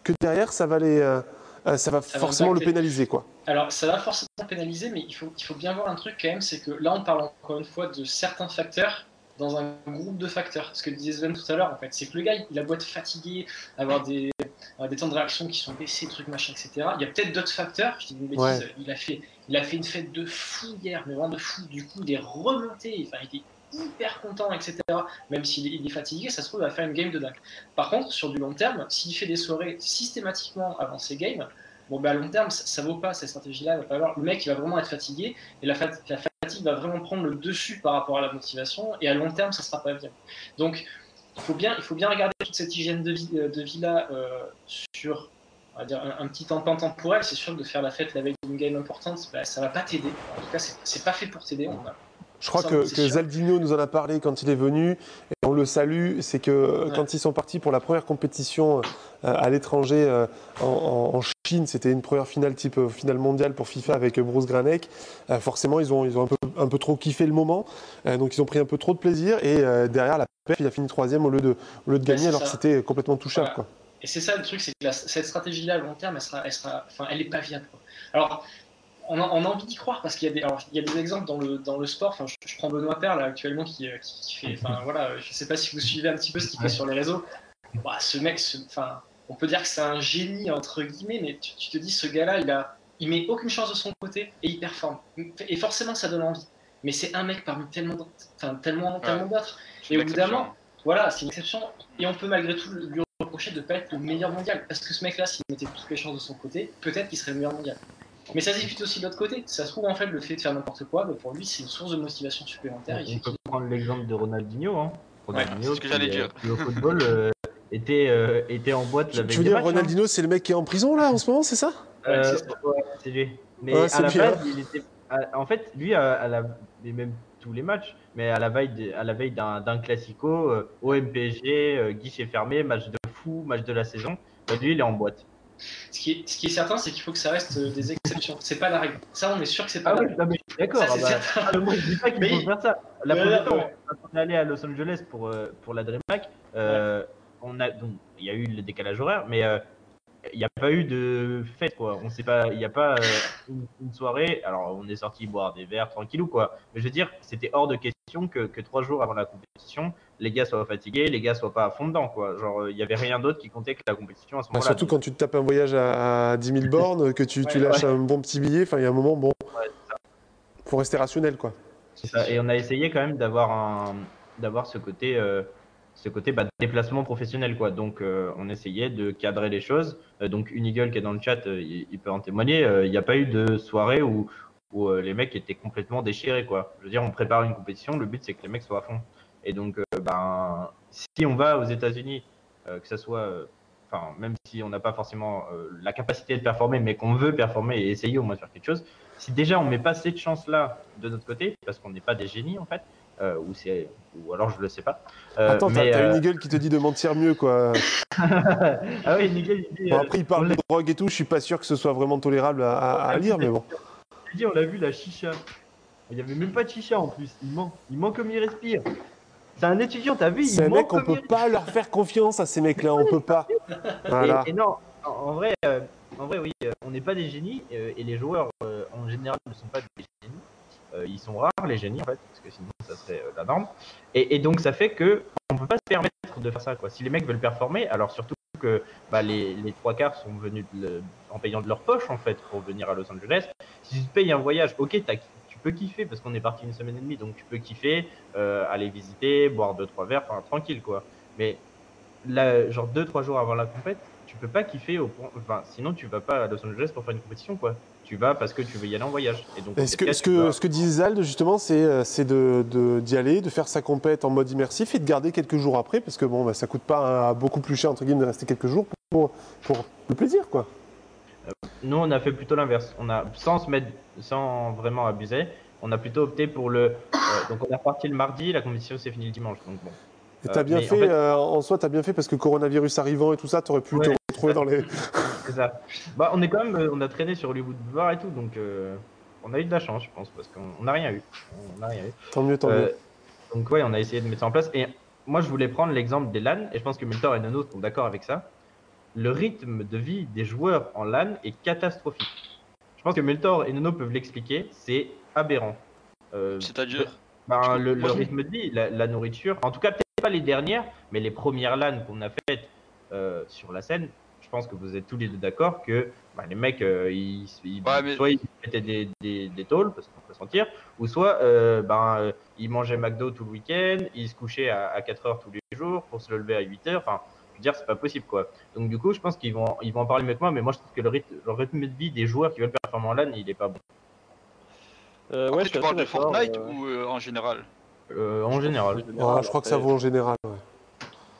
que derrière ça va les, euh, euh, ça va Ça va forcément le pénaliser quoi. Alors, ça va forcément pénaliser, mais il faut, il faut bien voir un truc quand même, c'est que là, on parle encore une fois de certains facteurs dans un groupe de facteurs. Ce que disait Sven tout à l'heure, en fait, c'est que le gars, il a beau être fatigué, avoir des, avoir des temps de réaction qui sont baissés, trucs, machin, etc. Il y a peut-être d'autres facteurs. Je dis une bêtise, Ouais. il, a fait, il a fait une fête de fou hier, mais vraiment de fou. Du coup, des remontées, enfin, il était hyper content, etc. Même s'il est, il est fatigué, ça se trouve, il va faire une game de dingue. Par contre, sur du long terme, s'il fait des soirées systématiquement avant ses games, bon, ben, à long terme, ça, ça vaut pas cette stratégie-là. il va pas avoir- Le mec, il va vraiment être fatigué et la, fat- la fatigue va vraiment prendre le dessus par rapport à la motivation et à long terme, ça sera pas bien. Donc, il faut bien, il faut bien regarder toute cette hygiène de vie, vie là euh, sur on va dire, un, un petit temps temporel. C'est sûr que de faire la fête la veille d'une game importante, bah, ça va pas t'aider. En tout cas, c'est- pas fait pour t'aider. Je crois que, que sûr. Zaldinho nous en a parlé quand il est venu et on le salue. C'est que Ouais. quand ils sont partis pour la première compétition euh, à l'étranger euh, en, en- en Chine, c'était une première finale type euh, finale mondiale pour FIFA avec Bruce Granek. Forcément, ils ont, ils ont un, peu, un peu trop kiffé le moment, donc ils ont pris un peu trop de plaisir et derrière la perf, il a fini troisième au lieu de, au lieu de gagner alors ça. que c'était complètement touchable. Voilà. Quoi. Et c'est ça le truc, c'est que la- cette stratégie-là à long terme, elle sera, elle sera, enfin, elle est pas viable. quoi. Alors, on a, on a envie d'y croire parce qu'il y a des, alors, il y a des exemples dans le, dans le sport. Enfin, je, je prends Benoît Père là actuellement qui, euh, qui, qui fait, enfin voilà, je sais pas si vous suivez un petit peu ce qu'il fait sur les réseaux. Bah, ce mec, ce- enfin, on peut dire que c'est un génie entre guillemets, mais tu, tu te dis ce gars-là, il a, il met aucune chance de son côté et il performe. Et forcément, ça donne envie. Mais c'est un mec parmi tellement, enfin, tellement, tellement d'autres. Et moment, voilà, c'est une exception. Et on peut malgré tout lui reprocher de ne pas être le meilleur mondial. Parce que ce mec-là, s'il mettait toutes les chances de son côté, peut-être qu'il serait le meilleur mondial. Mais ça se discute aussi de l'autre côté. Ça se trouve, en fait, le fait de faire n'importe quoi, bah, pour lui, c'est une source de motivation supplémentaire. Il On peut prendre l'exemple de Ronaldinho. Hein. Ronaldinho, ce que j'allais qui, euh, dire. qui, au football euh, était, euh, était en boîte Tu, la tu veux dire matchs, hein. Ronaldinho, c'est le mec qui est en prison là en ce moment, c'est ça? Euh, c'est ça. ouais, c'est lui. Mais Ouais, à la base, il était. à- En fait, lui, à, à la, et même tous les matchs, mais à la veille, de- à la veille d'un, d'un classico, OM PSG, euh, guichet fermé, match de fou, match de la saison, bah, lui, il est en boîte. Ce qui est, ce qui est certain, c'est qu'il faut que ça reste euh, des exceptions. C'est pas la règle. Ça, on est sûr que c'est pas Ah la oui, règle. d'accord. Ah c'est bah, certain. ah, moi, je dis pas qu'il faut faire ça. La Ouais, première ouais, fois, ouais. on est allé à Los Angeles pour, euh, pour la DreamHack, euh, on a, donc, il y a eu le décalage horaire, mais euh, il n'y a pas eu de fête, quoi. On sait pas, il n'y a pas euh, une, une soirée. Alors, on est sorti boire des verres tranquillou, quoi. Mais je veux dire, c'était hors de question que, que trois jours avant la compétition, les gars soient fatigués, les gars soient pas à fond dedans, quoi. Genre, euh, il n'y avait rien d'autre qui comptait que la compétition à ce Bah, moment-là. Surtout quand tu te tapes un voyage à, à 10 000 bornes, que tu, tu Ouais, lâches un bon petit billet, enfin il y a un moment, bon, Ouais, faut rester rationnel quoi. C'est ça. Et on a essayé quand même d'avoir un, d'avoir ce côté, euh, ce côté bah, déplacement professionnel, quoi. Donc, euh, on essayait de cadrer les choses. Euh, donc, Unigol qui est dans le chat, euh, il, peut en témoigner. Il n'y a pas eu de soirée où, où les mecs étaient complètement déchirés, quoi. Je veux dire, on prépare une compétition, le but c'est que les mecs soient à fond. Et donc, ben, si on va aux États-Unis, que ça soit, enfin, même si on n'a pas forcément la capacité de performer, mais qu'on veut performer et essayer au moins de faire quelque chose, si déjà on met pas cette chance-là de notre côté, parce qu'on n'est pas des génies en fait, euh, ou c'est, ou alors je le sais pas. Euh, Attends, t'as t'as euh, une Eagle qui te dit de mentir mieux, quoi. ah oui, Nigel, il dit, Bon, après, il parle de drogue et tout, je suis pas sûr que ce soit vraiment tolérable à, à- à lire, mais bon. on l'a vu la chicha. Il y avait même pas de chicha en plus. Il ment, il ment comme il respire. C'est un étudiant, t'as vu Il Ces ment mecs, on peut pas leur faire confiance à ces mecs-là, on peut pas. Voilà. Et, et non, en, vrai, en vrai, oui, on n'est pas des génies et les joueurs en général ne sont pas des génies. Euh, ils sont rares les génies en fait, parce que sinon ça serait euh, la norme. Et, donc ça fait que on peut pas se permettre de faire ça quoi. Si les mecs veulent performer, alors surtout que bah, les, trois quarts sont venus en payant de leur poche en fait pour venir à Los Angeles. Si tu payes un voyage, ok, tu peux kiffer parce qu'on est parti une semaine et demie, donc tu peux kiffer, euh, aller visiter, boire deux trois verres, tranquille quoi. Mais là, genre deux trois jours avant la compète, tu peux pas kiffer sinon tu vas pas à Los Angeles pour faire une compétition quoi. Tu vas parce que tu veux y aller en voyage. Et donc. Et ce que, ce tu vas- que, ce que dit Zald, justement, c'est euh, c'est de de- d'y aller, de faire sa compète en mode immersif et de garder quelques jours après, parce que bon, bah, ça coûte pas euh, beaucoup plus cher, entre guillemets, de rester quelques jours pour, pour le plaisir, quoi. Nous, on a fait plutôt l'inverse. On a, sans se mettre, sans vraiment abuser, on a plutôt opté pour le. euh, donc, on est reparti le mardi, la compétition s'est finie le dimanche. Donc bon. Et Euh, t'as bien fait, en fait- euh, en soi, t'as bien fait parce que coronavirus arrivant et tout ça, t'aurais pu te retrouver dans les. C'est ça. Bah, on est quand même, euh, on a traîné sur Hollywood Boulevard et tout, donc euh, on a eu de la chance, je pense, parce qu'on on n'a rien eu. On n'a rien eu. Tant mieux, tant Euh, mieux. donc ouais, on a essayé de mettre ça en place. Et moi, je voulais prendre l'exemple des LAN, et je pense que Miltor et Nano sont d'accord avec ça. Le rythme de vie des joueurs en LAN est catastrophique. Je pense que Miltor et Nano peuvent l'expliquer, c'est aberrant. Euh, C'est-à-dire ben, le, rythme de vie, la, la nourriture, en tout cas peut-être pas les dernières, mais les premières LAN qu'on a faites euh, sur la scène, je pense que vous êtes tous les deux d'accord que ben, les mecs, euh, ils, ils- Ouais, mais- soit ils mettaient des, des, des tôles, parce qu'on peut sentir, ou soit euh, ben, euh, ils mangeaient McDo tout le week-end, ils se couchaient à, à 4 heures tous les jours pour se lever à 8 heures, enfin, je veux dire, c'est pas possible quoi. Donc du coup, je pense qu'ils vont, ils vont en parler mieux que moi, mais moi je trouve que le rythme, le rythme de vie des joueurs qui veulent performer en LAN, il est pas bon. Euh, ouais, je tu parles de Fortnite euh, ou euh, en général? Euh, en général. Ouais, je crois que ça vaut en général. ouais.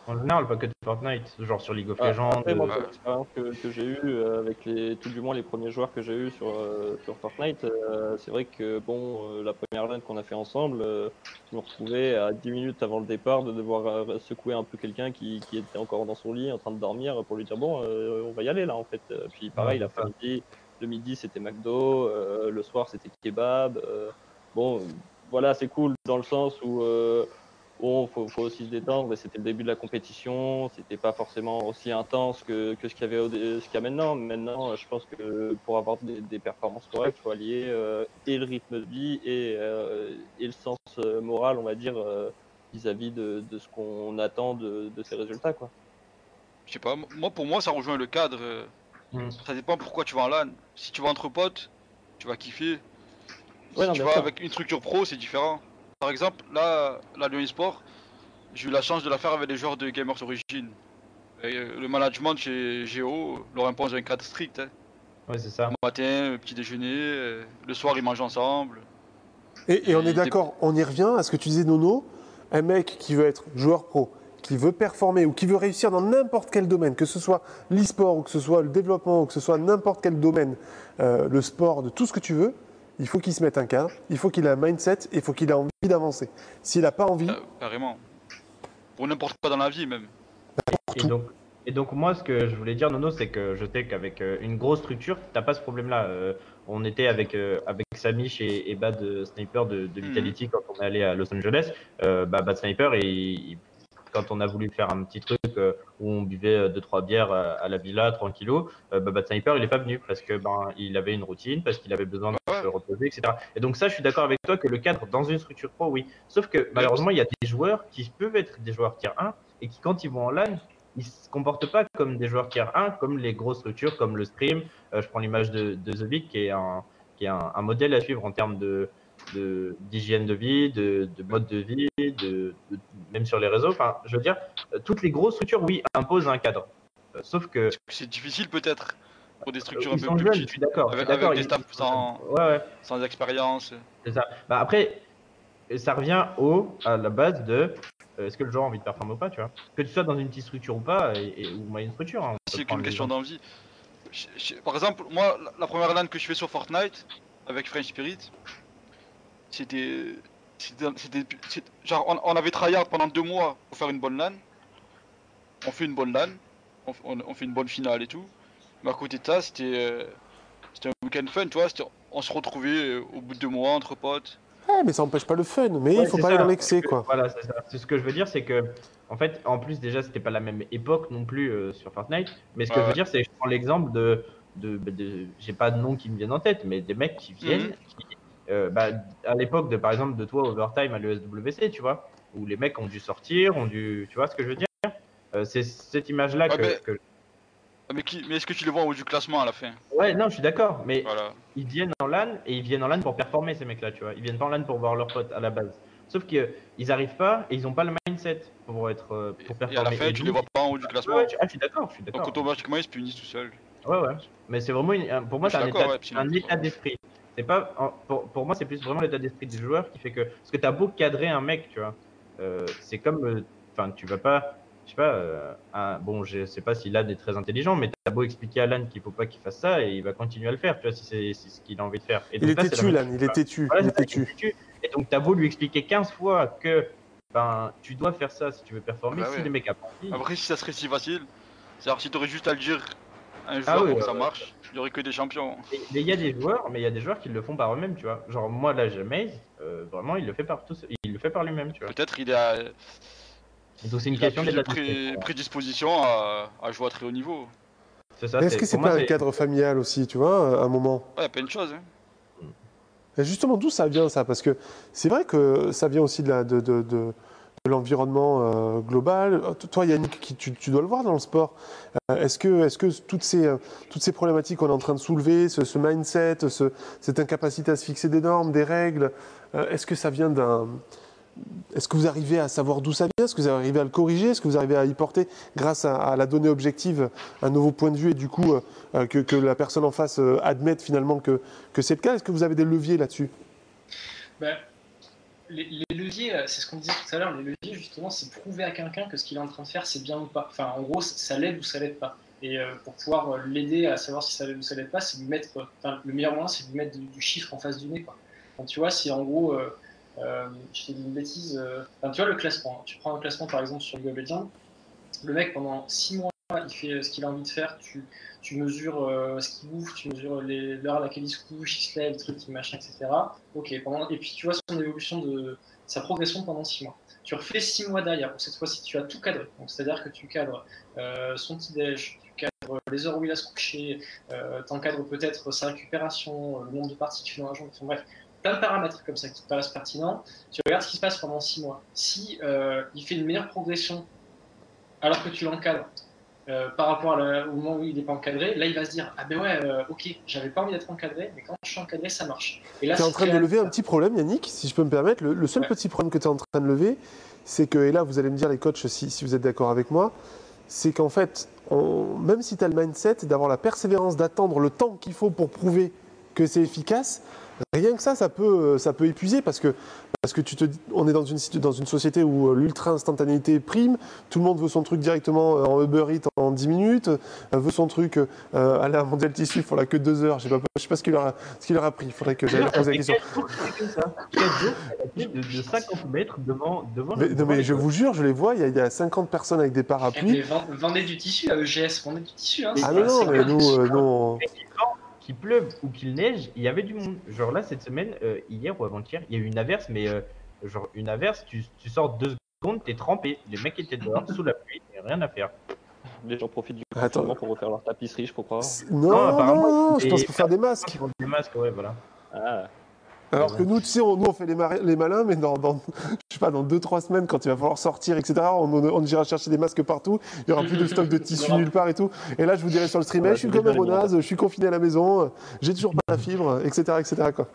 En général, pas que de Fortnite, genre sur League of Ah, Legends. Après, moi, euh, l'expérience que, que j'ai eue euh, avec les, tout du moins les premiers joueurs que j'ai eu sur, euh, sur Fortnite, euh, c'est vrai que bon, euh, la première LAN qu'on a fait ensemble, euh, je me retrouvais à 10 minutes avant le départ de devoir secouer un peu quelqu'un qui, qui était encore dans son lit en train de dormir pour lui dire bon, euh, on va y aller là en fait. Puis pareil, Ouais, l'après-midi, le midi c'était McDo, euh, le soir c'était kebab. euh, bon, voilà, c'est cool dans le sens où euh, Bon, faut, faut aussi se détendre, mais c'était le début de la compétition, c'était pas forcément aussi intense que, que ce qu'il y avait au, ce qu'il y a maintenant. Maintenant, je pense que pour avoir des, des performances correctes, il faut allier euh, et le rythme de vie et, euh, et le sens euh, moral, on va dire, euh, vis-à-vis de, de ce qu'on attend de, de ces résultats. Quoi. Je sais pas, moi pour moi ça rejoint le cadre. euh, Mm. Ça dépend pourquoi tu vas en LAN. Si tu vas entre potes, tu vas kiffer. Si non, tu vas sûr. avec une structure pro, c'est différent. Par exemple, là, la Lyon Sport, j'ai eu la chance de la faire avec des joueurs de Gamers Origin. Et, euh, le management chez Géo leur impose un cadre strict. hein. Ouais, c'est ça. Le matin, petit déjeuner, euh, le soir ils mangent ensemble. Et, et on est d'accord, on y revient à ce que tu disais, Nono. Un mec qui veut être joueur pro, qui veut performer ou qui veut réussir dans n'importe quel domaine, que ce soit l'e-sport ou que ce soit le développement ou que ce soit n'importe quel domaine, euh, le sport, de tout ce que tu veux, il faut qu'il se mette un cadre, il faut qu'il ait un mindset, il faut qu'il ait envie d'avancer. S'il n'a pas envie, euh, carrément. Pour n'importe quoi dans la vie même. Et donc, et donc moi, ce que je voulais dire, Nono, c'est que je sais qu'avec euh, une grosse structure, t'as pas ce problème-là. Euh, on était avec euh, avec Samish et, et Bad Sniper de, de Mhm. Vitality quand on est allé à Los Angeles. Euh, bah, Bad Sniper, et, il- quand on a voulu faire un petit truc euh, où on buvait euh, deux trois bières à, à la villa tranquillo, euh, bah, Bad Sniper, il est pas venu parce que ben il avait une routine, parce qu'il avait besoin de Ouais. se reposer, etc. Et donc ça, je suis d'accord avec toi que le cadre dans une structure pro, oui. Sauf que malheureusement, il y a des joueurs qui peuvent être des joueurs tier 1 et qui quand ils vont en LAN, ils se comportent pas comme des joueurs tier 1, comme les grosses structures, comme le stream. Euh, je prends l'image de, de The Big, qui est un, qui est un, un modèle à suivre en termes de d'hygiène de, vie, de, de mode de vie, de, de- même sur les réseaux. Enfin, je veux dire, euh, toutes les grosses structures, oui, imposent un cadre. Euh, sauf que C'est difficile peut-être pour des structures ils un peu sont plus jeunes, je petites, suis d'accord. avec, des staffs sans, Ouais, ouais. sans expérience. C'est ça. Bah, après, ça revient au, à la base de euh, est-ce que le joueur a envie de performer ou pas, tu vois? Que tu sois dans une petite structure ou pas, et, et- ou moyenne structure. hein, C'est qu'une question d'envie. Par exemple, moi, la- la première LAN que je fais sur Fortnite avec French Spirit, c'était genre, on, on avait tryhard pendant deux mois pour faire une bonne LAN. On fait une bonne LAN, on, f- on- on fait une bonne finale et tout. Mais à côté de ça, c'était, euh, c'était un week-end fun, tu vois. On se retrouvait euh, au bout de deux mois entre potes. Ouais, mais ça n'empêche pas le fun. Mais Ouais, il faut pas aller dans l'excès, quoi. Voilà, c'est ça. C'est ce que je veux dire, c'est que, en fait, en plus, déjà, c'était pas la même époque non plus euh, sur Fortnite. Mais ce que Ouais, je veux dire, c'est que je prends l'exemple de. de, de- J'ai pas de nom qui me viennent en tête, mais des mecs qui viennent. Mhm. qui, euh, bah, à l'époque de, par exemple, de toi, Overtime à l'ESWC, tu vois, où les mecs ont dû sortir, ont dû. Tu vois ce que je veux dire? Euh, C'est cette image-là Ouais, que, mais- que- Ah, Mais, est-ce que tu les vois en haut du classement à la fin? Ouais, non, je suis d'accord, mais Voilà. ils viennent en LAN et ils viennent en LAN pour performer ces mecs-là, tu vois. Ils viennent pas en LAN pour voir leurs potes à la base. Sauf qu'ils arrivent pas et ils ont pas le mindset pour être euh, pour Et à performer. la fin, Et tu les vois pas en haut du classement. Ouais, ah, je suis d'accord, je suis d'accord. Donc automatiquement, ils se punissent tout seuls. Ouais, ouais. Mais c'est vraiment, une- pour moi, c'est un ouais, état d'esprit. C'est pas, pour, pour moi, c'est plus vraiment l'état d'esprit du joueur qui fait que, parce que t'as beau cadrer un mec, tu vois, euh, c'est comme, euh, enfin, tu vas pas, je sais pas, euh, un- bon, je sais pas si Lan est très intelligent, mais t'as beau expliquer à Lan qu'il faut pas qu'il fasse ça et il va continuer à le faire, tu vois, si c'est si ce qu'il a envie de faire. Et Il donc est là, têtu, chose, Il tu est têtu. Voilà, Il est têtu. Et donc, t'as beau lui expliquer 15 fois que ben, tu dois faire ça si tu veux performer. Bah si ouais. les mecs Après, si ça serait si facile, c'est-à-dire si t'aurais juste à le dire un jour Ah oui, pour que ça marche, il y aurait que des champions. Mais il y a des joueurs, mais il y a des joueurs qui le font par eux-mêmes, tu vois. Genre moi là, j'ai Maze, euh, vraiment il le fait par tout, seul- il le fait par lui-même, tu vois. Peut-être il a, donc c'est une il a question plus de pré- prédisposition à, à jouer à très haut niveau. C'est ça. Est-ce que c'est pas un cadre familial aussi, tu vois, à un moment? Ouais, il y a plein de choses. Hein. Et justement, d'où ça vient ça? Parce que c'est vrai que ça vient aussi de la- de, de- de- l'environnement euh, global. Euh, Toi, Yannick, tu, dois le voir dans le sport. Euh, est-ce que, est-ce que toutes, ces, toutes ces problématiques qu'on est en train de soulever, ce, mindset, ce- cette incapacité à se fixer des normes, des règles, est-ce que ça vient d'un... Est-ce que vous arrivez à savoir d'où ça vient? Est-ce que vous arrivez à le corriger? Est-ce que vous arrivez à y porter, grâce à, la donnée objective, un nouveau point de vue et du coup que, la personne en face admette finalement que, que c'est le cas? Est-ce que vous avez des leviers là-dessus? Ben, les, leviers, euh, c'est ce qu'on disait tout à l'heure, les leviers justement, c'est prouver à quelqu'un que ce qu'il est en train de faire, c'est bien ou pas. Enfin, en gros, ça l'aide ou ça l'aide pas. Et euh, pour pouvoir euh, l'aider à savoir si ça l'aide ou ça l'aide pas, c'est lui mettre, enfin, le meilleur moyen, c'est de lui mettre du, chiffre en face du nez. Quoi. Tu vois, si en gros, euh, euh, je t'ai dit une bêtise, tu vois le classement, hein. tu prends un classement par exemple sur of Legends, le mec pendant 6 mois, il fait euh, ce qu'il a envie de faire, tu, mesures euh, ce qu'il bouffe, tu mesures l'heure à laquelle il se couche, il se lève, trucs, machin, etc. Ok, pendant, et puis tu vois son évolution de sa progression pendant 6 mois. Tu refais 6 mois derrière, donc cette fois-ci tu as tout cadré. C'est-à-dire que tu cadres euh, son petit-déj, tu cadres les heures où il va se coucher, euh, tu encadres peut-être sa récupération, le nombre de parties que tu fais dans la journée, bref, plein de paramètres comme ça qui te paraissent pertinents. Tu regardes ce qui se passe pendant 6 mois. Si il fait une meilleure progression alors que tu l'encadres, euh, par rapport à la- au moment où il n'est pas encadré, là il va se dire Ah ben ouais, euh, ok, j'avais pas envie d'être encadré, mais quand je suis encadré, ça marche. Tu es en train de lever un petit problème, Yannick, si je peux me permettre. Le, le seul Ouais. petit problème que tu es en train de lever, c'est que, et là vous allez me dire les coachs si, si vous êtes d'accord avec moi, c'est qu'en fait, on- même si tu as le mindset d'avoir la persévérance d'attendre le temps qu'il faut pour prouver que c'est efficace, rien que ça, ça peut, ça peut épuiser parce que, parce que tu te, on est dans une, société où euh, l'ultra-instantanéité prime, tout le monde veut son truc directement euh, en Uber Eats en 10 minutes, euh, veut son truc euh, aller à Mondial Tissu, il faut là que 2 heures, je je sais pas ce qu'il leur, a- pris, il faudrait que j'aille poser la question. 4 jours, c'est comme ça. 4 jours, de, de 50 mètres devant, devant Mais, non, mais je vous jure, je les vois, il y, a, il y a 50 personnes avec des Eh, parapluies. vendez du tissu à EGS, vendez du tissu. Hein, Ah non, non, nous, euh, nous, on- Mais qu'il pleuve ou qu'il neige, il y avait du monde. Genre là, cette semaine, euh, hier ou avant-hier, il y a eu une averse, mais euh, genre une averse, tu, tu sors deux secondes, t'es trempé. Les mecs étaient dehors, sous la pluie, et rien à faire. Les gens profitent du confinement pour refaire leur tapisserie, je crois. Non, Non, non, apparemment, non, je pense pour faire des masques. Des masques, ouais, voilà. Ah, Alors que nous, tu sais, on, nous, on fait les, les malins, mais dans, dans, je sais pas, dans 2-3 semaines, quand il va falloir sortir, etc., on, on, on ira chercher des masques partout, il y aura plus de stock de tissu nulle part et tout. Et là, je vous dirai sur le stream, Ouais, je suis comme un bonaze, je suis confiné à la maison, j'ai toujours pas la fibre, etc., etc., quoi.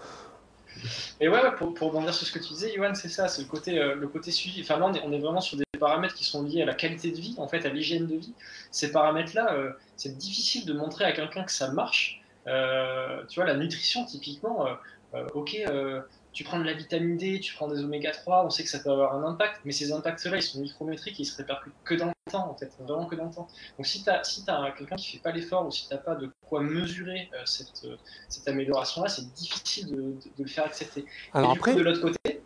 Et ouais, pour, pour rebondir sur ce que tu disais, Yoann, c'est ça, c'est le côté, euh, le côté suivi. Enfin, là, on est, on est vraiment sur des paramètres qui sont liés à la qualité de vie, en fait, à l'hygiène de vie. Ces paramètres-là, euh, c'est difficile de montrer à quelqu'un que ça marche. Euh, tu vois, la nutrition, typiquement, ok, euh, tu prends de la vitamine D, tu prends des oméga 3, on sait que ça peut avoir un impact, mais ces impacts-là, ils sont micrométriques et ils se répercutent que dans le temps, en fait, vraiment que dans le temps. Donc, si tu as, si as quelqu'un qui fait pas l'effort ou si tu n'as pas de quoi mesurer euh, cette, euh, cette amélioration-là, c'est difficile de, de- de le faire accepter. Alors et du après, coup, de l'autre côté,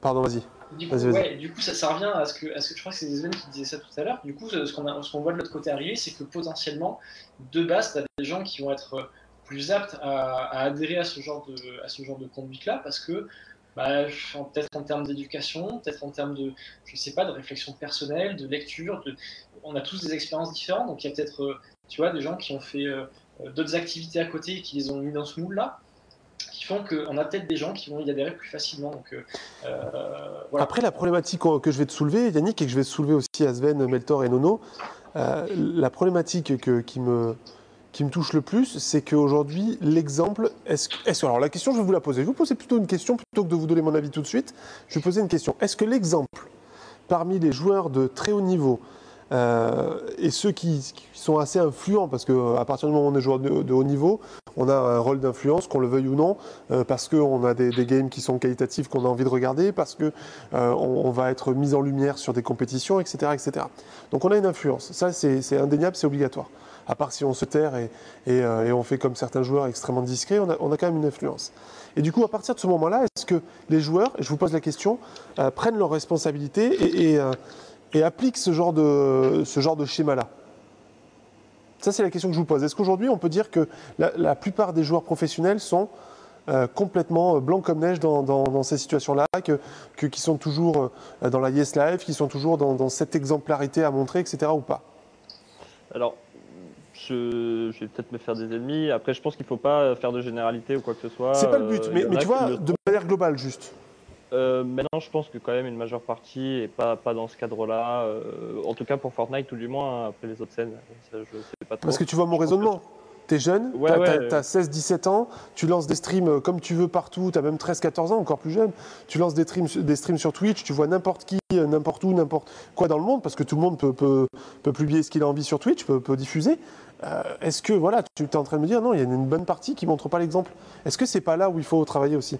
Pardon, vas-y. Du coup, ouais, du coup ça, ça revient à ce, que, à ce que je crois que c'est Sven qui disait ça tout à l'heure. Du coup, ce qu'on qu'on voit de l'autre côté arriver, c'est que potentiellement, de base, tu as des gens qui vont être plus aptes à, adhérer à ce genre de, à ce genre de conduite-là parce que bah, peut-être en termes d'éducation, peut-être en termes de, je sais pas, de réflexion personnelle, de lecture, on a tous des expériences différentes, donc il y a peut-être, euh, tu vois, des gens qui ont fait euh, euh, d'autres activités à côté et qui les ont mis dans ce moule-là, qui font qu'on a peut-être des gens qui vont y adhérer plus facilement. Donc. Après, la problématique que je vais te soulever, Yannick, et que je vais soulever aussi à Sven, Meltor et Nono, la problématique que- qui, me, qui me touche le plus, c'est qu'aujourd'hui, l'exemple. Est-ce, est-ce, alors, la question, je vais vous la poser. Je vais vous poser plutôt une question plutôt que de vous donner mon avis tout de suite. Je vais poser une question. Est-ce que l'exemple, parmi les joueurs de très haut niveau, euh, et ceux qui, sont assez influents, parce qu'à partir du moment où on est joueur de, haut niveau, on a un rôle d'influence, qu'on le veuille ou non, euh, parce qu'on a des, games qui sont qualitatifs qu'on a envie de regarder, parce euh, on, va être mis en lumière sur des compétitions, etc. etc. Donc on a une influence. Ça, c'est indéniable, c'est obligatoire. À part si on se terre euh, et on fait comme certains joueurs extrêmement discrets, on a, quand même une influence. Et du coup, à partir de ce moment-là, est-ce que les joueurs, je vous pose la question, euh, prennent leurs responsabilités euh, et appliquent ce genre de, schéma-là? Ça, c'est la question que je vous pose. Est-ce qu'aujourd'hui, on peut dire que la, plupart des joueurs professionnels sont complètement blancs comme neige dans, ces situations-là, que, que- qui sont toujours dans la Yes Life, qui sont toujours dans, dans cette exemplarité à montrer, etc. ou pas? Alors, je, je vais peut-être me faire des ennemis. Après, je pense qu'il ne faut pas faire de généralité ou quoi que ce soit. C'est pas le but, Euh, mais, tu vois, de manière globale, juste. Euh, maintenant, je pense que quand même une majeure partie est pas, pas dans ce cadre-là. euh, en tout cas pour Fortnite, tout du moins. hein, Après les autres scènes, ça, je sais pas trop. Parce que tu vois mon Je raisonnement. T'es jeune, Ouais, t'as, ouais. t'as 16-17 ans, tu lances des streams euh, comme tu veux partout, t'as même 13-14 ans, encore plus jeune. Tu lances des streams, des streams sur Twitch, tu vois n'importe qui, n'importe où, n'importe quoi dans le monde, parce que tout le monde peut, peut, peut publier ce qu'il a envie sur Twitch, peut, peut diffuser. Euh, est-ce que, voilà, tu es en train de me dire, non, il y a une bonne partie qui montre pas l'exemple. Est-ce que c'est pas là où il faut travailler aussi?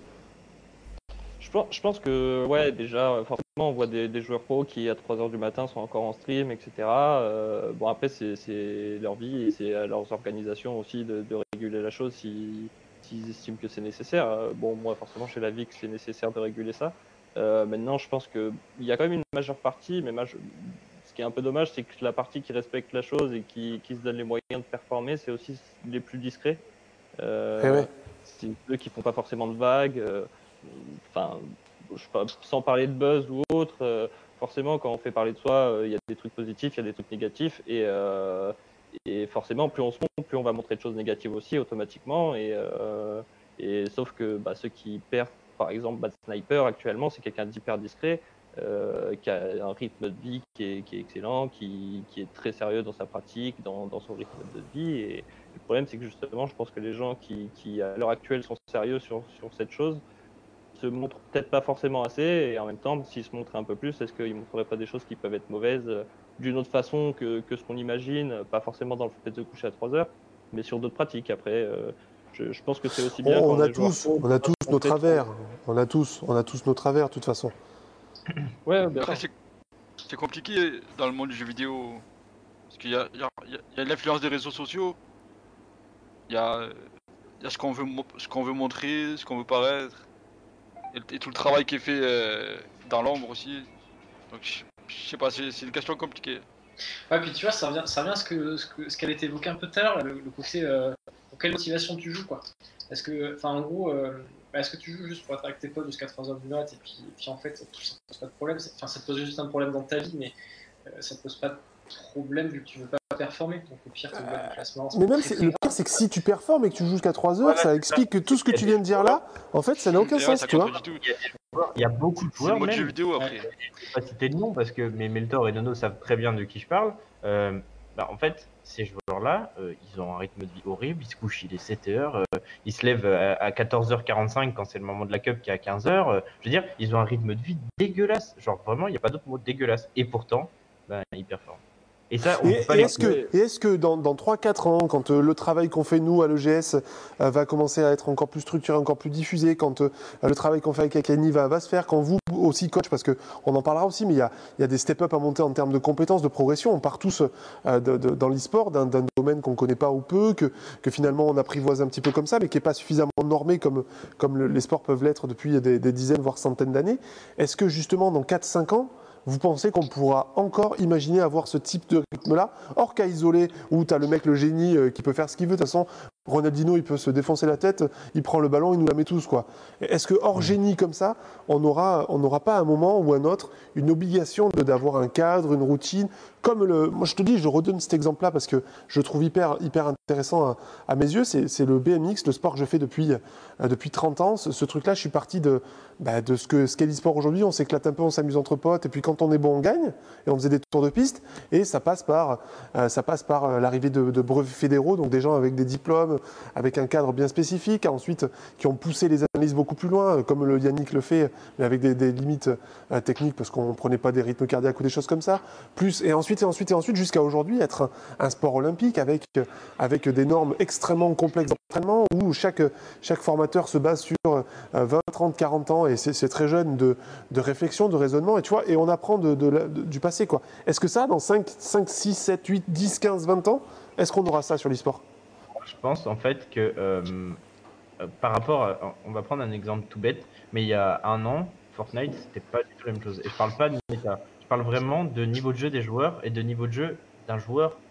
Je pense, que, ouais, déjà, forcément, on voit des, joueurs pro qui, à 3h du matin, sont encore en stream, etc. Euh, bon, après, c'est- leur vie et c'est à leurs organisations aussi de, réguler la chose si- s'ils estiment que c'est nécessaire. Euh, Bon, moi, forcément, j'ai l'avis que c'est nécessaire de réguler ça. Maintenant, je pense qu'il y a quand même une majeure partie, mais maj- ce qui est un peu dommage, c'est que la partie qui respecte la chose et qui, qui se donne les moyens de performer, c'est aussi les plus discrets. Euh, Eh ouais. C'est ceux qui font pas forcément de vagues. euh, Enfin, sans parler de buzz ou autre, euh, forcément, quand on fait parler de soi, il y a des trucs positifs, il y a des trucs négatifs, et, et forcément, plus on se montre, plus on va montrer de choses négatives aussi, automatiquement. Et, et sauf que bah, ceux qui perdent, par exemple, Bad Sniper actuellement, c'est quelqu'un d'hyper discret, euh, qui a un rythme de vie qui est, qui est excellent, qui, qui est très sérieux dans sa pratique, dans, dans son rythme de vie. Et le problème, c'est que justement, je pense que les gens qui, qui à l'heure actuelle, sont sérieux sur, sur cette chose, se montrent peut-être pas forcément assez, et en même temps, s'ils se montraient un peu plus, est-ce qu'ils ne montreraient pas des choses qui peuvent être mauvaises euh, d'une autre façon que, que ce qu'on imagine, pas forcément dans le fait de se coucher à 3 heures, mais sur d'autres pratiques. Après, euh, je, je pense que c'est aussi bien. on, quand on a tous, on a tous nos travers. On a tous, on a tous nos travers, de toute façon. Ouais, bien Après, sûr. c'est c'est compliqué dans le monde du jeu vidéo. Parce qu'il y a, il y a- il y a- il y a l'influence des réseaux sociaux. Il y a, il y a ce qu'on veut, mo- ce qu'on veut montrer, ce qu'on veut paraître. Et, et tout le travail qui est fait euh, dans l'ombre aussi. Donc, je je sais pas, c'est c'est une question compliquée. Ouais, puis tu vois, ça revient, ça revient à ce que ce que- ce qu'elle était évoqué un peu tout à l'heure, le, le côté euh, pour quelle motivation tu joues, quoi. Est-ce que, enfin, en gros, euh, bah, est-ce que tu joues juste pour être avec tes potes jusqu'à 3h du mat et puis, et puis en fait, ça te pose pas de problème. Enfin, ça te pose juste un problème dans ta vie, mais euh, ça te pose pas de problème vu que tu veux pas performer. Donc au pire, tu le classement. Mais même, le pire, c'est que si tu performes et que tu joues jusqu'à 3 heures, Voilà, ça c'est explique que tout ce que tu viens de dire là, en fait, ça n'a aucun sens, tu vois. Il y a beaucoup de joueurs même, vidéo après. je vais pas citer de nom parce que mes Meltor et Nono savent très bien de qui je parle. Euh, bah, en fait, ces joueurs-là, euh, ils ont un rythme de vie horrible. Ils se couchent, il est 7h. euh, ils se lèvent à, à 14h45 quand c'est le moment de la cup qui est à 15h. euh, je veux dire, ils ont un rythme de vie dégueulasse. Genre vraiment, il n'y a pas d'autre mot dégueulasse. Et pourtant, bah, ils performent. Et ça, on Et, peut pas et les est-ce que, est-ce que dans, dans 3-4 ans, quand euh, le travail qu'on fait nous à l'EGS euh, va commencer à être encore plus structuré, encore plus diffusé, quand euh, le travail qu'on fait avec Akani va, va se faire, quand vous aussi coach, parce qu'on en parlera aussi, mais il y a, il y a des step-up à monter en termes de compétences, de progression, on part tous de- de- dans l'e-sport d'un d'un domaine qu'on ne connaît pas ou peu, que, que finalement on apprivoise un petit peu comme ça, mais qui n'est pas suffisamment normé comme, comme le- les sports peuvent l'être depuis des, des dizaines, voire centaines d'années. Est-ce que justement dans 4-5 ans, vous pensez qu'on pourra encore imaginer avoir ce type de rythme-là Hors cas isolé, où tu le mec, le génie, euh, qui peut faire ce qu'il veut. De toute façon, Ronaldinho, il peut se défoncer la tête, il prend le ballon, il nous la met tous. quoi. Est-ce que hors génie comme ça, on n'aura on pas à un moment ou un autre une obligation d'avoir un cadre, une routine comme le, moi je te dis, je redonne cet exemple-là parce que je trouve hyper, hyper intéressant à, à mes yeux, c'est le BMX, le sport que je fais depuis, euh, depuis 30 ans. Ce, ce truc-là, je suis parti de, bah, de ce que ce qu'est l'e-sport aujourd'hui. On s'éclate un peu, on s'amuse entre potes, et puis quand on est bon, on gagne. Et on faisait des tours de piste, et ça passe par, euh, ça passe par euh, l'arrivée de, de brevets fédéraux, donc des gens avec des diplômes, avec un cadre bien spécifique, ensuite qui ont poussé les analyses beaucoup plus loin, comme le Yannick le fait, mais avec des, limites euh, techniques parce qu'on ne prenait pas des rythmes cardiaques ou des choses comme ça. Plus et ensuite et ensuite et ensuite jusqu'à aujourd'hui être un, sport olympique avec des normes extrêmement complexes d'entraînement où chaque formateur se base sur euh, 20, 30, 40 ans et c'est très jeune de, réflexion, de raisonnement et tu vois et on apprend du passé. Est-ce que ça dans 5, 5, 6, 7, 8, 10, 15, 20 ans, est-ce qu'on aura ça sur l'e-sport? Je pense en fait que euh, euh, par rapport, à- on va prendre un exemple tout bête, mais il y a un an, Fortnite, c'était pas du tout la même chose. Et je parle pas de méta, je parle vraiment de niveau de jeu des joueurs et de niveau de jeu d'un joueur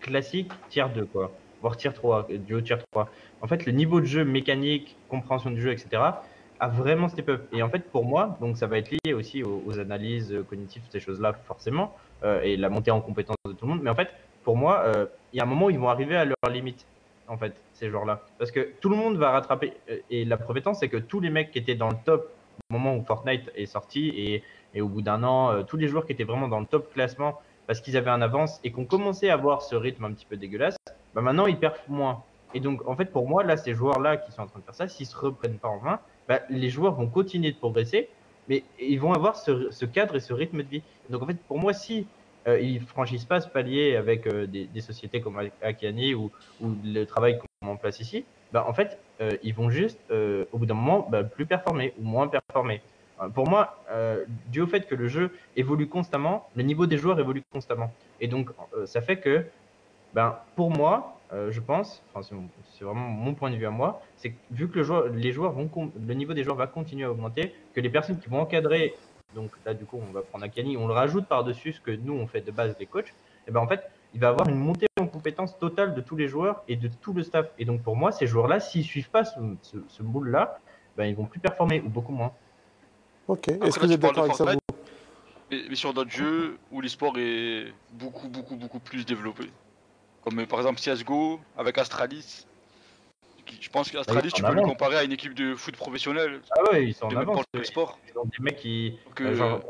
classique tier 2, quoi, voire tier 3, euh, duo tier 3. En fait, le niveau de jeu mécanique, compréhension du jeu, etc., a vraiment step up. Et en fait, pour moi, donc ça va être lié aussi aux, analyses cognitives, ces choses-là, forcément, et la montée en compétence de tout le monde. Mais en fait, pour moi, il y a un moment où ils vont arriver à leur limite en fait, ces joueurs-là. Parce que tout le monde va rattraper. euh, Et la preuve c'est que tous les mecs qui étaient dans le top au moment où Fortnite est sorti et, et au bout d'un an, euh, tous les joueurs qui étaient vraiment dans le top classement parce qu'ils avaient un avance et qu'on commençait à avoir ce rythme un petit peu dégueulasse, bah maintenant ils perdent moins. Et donc, en fait, pour moi, là, ces joueurs-là qui sont en train de faire ça, s'ils se reprennent pas en main, bah, les joueurs vont continuer de progresser, mais ils vont avoir ce, ce cadre et ce rythme de vie. Donc, en fait, pour moi, si euh, ils franchissent pas ce palier avec euh, des, sociétés comme Akiani ou, le travail qu'on met en place ici, bah, en fait, euh, ils vont juste, au bout d'un moment, bah, plus performer ou moins performer. Pour moi, dû au fait que le jeu évolue constamment, le niveau des joueurs évolue constamment. Et donc, ça fait que, ben, pour moi, je pense, c'est vraiment mon point de vue à moi, c'est que vu que les joueurs vont, le niveau des joueurs va continuer à augmenter, que les personnes qui vont encadrer, donc là, du coup, on va prendre Akani, on le rajoute par-dessus ce que nous, on fait de base des coachs, et ben, en fait, il va avoir une montée en compétence totale de tous les joueurs et de tout le staff. Et donc, pour moi, ces joueurs-là, s'ils suivent pas ce, ce, ce moule-là, ben, ils vont plus performer ou beaucoup moins. Ok. Est-ce que vous êtes d'accord avec ça Mais, mais sur d'autres jeux où l'e-sport est beaucoup, beaucoup, beaucoup plus développé. Comme par exemple CSGO avec Astralis. Je pense qu'Astralis, tu peux le comparer à une équipe de foot professionnelle. Ah ouais, ils sont en de avance. le sport. Ils ont des mecs qui. Euh, euh, genre,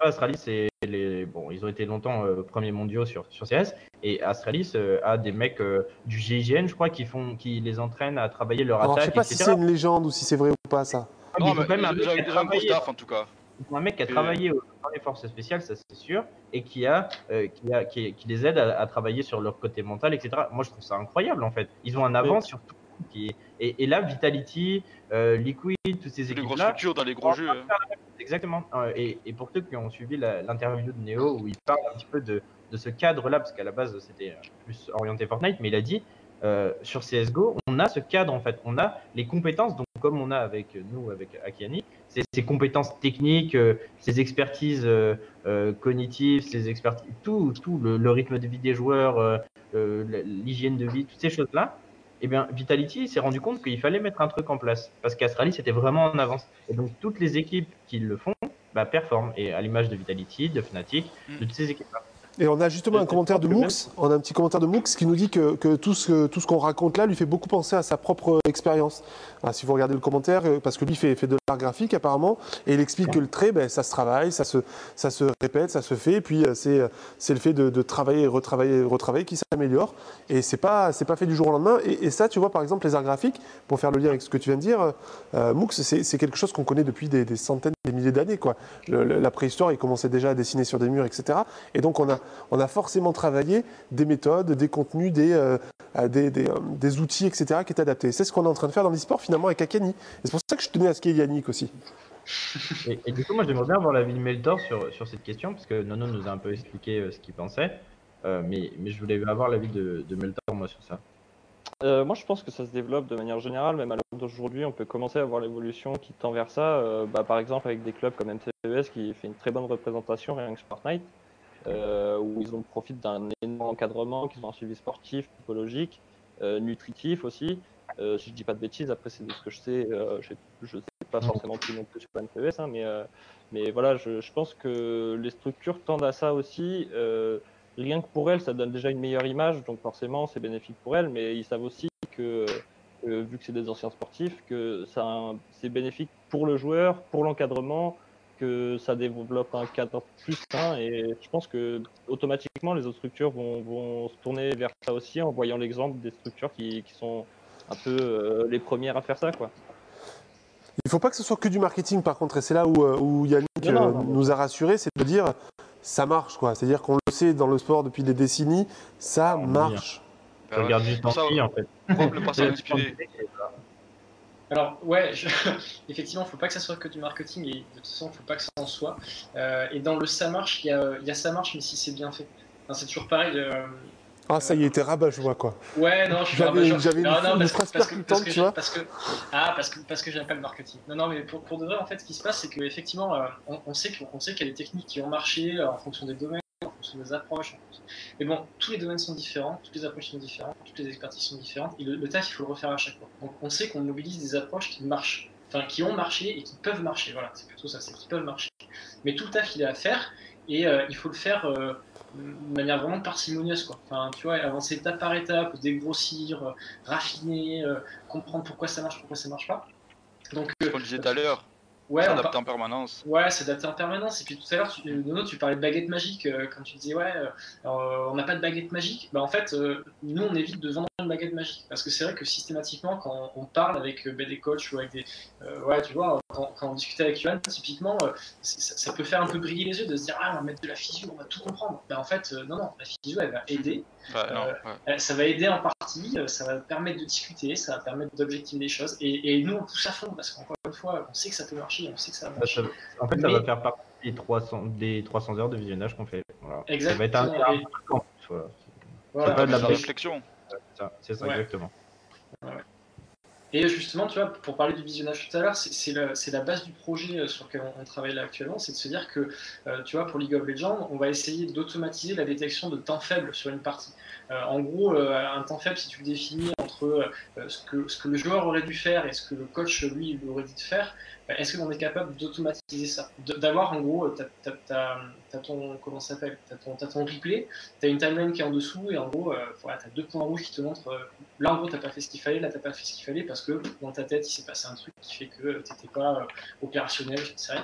pas, Astralis, c'est les. Bon, ils ont été longtemps euh, premiers mondiaux sur, sur CS. Et Astralis euh, a des mecs euh, du GIGN, je crois, qui, font, qui les entraînent à travailler leur Alors, je sais attaque, pas si c'est une légende ou si c'est vrai ou pas ça. Ah, mais non, ils ont mais quand même ils ont un gros staff en tout cas. ils ont un mec qui a travaillé dans les forces spéciales, ça c'est sûr, et qui, a, euh, qui, a, qui, qui les aide à, à travailler sur leur côté mental, etc. Moi, je trouve ça incroyable en fait. Ils ont un avance sur tout. Qui... Et, et là, Vitality, euh, Liquid, toutes ces Les grosses équipes-là, structures dans les gros jeux. hein. Exactement. Euh, Et, et pour ceux qui ont suivi l'interview de Neo où il parle un petit peu de, de ce cadre-là, parce qu'à la base c'était euh, plus orienté Fortnite, mais il a dit euh, sur CSGO, on a ce cadre en fait, on a les compétences, donc comme on a avec nous, avec Akiani, ces, ces compétences techniques, euh, ces expertises euh, cognitives, ces expertises, tout, tout le, le rythme de vie des joueurs, l'hygiène de vie, toutes ces choses-là. Eh bien, Vitality s'est rendu compte qu'il fallait mettre un truc en place parce qu'Astralis était vraiment en avance. Et donc, toutes les équipes qui le font bah, performent. Et à l'image de Vitality, de Fnatic, de toutes ces équipes-là. Et on a justement un commentaire de que même- Mooks, on a un petit commentaire de Mooks qui nous dit que, que tout ce, tout ce qu'on raconte là lui fait beaucoup penser à sa propre expérience. Ah, si vous regardez le commentaire, euh, parce que lui fait, fait de l'art graphique apparemment, et il explique que le trait, ben, ça se travaille, ça se, ça se répète, ça se fait, et puis euh, c'est, euh, c'est le fait de, de travailler, retravailler, retravailler qui s'améliore. Et c'est pas, c'est pas fait du jour au lendemain. Et, et ça, tu vois, par exemple, les arts graphiques, pour faire le lien avec ce que tu viens de dire, euh, Mooks, c'est, c'est quelque chose qu'on connaît depuis des, des centaines, des des milliers d'années. quoi. Le- le- la préhistoire, ils commençaient déjà à dessiner sur des murs, etc. Et donc, on a, on a forcément travaillé des méthodes, des contenus, des, euh, euh, des, des, euh, des outils, etc., qui étaient adaptés. C'est ce qu'on est en train de faire dans l'e-sport, finalement, avec Akani. Et c'est pour ça que je tenais à ce qu'il y ait Yannick aussi. Et, et du coup, moi, j'aimerais bien avoir l'avis de Meltor sur, sur cette question, parce que Nono nous a un peu expliqué euh, ce qu'il pensait. Euh, mais, mais je voulais avoir l'avis de, de Meltor, moi, sur ça. Euh, moi, je pense que ça se développe de manière générale, même à l'heure d'aujourd'hui, on peut commencer à voir l'évolution qui tend vers ça. Euh, bah, par exemple, avec des clubs comme MCES qui fait une très bonne représentation, rien que Fortnite, euh, où ils ont profitent d'un énorme encadrement, qu'ils ont un suivi sportif, psychologique, euh, nutritif aussi. Euh, si je dis pas de bêtises, après c'est de ce que je sais, euh, je, je sais pas forcément plus non plus sur MCES, hein, mais, euh, mais voilà, je, je pense que les structures tendent à ça aussi. Euh, rien que pour elles, ça donne déjà une meilleure image, donc forcément c'est bénéfique pour elles, mais ils savent aussi que, euh, vu que c'est des anciens sportifs, que c'est bénéfique pour le joueur, pour l'encadrement, que ça développe un cadre plus sain, et je pense que automatiquement les autres structures vont, vont se tourner vers ça aussi en voyant l'exemple des structures qui, qui sont un peu euh, les premières à faire ça, quoi. Il ne faut pas que ce soit que du marketing, par contre, et c'est là où, euh, où Yannick Non, non, euh, non. nous a rassurés, c'est de dire ça marche, quoi. C'est-à-dire qu'on le sait dans le sport depuis des décennies, ça oui, marche. Bah Je regarde en fait. Le. Alors ouais, je- effectivement, faut pas que ça soit que du marketing et de toute façon, faut pas que ça en soit. Euh, et dans le ça marche, il y a, il y a ça marche, mais si c'est bien fait. Enfin, c'est toujours pareil. euh, Ah, ça y est, était rabat, je vois, quoi. Ouais, non, je suis rabat-joie. j'avais Non, non, une phrase percutante, tu vois. parce que ah parce que parce que j'aime pas le marketing. Non, non, mais pour, pour de vrai, en fait, ce qui se passe, c'est qu'effectivement, euh, on, on sait qu'on sait qu'il y a des techniques qui ont marché en fonction des domaines, fonction des approches. Mais bon, tous les domaines sont différents, toutes les approches sont différentes, toutes les expertises sont différentes. Et le, taf, il faut le refaire à chaque fois. Donc, on sait qu'on mobilise des approches qui marchent, enfin, qui ont marché et qui peuvent marcher. Voilà, c'est plutôt ça, c'est qui peuvent marcher. Mais tout le taf, il est à faire et euh, il faut le faire. euh, de manière vraiment parcimonieuse quoi. Enfin, tu vois, avancer étape par étape, dégrossir, raffiner, euh, comprendre pourquoi ça marche, pourquoi ça marche pas. Donc, Ce qu'on disait tout à l'heure, ouais, s'adapter par- en permanence. ouais, s'adapter en permanence. Et puis tout à l'heure, tu, euh, Nono, tu parlais de baguette magique euh, quand tu disais ouais, euh, on n'a pas de baguette magique. Bah en fait, euh, nous on évite de vendre baguette magique parce que c'est vrai que systématiquement quand on parle avec euh, bah, des coachs ou avec des, euh, ouais, tu vois, quand, quand on discutait avec Yohan, typiquement, euh, ça, ça peut faire un peu briller les yeux de se dire ah on va mettre de la physio, on va tout comprendre. Bah en fait, euh, non non, la physio elle va aider. Bah, non, ouais. Ça va aider en partie, ça va permettre de discuter, ça va permettre d'objectiver les choses. Et, et nous, on pousse à fond parce qu'encore une fois, on sait que ça peut marcher, on sait que ça va Ça- marcher. ça- en fait, ça Mais- va faire partie des 300, des 300 heures de visionnage qu'on fait. Voilà. Ça va être un, Exactement. un Et- de la réflexion. C'est ça, c'est ça, Ouais. exactement. Et justement, tu vois, pour parler du visionnage tout à l'heure, c'est- la, base du projet euh, sur lequel on, on travaille là actuellement, c'est de se dire que, euh, tu vois, pour League of Legends, on va essayer d'automatiser la détection de temps faible sur une partie. Euh, en gros, euh, un temps faible, si tu le définis entre euh, ce, que, le joueur aurait dû faire et ce que le coach, lui, aurait dit de faire, bah, est-ce qu'on est capable d'automatiser ça? D'avoir, en gros, t'as t'as- t'as- t'as ton, comment ça s'appelle? Ton, ton replay, t'as une timeline qui est en dessous, et en gros, euh, voilà, t'as deux points rouges qui te montrent, euh, là, en gros, t'as pas fait ce qu'il fallait, là, t'as pas fait ce qu'il fallait, parce que dans ta tête, il s'est passé un truc qui fait que euh, t'étais pas euh, opérationnel, je sais.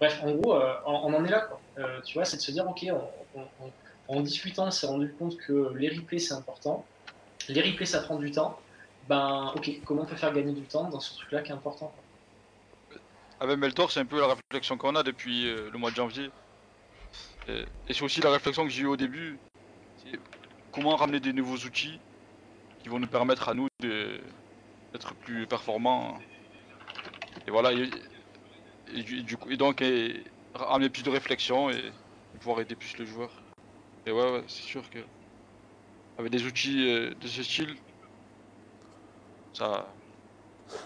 Bref, en gros, euh, on, en est là. Euh, tu vois, c'est de se dire, ok, en discutant, on s'est rendu compte que les replays, c'est important. Les replays, ça prend du temps. Ben, ok, comment on peut faire gagner du temps dans ce truc-là qui est important. Avec Meltor, c'est un peu la réflexion qu'on a depuis euh, le mois de janvier. Et, c'est aussi la réflexion que j'ai eue au début. Comment ramener des nouveaux outils qui vont nous permettre à nous d'être plus performants. Et voilà. Et, donc, ramener plus de réflexion et pouvoir aider plus les joueurs. Et ouais, ouais c'est sûr que avec des outils euh, de ce style, ça.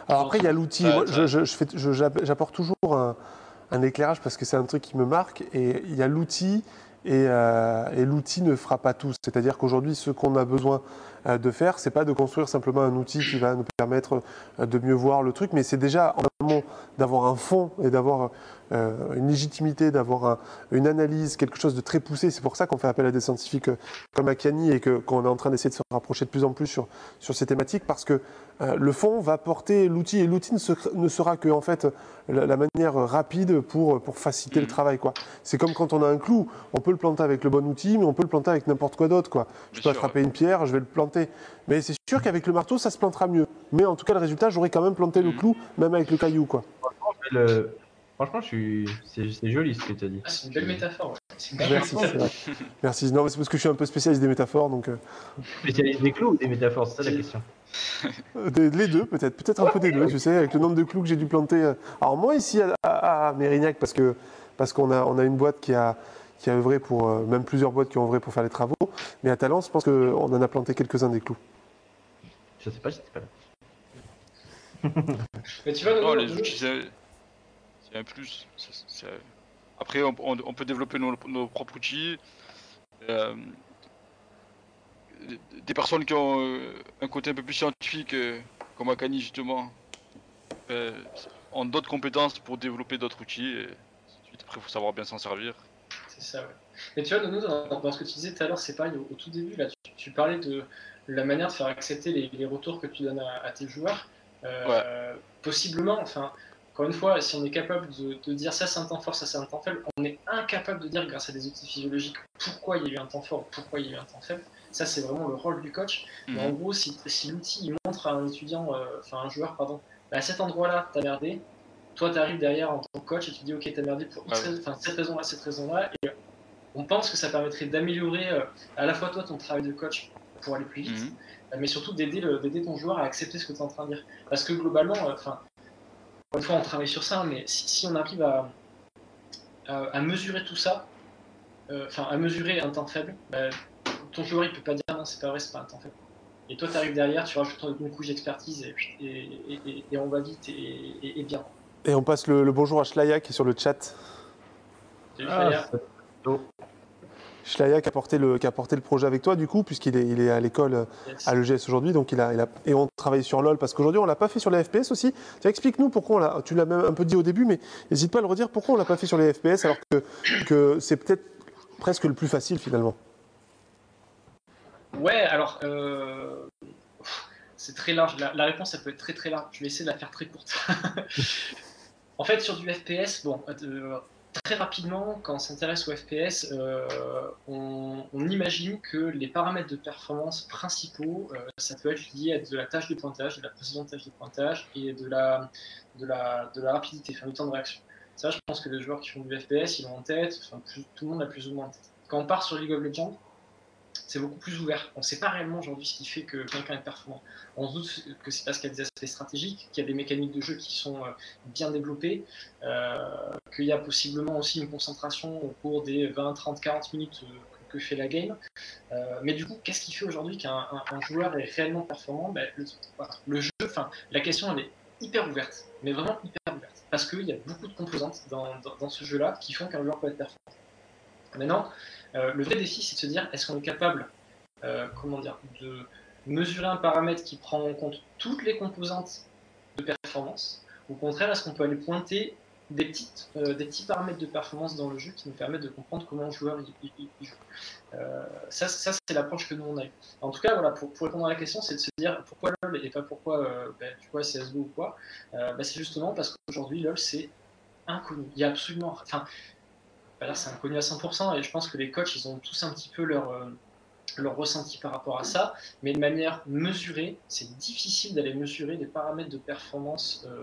Alors après, il y a l'outil. J'apporte toujours un, un éclairage parce que c'est un truc qui me marque. Et il y a l'outil et, euh, et l'outil ne fera pas tout. C'est-à-dire qu'aujourd'hui, ce qu'on a besoin euh, de faire, c'est pas de construire simplement un outil qui va nous permettre de mieux voir le truc, mais c'est déjà en amont d'avoir un fond et d'avoir euh, une légitimité, d'avoir un- une analyse, quelque chose de très poussé. C'est pour ça qu'on fait appel à des scientifiques euh, comme Akani et que- qu'on est en train d'essayer de se rapprocher de plus en plus sur, sur ces thématiques parce que euh, le fond va porter l'outil et l'outil ne, se- ne sera que en fait la, la manière rapide pour, pour faciliter le travail. quoi. C'est comme quand on a un clou, on peut le planter avec le bon outil, mais on peut le planter avec n'importe quoi d'autre. quoi. Je Bien peux sûr, attraper une pierre, je vais le planter. Mais c'est sûr qu'avec le marteau, ça se plantera mieux. Mais en tout cas, le résultat, j'aurais quand même planté le Mhm. clou, même avec le caillou. quoi. Franchement, je vais le- Franchement, je suis... c'est c'est joli ce que tu as dit. Ah, c'est une belle métaphore. une belle Merci, c'est vrai. Merci. Non, mais c'est parce que je suis un peu spécialiste des métaphores, donc euh, Spécialiste des clous ou des métaphores, c'est ça la question. euh, des- les deux peut-être, peut-être un peu des deux. Je sais, avec le nombre de clous que j'ai dû planter. euh, Alors moi ici à, à- à Mérignac, parce que parce qu'on a on a une boîte qui a qui a œuvré pour euh, même plusieurs boîtes qui ont œuvré pour faire les travaux. Mais à Talence, je pense qu'on en a planté quelques-uns des clous. Je sais pas, j'étais pas là. Mais tu vois, Non, Nono, les outils, c'est un plus. Après, on, on- on peut développer nos, nos propres outils. Euh, des personnes qui ont euh, un côté un peu plus scientifique, euh, comme Akani justement, euh, ont d'autres compétences pour développer d'autres outils. Et. Après, il faut savoir bien s'en servir. C'est ça, ouais. Mais tu vois, Nono, dans, dans ce que tu disais tout à l'heure, c'est pareil, au, au tout début, là, tu, tu parlais de la manière de faire accepter les, les retours que tu donnes à, à tes joueurs. Euh, Possiblement, enfin, encore une fois, si on est capable de, de dire ça c'est un temps fort, ça c'est un temps faible, on est incapable de dire grâce à des outils physiologiques pourquoi il y a eu un temps fort, pourquoi il y a eu un temps faible. Ça, c'est vraiment le rôle du coach. Mais en Mhm. gros, si, si l'outil il montre à un étudiant, euh, enfin un joueur, pardon, bah, à cet endroit-là, t'as merdé, toi t'arrives derrière en tant que coach et tu dis ok, t'as merdé pour X Ouais. raison- enfin, cette raison-là, cette raison-là, et on pense que ça permettrait d'améliorer euh, à la fois toi ton travail de coach pour aller plus vite, Mhm. euh, mais surtout d'aider ton joueur à accepter ce que tu es en train de dire. Parce que globalement, euh, enfin, encore une fois, on travaille sur ça, mais si, si on arrive à, à, à mesurer tout ça, euh, enfin à mesurer un temps faible, bah, ton joueur il peut pas dire non, c'est pas vrai, c'est pas un temps faible. Et toi, tu arrives derrière, tu rajoutes une couche d'expertise et, et, et- et- et on va vite et bien. Et on passe le, le bonjour à Shlaya qui est sur le chat. Salut, Ah, Shlaya qui a porté le qui a porté le projet avec toi du coup puisqu'il est il est à l'école Yes. à l'EGS aujourd'hui, donc il a, il a- et on travaille sur LoL parce qu'aujourd'hui on l'a pas fait sur les FPS aussi. Explique-nous pourquoi on l'a. Tu l'as même un peu dit au début, mais n'hésite pas à le redire. Pourquoi on l'a pas fait sur les FPS alors que, que c'est peut-être presque le plus facile finalement. Ouais, alors, euh, c'est très large. La, la réponse, ça peut être très très large. Je vais essayer de la faire très courte. en fait, sur du FPS, bon, euh, très rapidement, quand on s'intéresse au FPS, euh, on, imagine que les paramètres de performance principaux, euh, ça peut être lié à de la tâche de pointage, de la précision de tâche de pointage et de la, de la, de la rapidité, enfin, du temps de réaction. Ça, je pense que les joueurs qui font du FPS, ils l'ont en tête, enfin, tout le monde l'a plus ou moins en tête. Quand on part sur League of Legends, c'est beaucoup plus ouvert. On ne sait pas réellement aujourd'hui ce qui fait que quelqu'un est performant. On se doute que c'est parce qu'il y a des aspects stratégiques, qu'il y a des mécaniques de jeu qui sont euh, bien développées, euh, qu'il y a possiblement aussi une concentration au cours des 20, 30, 40 minutes euh, que fait la game. Mais du coup, qu'est-ce qui fait aujourd'hui qu'un un- un joueur est réellement performant? Ben, le, jeu, enfin, la question elle est hyper ouverte, mais vraiment hyper ouverte, parce qu'il y a beaucoup de composantes dans ce jeu-là qui font qu'un joueur peut être performant. Maintenant, euh, le vrai défi, c'est de se dire, est-ce qu'on est capable, euh, comment dire, de mesurer un paramètre qui prend en compte toutes les composantes de performance, au contraire, est-ce qu'on peut aller pointer euh, des petits paramètres de performance dans le jeu qui nous permettent de comprendre comment un joueur joue? Ça, c'est l'approche que nous on a. En tout cas, voilà, pour, répondre à la question, c'est de se dire pourquoi LoL et pas pourquoi euh, ben, CSGO ou quoi? Ben, c'est justement parce qu'aujourd'hui, LoL c'est inconnu. Il y a absolument. Enfin, pas dire c'est inconnu à 100%, et je pense que les coachs ils ont tous un petit peu leur. euh, leur ressenti par rapport à ça, mais de manière mesurée, c'est difficile d'aller mesurer des paramètres de performance euh,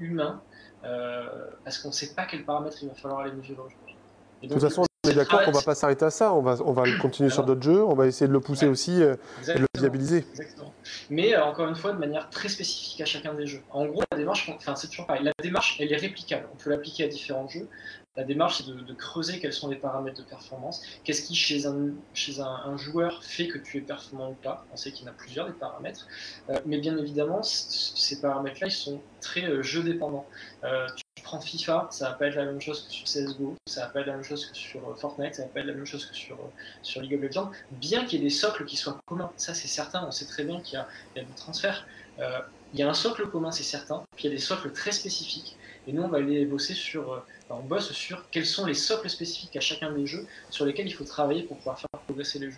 humains euh, parce qu'on ne sait pas quels paramètres il va falloir aller mesurer aujourd'hui. De toute façon, on est d'accord qu'on travail- va pas s'arrêter à ça. On va on va continuer sur d'autres jeux. On va essayer de le pousser Ouais. aussi euh, et de le viabiliser. Exactement. Mais euh, encore une fois, de manière très spécifique à chacun des jeux. En gros, la démarche, enfin c'est toujours pareil. La démarche, elle est réplicable. On peut l'appliquer à différents jeux. La démarche, c'est de, creuser quels sont les paramètres de performance. Qu'est-ce qui, chez un, joueur, fait que tu es performant ou pas? On sait qu'il y en a plusieurs des paramètres. Euh, mais bien évidemment, ces paramètres-là, ils sont très euh, jeu dépendants. Euh, tu prends FIFA, ça va pas être la même chose que sur CSGO, ça va pas être la même chose que sur Fortnite, ça va pas être la même chose que sur, sur League of Legends, bien qu'il y ait des socles qui soient communs. Ça, c'est certain. On sait très bien qu'il y y a des transferts. Il y a un socle commun, c'est certain, puis il y a des socles très spécifiques. Et nous, on va aller bosser sur, euh, enfin, on bosse sur quels sont les socles spécifiques à chacun des jeux sur lesquels il faut travailler pour pouvoir faire progresser les jeux.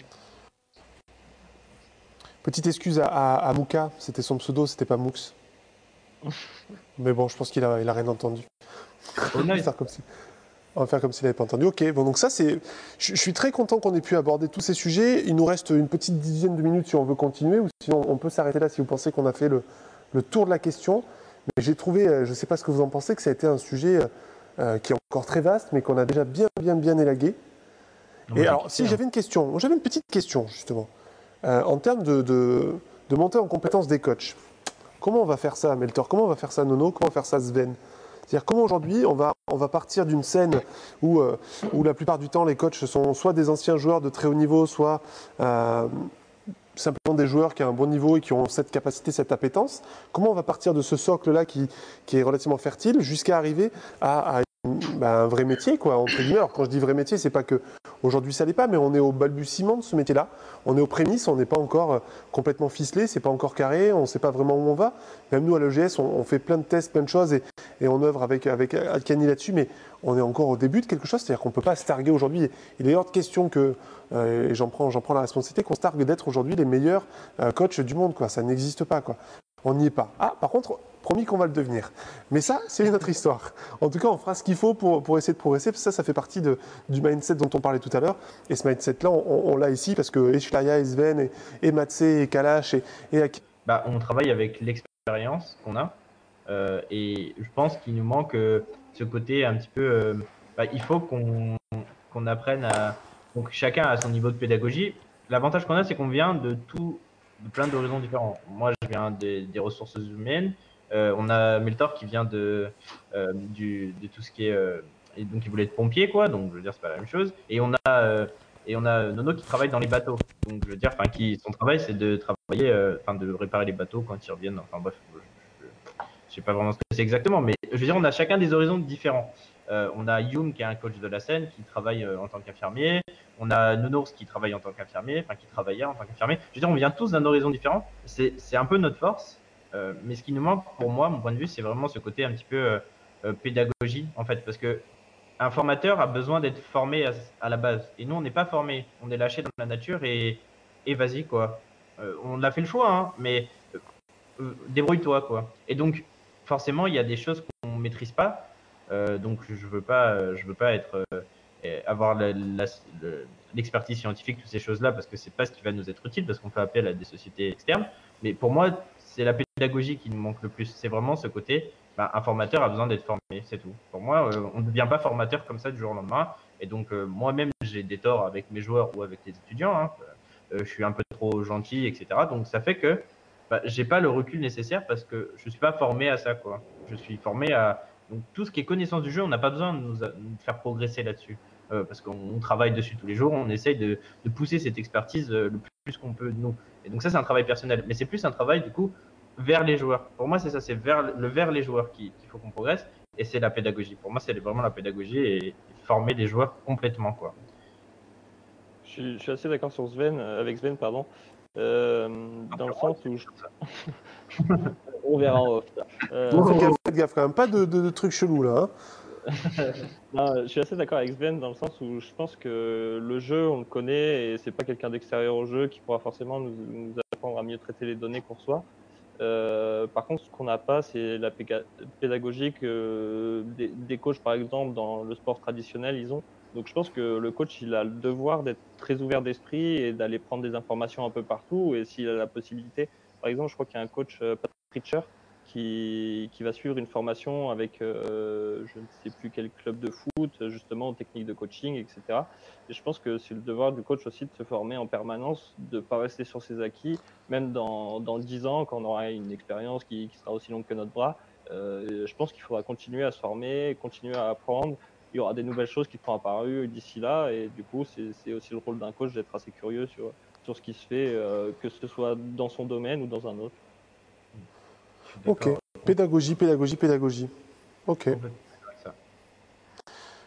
Petite excuse à, à, à Mouka, c'était son pseudo, c'était pas Moux. Mais bon, je pense qu'il a, il a rien entendu. On va faire comme si- s'il n'avait pas entendu. Ok, bon, donc ça, c'est. Je, je suis très content qu'on ait pu aborder tous ces sujets. Il nous reste une petite dizaine de minutes si on veut continuer, ou sinon on peut s'arrêter là si vous pensez qu'on a fait le, le tour de la question. Mais j'ai trouvé, euh, je ne sais pas ce que vous en pensez, que ça a été un sujet euh, euh, qui est encore très vaste, mais qu'on a déjà bien, bien, bien élagué. Et alors, si j'avais une question, j'avais une petite question justement, Euh, en termes de, de, de montée en compétence des coachs. Comment on va faire ça, Meltor? Comment on va faire ça, Nono? Comment on va faire ça, Sven? C'est-à-dire comment aujourd'hui on va, on va partir d'une scène où, euh, où la plupart du temps les coachs sont soit des anciens joueurs de très haut niveau, soit euh, simplement des joueurs qui ont un bon niveau et qui ont cette capacité, cette appétence. Comment on va partir de ce socle-là qui, qui est relativement fertile jusqu'à arriver à, bah, un vrai métier, quoi, entre guillemets. Quand je dis vrai métier, c'est pas que aujourd'hui ça l'est pas, mais on est au balbutiement de ce métier-là. On est aux prémices, on n'est pas encore euh, complètement ficelé, c'est pas encore carré, on ne sait pas vraiment où on va. Même nous à l'EGS, on, fait plein de tests, plein de choses et, on œuvre avec, avec Alcani là-dessus, mais on est encore au début de quelque chose, c'est-à-dire qu'on ne peut pas se targuer aujourd'hui. Il est hors de question que, euh, et j'en prends, prends la responsabilité, qu'on se targue d'être aujourd'hui les meilleurs euh, coachs du monde. Quoi. Ça n'existe pas. Quoi. On n'y est pas. Ah, par contre, promis qu'on va le devenir. Mais ça, c'est une autre histoire. En tout cas, on fera ce qu'il faut pour, pour essayer de progresser. parce que Ça, ça fait partie de, du mindset dont on parlait tout à l'heure. Et ce mindset-là, on, l'a ici parce que Eshlaya, et Sven, et, et Matse, et Kalash, et, et Bah, on travaille avec l'expérience qu'on a. euh, et je pense qu'il nous manque euh, ce côté un petit peu. euh, bah, il faut qu'on qu'on apprenne à. Donc chacun a son niveau de pédagogie. L'avantage qu'on a, c'est qu'on vient de tout, de plein d'horizons différents. Moi, je viens des, des ressources humaines. Euh, on a Meltor qui vient de, euh, tout ce qui est. euh, et donc, il voulait être pompier, quoi. Donc, je veux dire, c'est pas la même chose. Et on a, et on a Nono qui travaille dans les bateaux. Donc, je veux dire, qui, son travail, c'est de travailler, de réparer les bateaux quand ils reviennent. Enfin, bref, je, je, je sais pas vraiment ce que c'est exactement, mais je veux dire, on a chacun des horizons différents. On a Youm qui est un coach de la scène qui travaille en tant qu'infirmier. On a Nounours qui travaille en tant qu'infirmier, enfin qui travaillait en tant qu'infirmier. Je veux dire, on vient tous d'un horizon différent. C'est un peu notre force. Euh, mais ce qui nous manque, pour moi, mon point de vue, c'est vraiment ce côté un petit peu euh, euh, pédagogie, en fait, parce que un formateur a besoin d'être formé à, la base. Et nous, on n'est pas formé. On est lâché dans la nature et, et vas-y, quoi. Euh, on a fait le choix, hein, mais débrouille-toi, quoi. Et donc, forcément, il y a des choses qu'on maîtrise pas. Donc, je veux veux pas être avoir l'expertise scientifique, toutes ces choses-là, parce que c'est pas ce qui va nous être utile, parce qu'on fait appel à des sociétés externes. Mais pour moi, c'est la pédagogie qui nous manque le plus. C'est vraiment ce côté, bah, un formateur a besoin d'être formé, c'est tout. Pour moi, euh, on ne devient pas formateur comme ça du jour au lendemain. Et donc, euh, moi-même, j'ai des torts avec mes joueurs ou avec les étudiants. hein. Euh, je suis un peu trop gentil, etc. Donc, ça fait que bah, j'ai pas le recul nécessaire parce que je suis pas formé à ça, quoi. Je suis formé à donc tout ce qui est connaissance du jeu, on n'a pas besoin de nous faire progresser là-dessus euh, parce qu'on on travaille dessus tous les jours. On essaye de, de pousser cette expertise euh, le plus qu'on peut de nous. Et donc ça, c'est un travail personnel, mais c'est plus un travail du coup vers les joueurs. Pour moi, c'est ça, c'est vers le vers les joueurs qui- qu'il faut qu'on progresse, et c'est la pédagogie. Pour moi, c'est vraiment la pédagogie et, et former les joueurs complètement, quoi. Je suis, je suis assez d'accord sur Sven, euh, avec Sven, pardon, euh, dans le sens où je- on verra en off. Euh, Bon, faites, gaffe, faites gaffe quand même, pas de, de- de trucs chelous là. hein. je suis assez d'accord avec Sven dans le sens où je pense que le jeu, on le connaît et c'est pas quelqu'un d'extérieur au jeu qui pourra forcément nous, apprendre à mieux traiter les données qu'on reçoit. Euh, par contre, ce qu'on n'a pas, c'est la péga- pédagogie que des, des coachs, par exemple, dans le sport traditionnel, ils ont. Donc, je pense que le coach, il a le devoir d'être très ouvert d'esprit et d'aller prendre des informations un peu partout. Et s'il a la possibilité, par exemple, je crois qu'il y a un coach, euh, Patrick Richer, qui, va suivre une formation avec euh, je ne sais plus quel club de foot, justement, aux techniques de coaching, etc. Et je pense que c'est le devoir du coach aussi de se former en permanence, de ne pas rester sur ses acquis, même dans, dans 10 ans, quand on aura une expérience qui, qui sera aussi longue que notre bras. Euh, je pense qu'il faudra continuer à se former, continuer à apprendre. Il y aura des nouvelles choses qui seront apparues d'ici là, et du coup, c'est aussi le rôle d'un coach d'être assez curieux sur, sur ce qui se fait, euh, que ce soit dans son domaine ou dans un autre. Ok. Pédagogie, pédagogie, pédagogie. Ok. ça.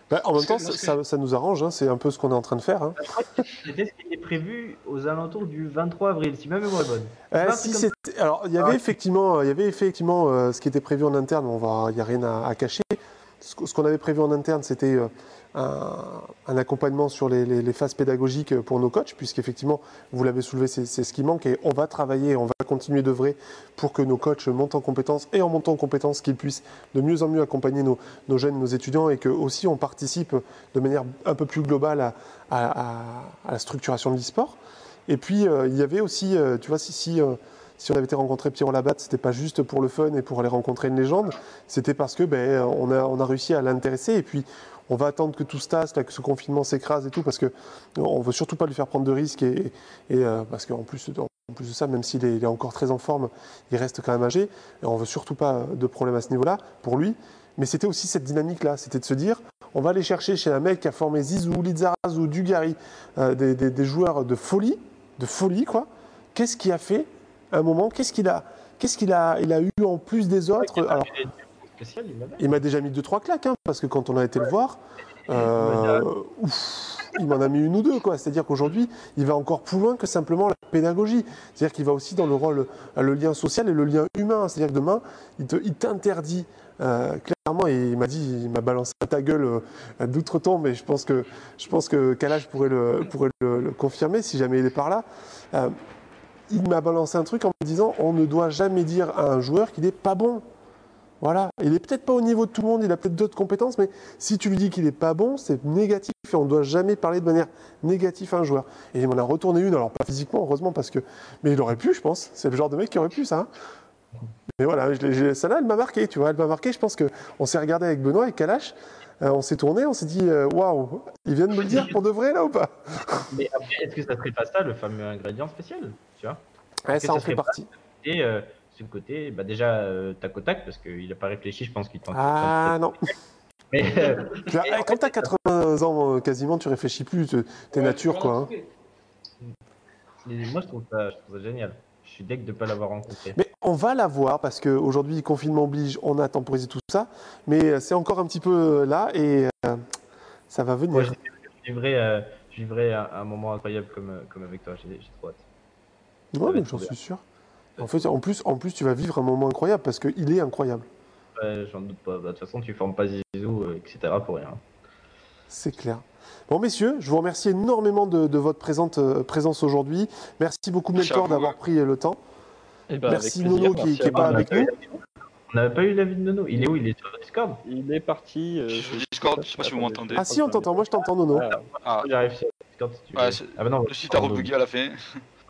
Bah, en même temps, ça, nous arrange, hein, c'est un peu ce qu'on est en train de faire. hein. C'était ce qui était prévu aux alentours du 23 avril, si ma mémoire est bonne. Euh, pas un si truc comme c'était- alors, il y avait Ah. effectivement, il y avait effectivement euh, ce qui était prévu en interne. On va, il n'y a rien à, à cacher. Ce, qu'on avait prévu en interne, c'était euh, un, accompagnement sur les, phases pédagogiques pour nos coachs, puisqu'effectivement, vous l'avez soulevé, c'est ce qui manque, et on va travailler, on va continuer d'œuvrer pour que nos coachs montent en compétences, et en montant en compétences, qu'ils puissent de mieux en mieux accompagner nos, jeunes, nos étudiants, et que aussi on participe de manière un peu plus globale à, la structuration de l'e-sport. Et puis, euh, il y avait aussi, euh, tu vois, si, si, euh, si on avait été rencontrer Pierrot Labatte, c'était pas juste pour le fun et pour aller rencontrer une légende, c'était parce que ben, on, a, réussi à l'intéresser et puis on va attendre que tout se tasse, que ce confinement s'écrase et tout, parce que on veut surtout pas lui faire prendre de risques et, euh, parce qu'en plus, de ça, même s'il est, encore très en forme, il reste quand même âgé. Et on veut surtout pas de problème à ce niveau-là pour lui. Mais c'était aussi cette dynamique-là, c'était de se dire, on va aller chercher chez un mec qui a formé Zizou, Lizaraz ou Dugarry, euh, des, des- joueurs de folie, de folie quoi. Qu'est-ce qu'il a fait à un moment Qu'est-ce qu'il a, qu'est-ce qu'il a, il a eu en plus des autres Alors, il m'a déjà mis deux trois claques, hein, parce que quand on a été le voir, euh, ouf, il m'en a mis une ou deux, quoi. C'est-à-dire qu'aujourd'hui, il va encore plus loin que simplement la pédagogie. C'est-à-dire qu'il va aussi dans le rôle, euh, le lien social et le lien humain. C'est-à-dire que demain, il te- il t'interdit euh, clairement, et il m'a dit, il m'a balancé à ta gueule euh, d'outre-tombe, mais je pense que je pense que Kalash pourrait le pourrait le, le confirmer si jamais il est par là. Euh, il m'a balancé un truc en me disant, on ne doit jamais dire à un joueur qu'il n'est pas bon. Voilà, il est peut-être pas au niveau de tout le monde, il a peut-être d'autres compétences, mais si tu lui dis qu'il est pas bon, c'est négatif et on ne doit jamais parler de manière négative à un joueur. Et il m'en a retourné une, alors pas physiquement, heureusement, parce que. Mais il aurait pu, je pense. C'est le genre de mec qui aurait pu, ça. hein. Mais voilà, celle-là, elle m'a marqué, tu vois, elle m'a marqué. Je pense qu'on s'est regardé avec Benoît et Kalash, euh, on s'est tourné, on s'est dit, euh, waouh, ils viennent me le dire pour de vrai, là ou pas? Mais après, est-ce que ça serait pas ça le fameux ingrédient spécial Tu vois? Ouais, ça en fait partie. Et euh, sur le côté, bah déjà euh, tac au tac, parce qu'il n'a pas réfléchi, je pense qu'il tente. Ah non. Mais, euh, Tu eh, Quand t'as 80 ans quasiment, tu réfléchis plus, tu- t'es Ouais, nature, tu quoi. hein. moi, je trouve, ça, je trouve ça génial. Je suis deg de ne pas l'avoir rencontré. Mais on va la voir parce qu'aujourd'hui, confinement oblige, on a temporisé tout ça. Mais euh, c'est encore un petit peu euh, là et euh, ça va venir. Moi, je vivrai, euh, je vivrai un, un moment incroyable comme, comme avec toi. J'ai trop hâte. Ouais, être j'en suis sûr. En fait, en plus, en plus, tu vas vivre un moment incroyable parce qu'il est incroyable. Ouais, J'en doute pas. Bah, De toute façon, tu formes pas Zizou, etc. pour rien. C'est clair. Bon, messieurs, je vous remercie énormément de, de votre présente, euh, présence aujourd'hui. Merci beaucoup, vous. d'avoir pris le temps. Eh ben, Merci, avec plaisir, Nono, qui- merci qui est à pas avec nous. On n'avait pas eu l'avis de Nono. Il est où? Il est sur le Discord Il est parti. euh, Je suis sur Discord, je sais pas si vous m'entendez. Ah si, on t'entend. Moi, je t'entends, Nono. Ah, Ah, J'arrive sur Discord si tu veux. Ouais, ah bah non, le site a rebugué à la fin.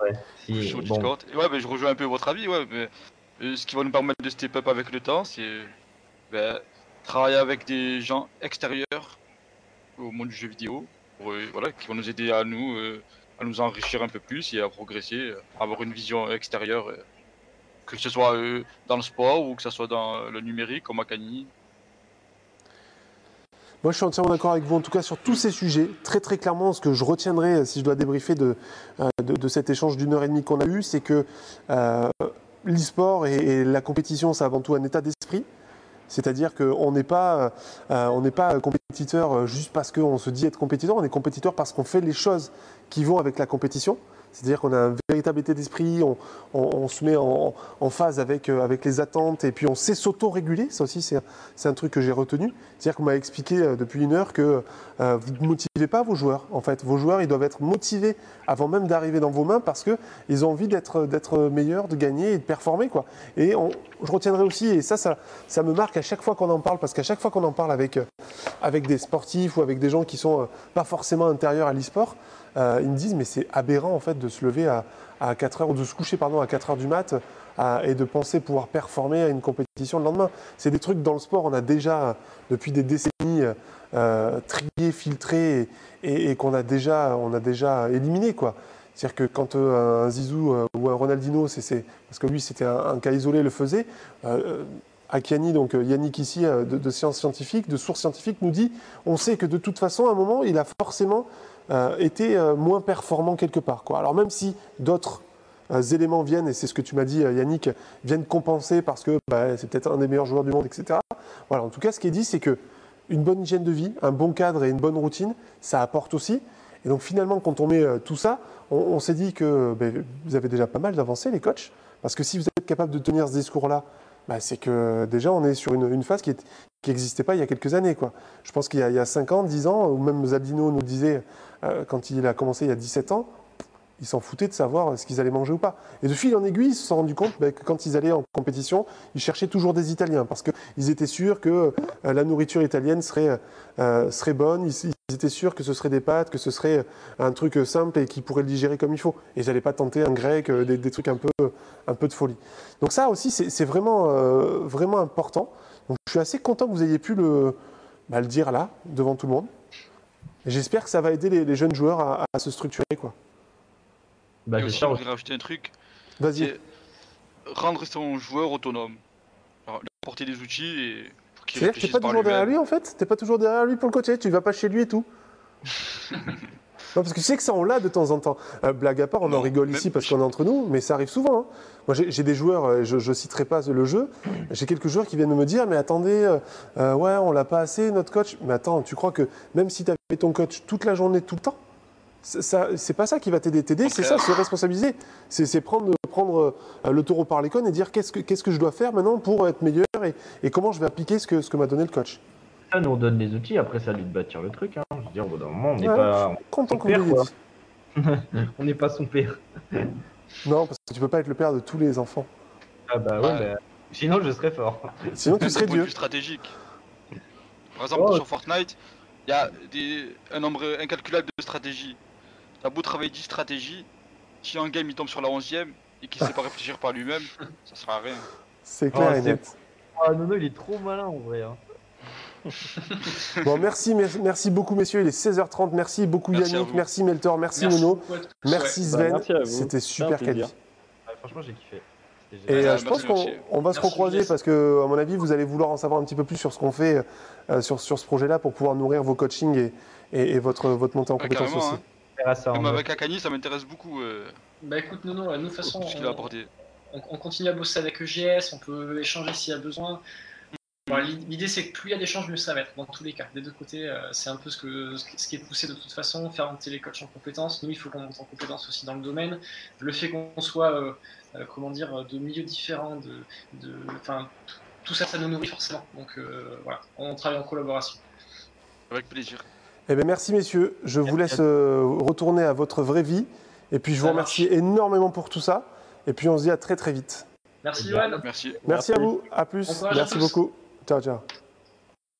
Ouais, Je suis si, sur bon, Discord. Et ouais, ben, je rejoins un peu votre avis. Ouais, mais, euh, ce qui va nous permettre de step up avec le temps, c'est ben, travailler avec des gens extérieurs au monde du jeu vidéo, pour, euh, voilà, qui vont nous aider à nous, euh, à nous enrichir un peu plus et à progresser, euh, avoir une vision extérieure, euh, que ce soit euh, dans le sport ou que ce soit dans le numérique, comme Akani. Moi, je suis entièrement d'accord avec vous, en tout cas sur tous ces sujets. Très très clairement, ce que je retiendrai, euh, si je dois débriefer de, euh, de, de cet échange d'une heure et demie qu'on a eu, c'est que euh, l'e-sport et, la compétition, c'est avant tout un état d'esprit. C'est-à-dire qu'on n'est pas, pas compétiteur juste parce qu'on se dit être compétiteur, on est compétiteur parce qu'on fait les choses qui vont avec la compétition. C'est-à-dire qu'on a un véritable état d'esprit, on, se met en, phase avec, euh, avec les attentes et puis on sait s'auto-réguler. Ça aussi, c'est un truc que j'ai retenu. C'est-à-dire qu'on m'a expliqué euh, depuis une heure que euh, vous ne motivez pas vos joueurs. En fait, vos joueurs, ils doivent être motivés avant même d'arriver dans vos mains parce qu'ils ont envie d'être meilleurs, de gagner et de performer. Quoi. Et je retiendrai aussi, et ça, ça, me marque à chaque fois qu'on en parle, parce qu'à chaque fois qu'on en parle avec, des sportifs ou avec des gens qui sont euh, pas forcément intérieurs à l'e-sport, euh, ils me disent mais c'est aberrant en fait de se lever à, à 4 heures de se coucher pardon à 4 heures du mat et de penser pouvoir performer à une compétition le lendemain. C'est des trucs dans le sport on a déjà depuis des décennies euh, trié, filtré et, qu'on a déjà on a déjà éliminé quoi. C'est-à-dire que quand euh, un Zizou euh, ou un Ronaldinho, c'est, parce que lui c'était un, cas isolé, le faisait, Akiani, donc Yannick ici, de, de sciences scientifiques, de sources scientifiques, nous dit on sait que de toute façon, à un moment, il a forcément euh, été euh, moins performant quelque part. Quoi. Alors même si d'autres euh, éléments viennent, et c'est ce que tu m'as dit, Yannick, viennent compenser parce que bah, c'est peut-être un des meilleurs joueurs du monde, etc. Voilà, en tout cas, ce qui est dit, c'est que une bonne hygiène de vie, un bon cadre et une bonne routine, ça apporte aussi. Et donc finalement, quand on met tout ça, on, s'est dit que ben, vous avez déjà pas mal d'avancées, les coachs, parce que si vous êtes capable de tenir ce discours-là, bah, c'est que déjà on est sur une, phase qui n'existait pas il y a quelques années. Quoi. Je pense qu'il y, a- y a 5 ans, 10 ans, ou même Zabdino nous disait quand il a commencé il y a 17 ans, ils s'en foutaient de savoir ce qu'ils allaient manger ou pas. Et de fil en aiguille, ils se sont rendus compte bah, que quand ils allaient en compétition, ils cherchaient toujours des Italiens parce qu'ils étaient sûrs que euh, la nourriture italienne serait, euh, bonne, ils, étaient sûrs que ce serait des pâtes, que ce serait un truc simple et qu'ils pourraient le digérer comme il faut. Et ils n'allaient pas tenter un grec, euh, des, trucs un peu, de folie. Donc ça aussi, c'est vraiment, euh, vraiment important. Je suis assez content que vous ayez pu le, bah, le dire là, devant tout le monde. J'espère que ça va aider les, les jeunes joueurs à, à se structurer. quoi. Bah, et aussi, voudrais rajouter un truc, Vas-y. c'est rendre son joueur autonome. Alors, lui apporter des outils et pour qu'il C'est-à-dire que t'es pas toujours derrière lui en fait? T'es pas toujours derrière lui pour le coacher? Tu vas pas chez lui et tout? Non, parce que tu sais que ça, on l'a de temps en temps. Euh, blague à part, on en rigole même- ici parce qu'on est entre nous, mais ça arrive souvent. hein. Moi, j'ai des joueurs, euh, je, je citerai pas le jeu, j'ai quelques joueurs qui viennent me dire Mais attendez, euh, ouais, on l'a pas assez, notre coach. Mais attends, tu crois que même si tu avais ton coach toute la journée, tout le temps, c'est ça- c'est pas ça qui va t'aider. T'aider, c'est ça, se responsabiliser. C'est c'est prendre, prendre euh, le taureau par les cônes et dire Qu'est-ce que, qu'est-ce que je dois faire maintenant pour être meilleur et, et comment je vais appliquer ce que, ce que m'a donné le coach. Ça, nous on donne les outils, après c'est à lui de bâtir le truc. Hein. Je veux dire, au bout d'un moment, on n'est Ouais. pas, Content Son qu'on on n'est pas son père. Non, parce que tu peux pas être le père de tous les enfants. Ah bah ouais, Ouais. bah, sinon je serais fort. Sinon, tu serais Dieu. vue stratégique. Par exemple, Oh. sur Fortnite, il y a des, un nombre incalculable de stratégies. T'as beau travailler 10 stratégies, si un game il tombe sur la 11ème et qu'il sait pas réfléchir par lui-même, ça sert à rien. C'est clair Oh, et net. Ah Nono, il est trop malin en vrai. Hein. Bon, merci, merci, beaucoup, messieurs. Il est 16h30. Merci beaucoup, Merci Yannick. Merci, Meltor. Merci, Merci Nono. Merci. Bah, Sven. C'était super quali. Ouais, franchement, j'ai kiffé. Et euh, Ouais, je pense qu'on va se recroiser parce que, à mon avis, vous allez vouloir en savoir un petit peu plus sur ce qu'on fait euh, sur, sur ce projet-là pour pouvoir nourrir vos coachings et, et, et votre, votre montée en compétences aussi. hein. Ça Même avec Akani, ça m'intéresse beaucoup euh, Bah écoute, non, non, nous, de toute façon, a on, apporté. on- on continue à bosser avec EGS, on peut échanger s'il y a besoin. L'idée, c'est que plus il y a d'échanges, mieux ça va être, dans tous les cas. Des deux côtés, euh, c'est un peu ce, que, ce qui- ce qui est poussé de toute façon, faire monter les coachs en compétences. Nous, il faut qu'on monte en compétences aussi dans le domaine. Le fait qu'on soit, euh, comment dire, de milieux différents, de, de, enfin, tout ça, ça nous nourrit forcément. Donc euh, voilà, on travaille en collaboration. Avec plaisir. Eh bien, merci, messieurs. Je vous laisse euh, retourner à votre vraie vie. Et puis, je Ça vous remercie énormément pour tout ça. Et puis, on se dit à très, très vite. Merci, Johan. Merci. Merci, à vous. À plus. À Merci beaucoup. Ciao, ciao.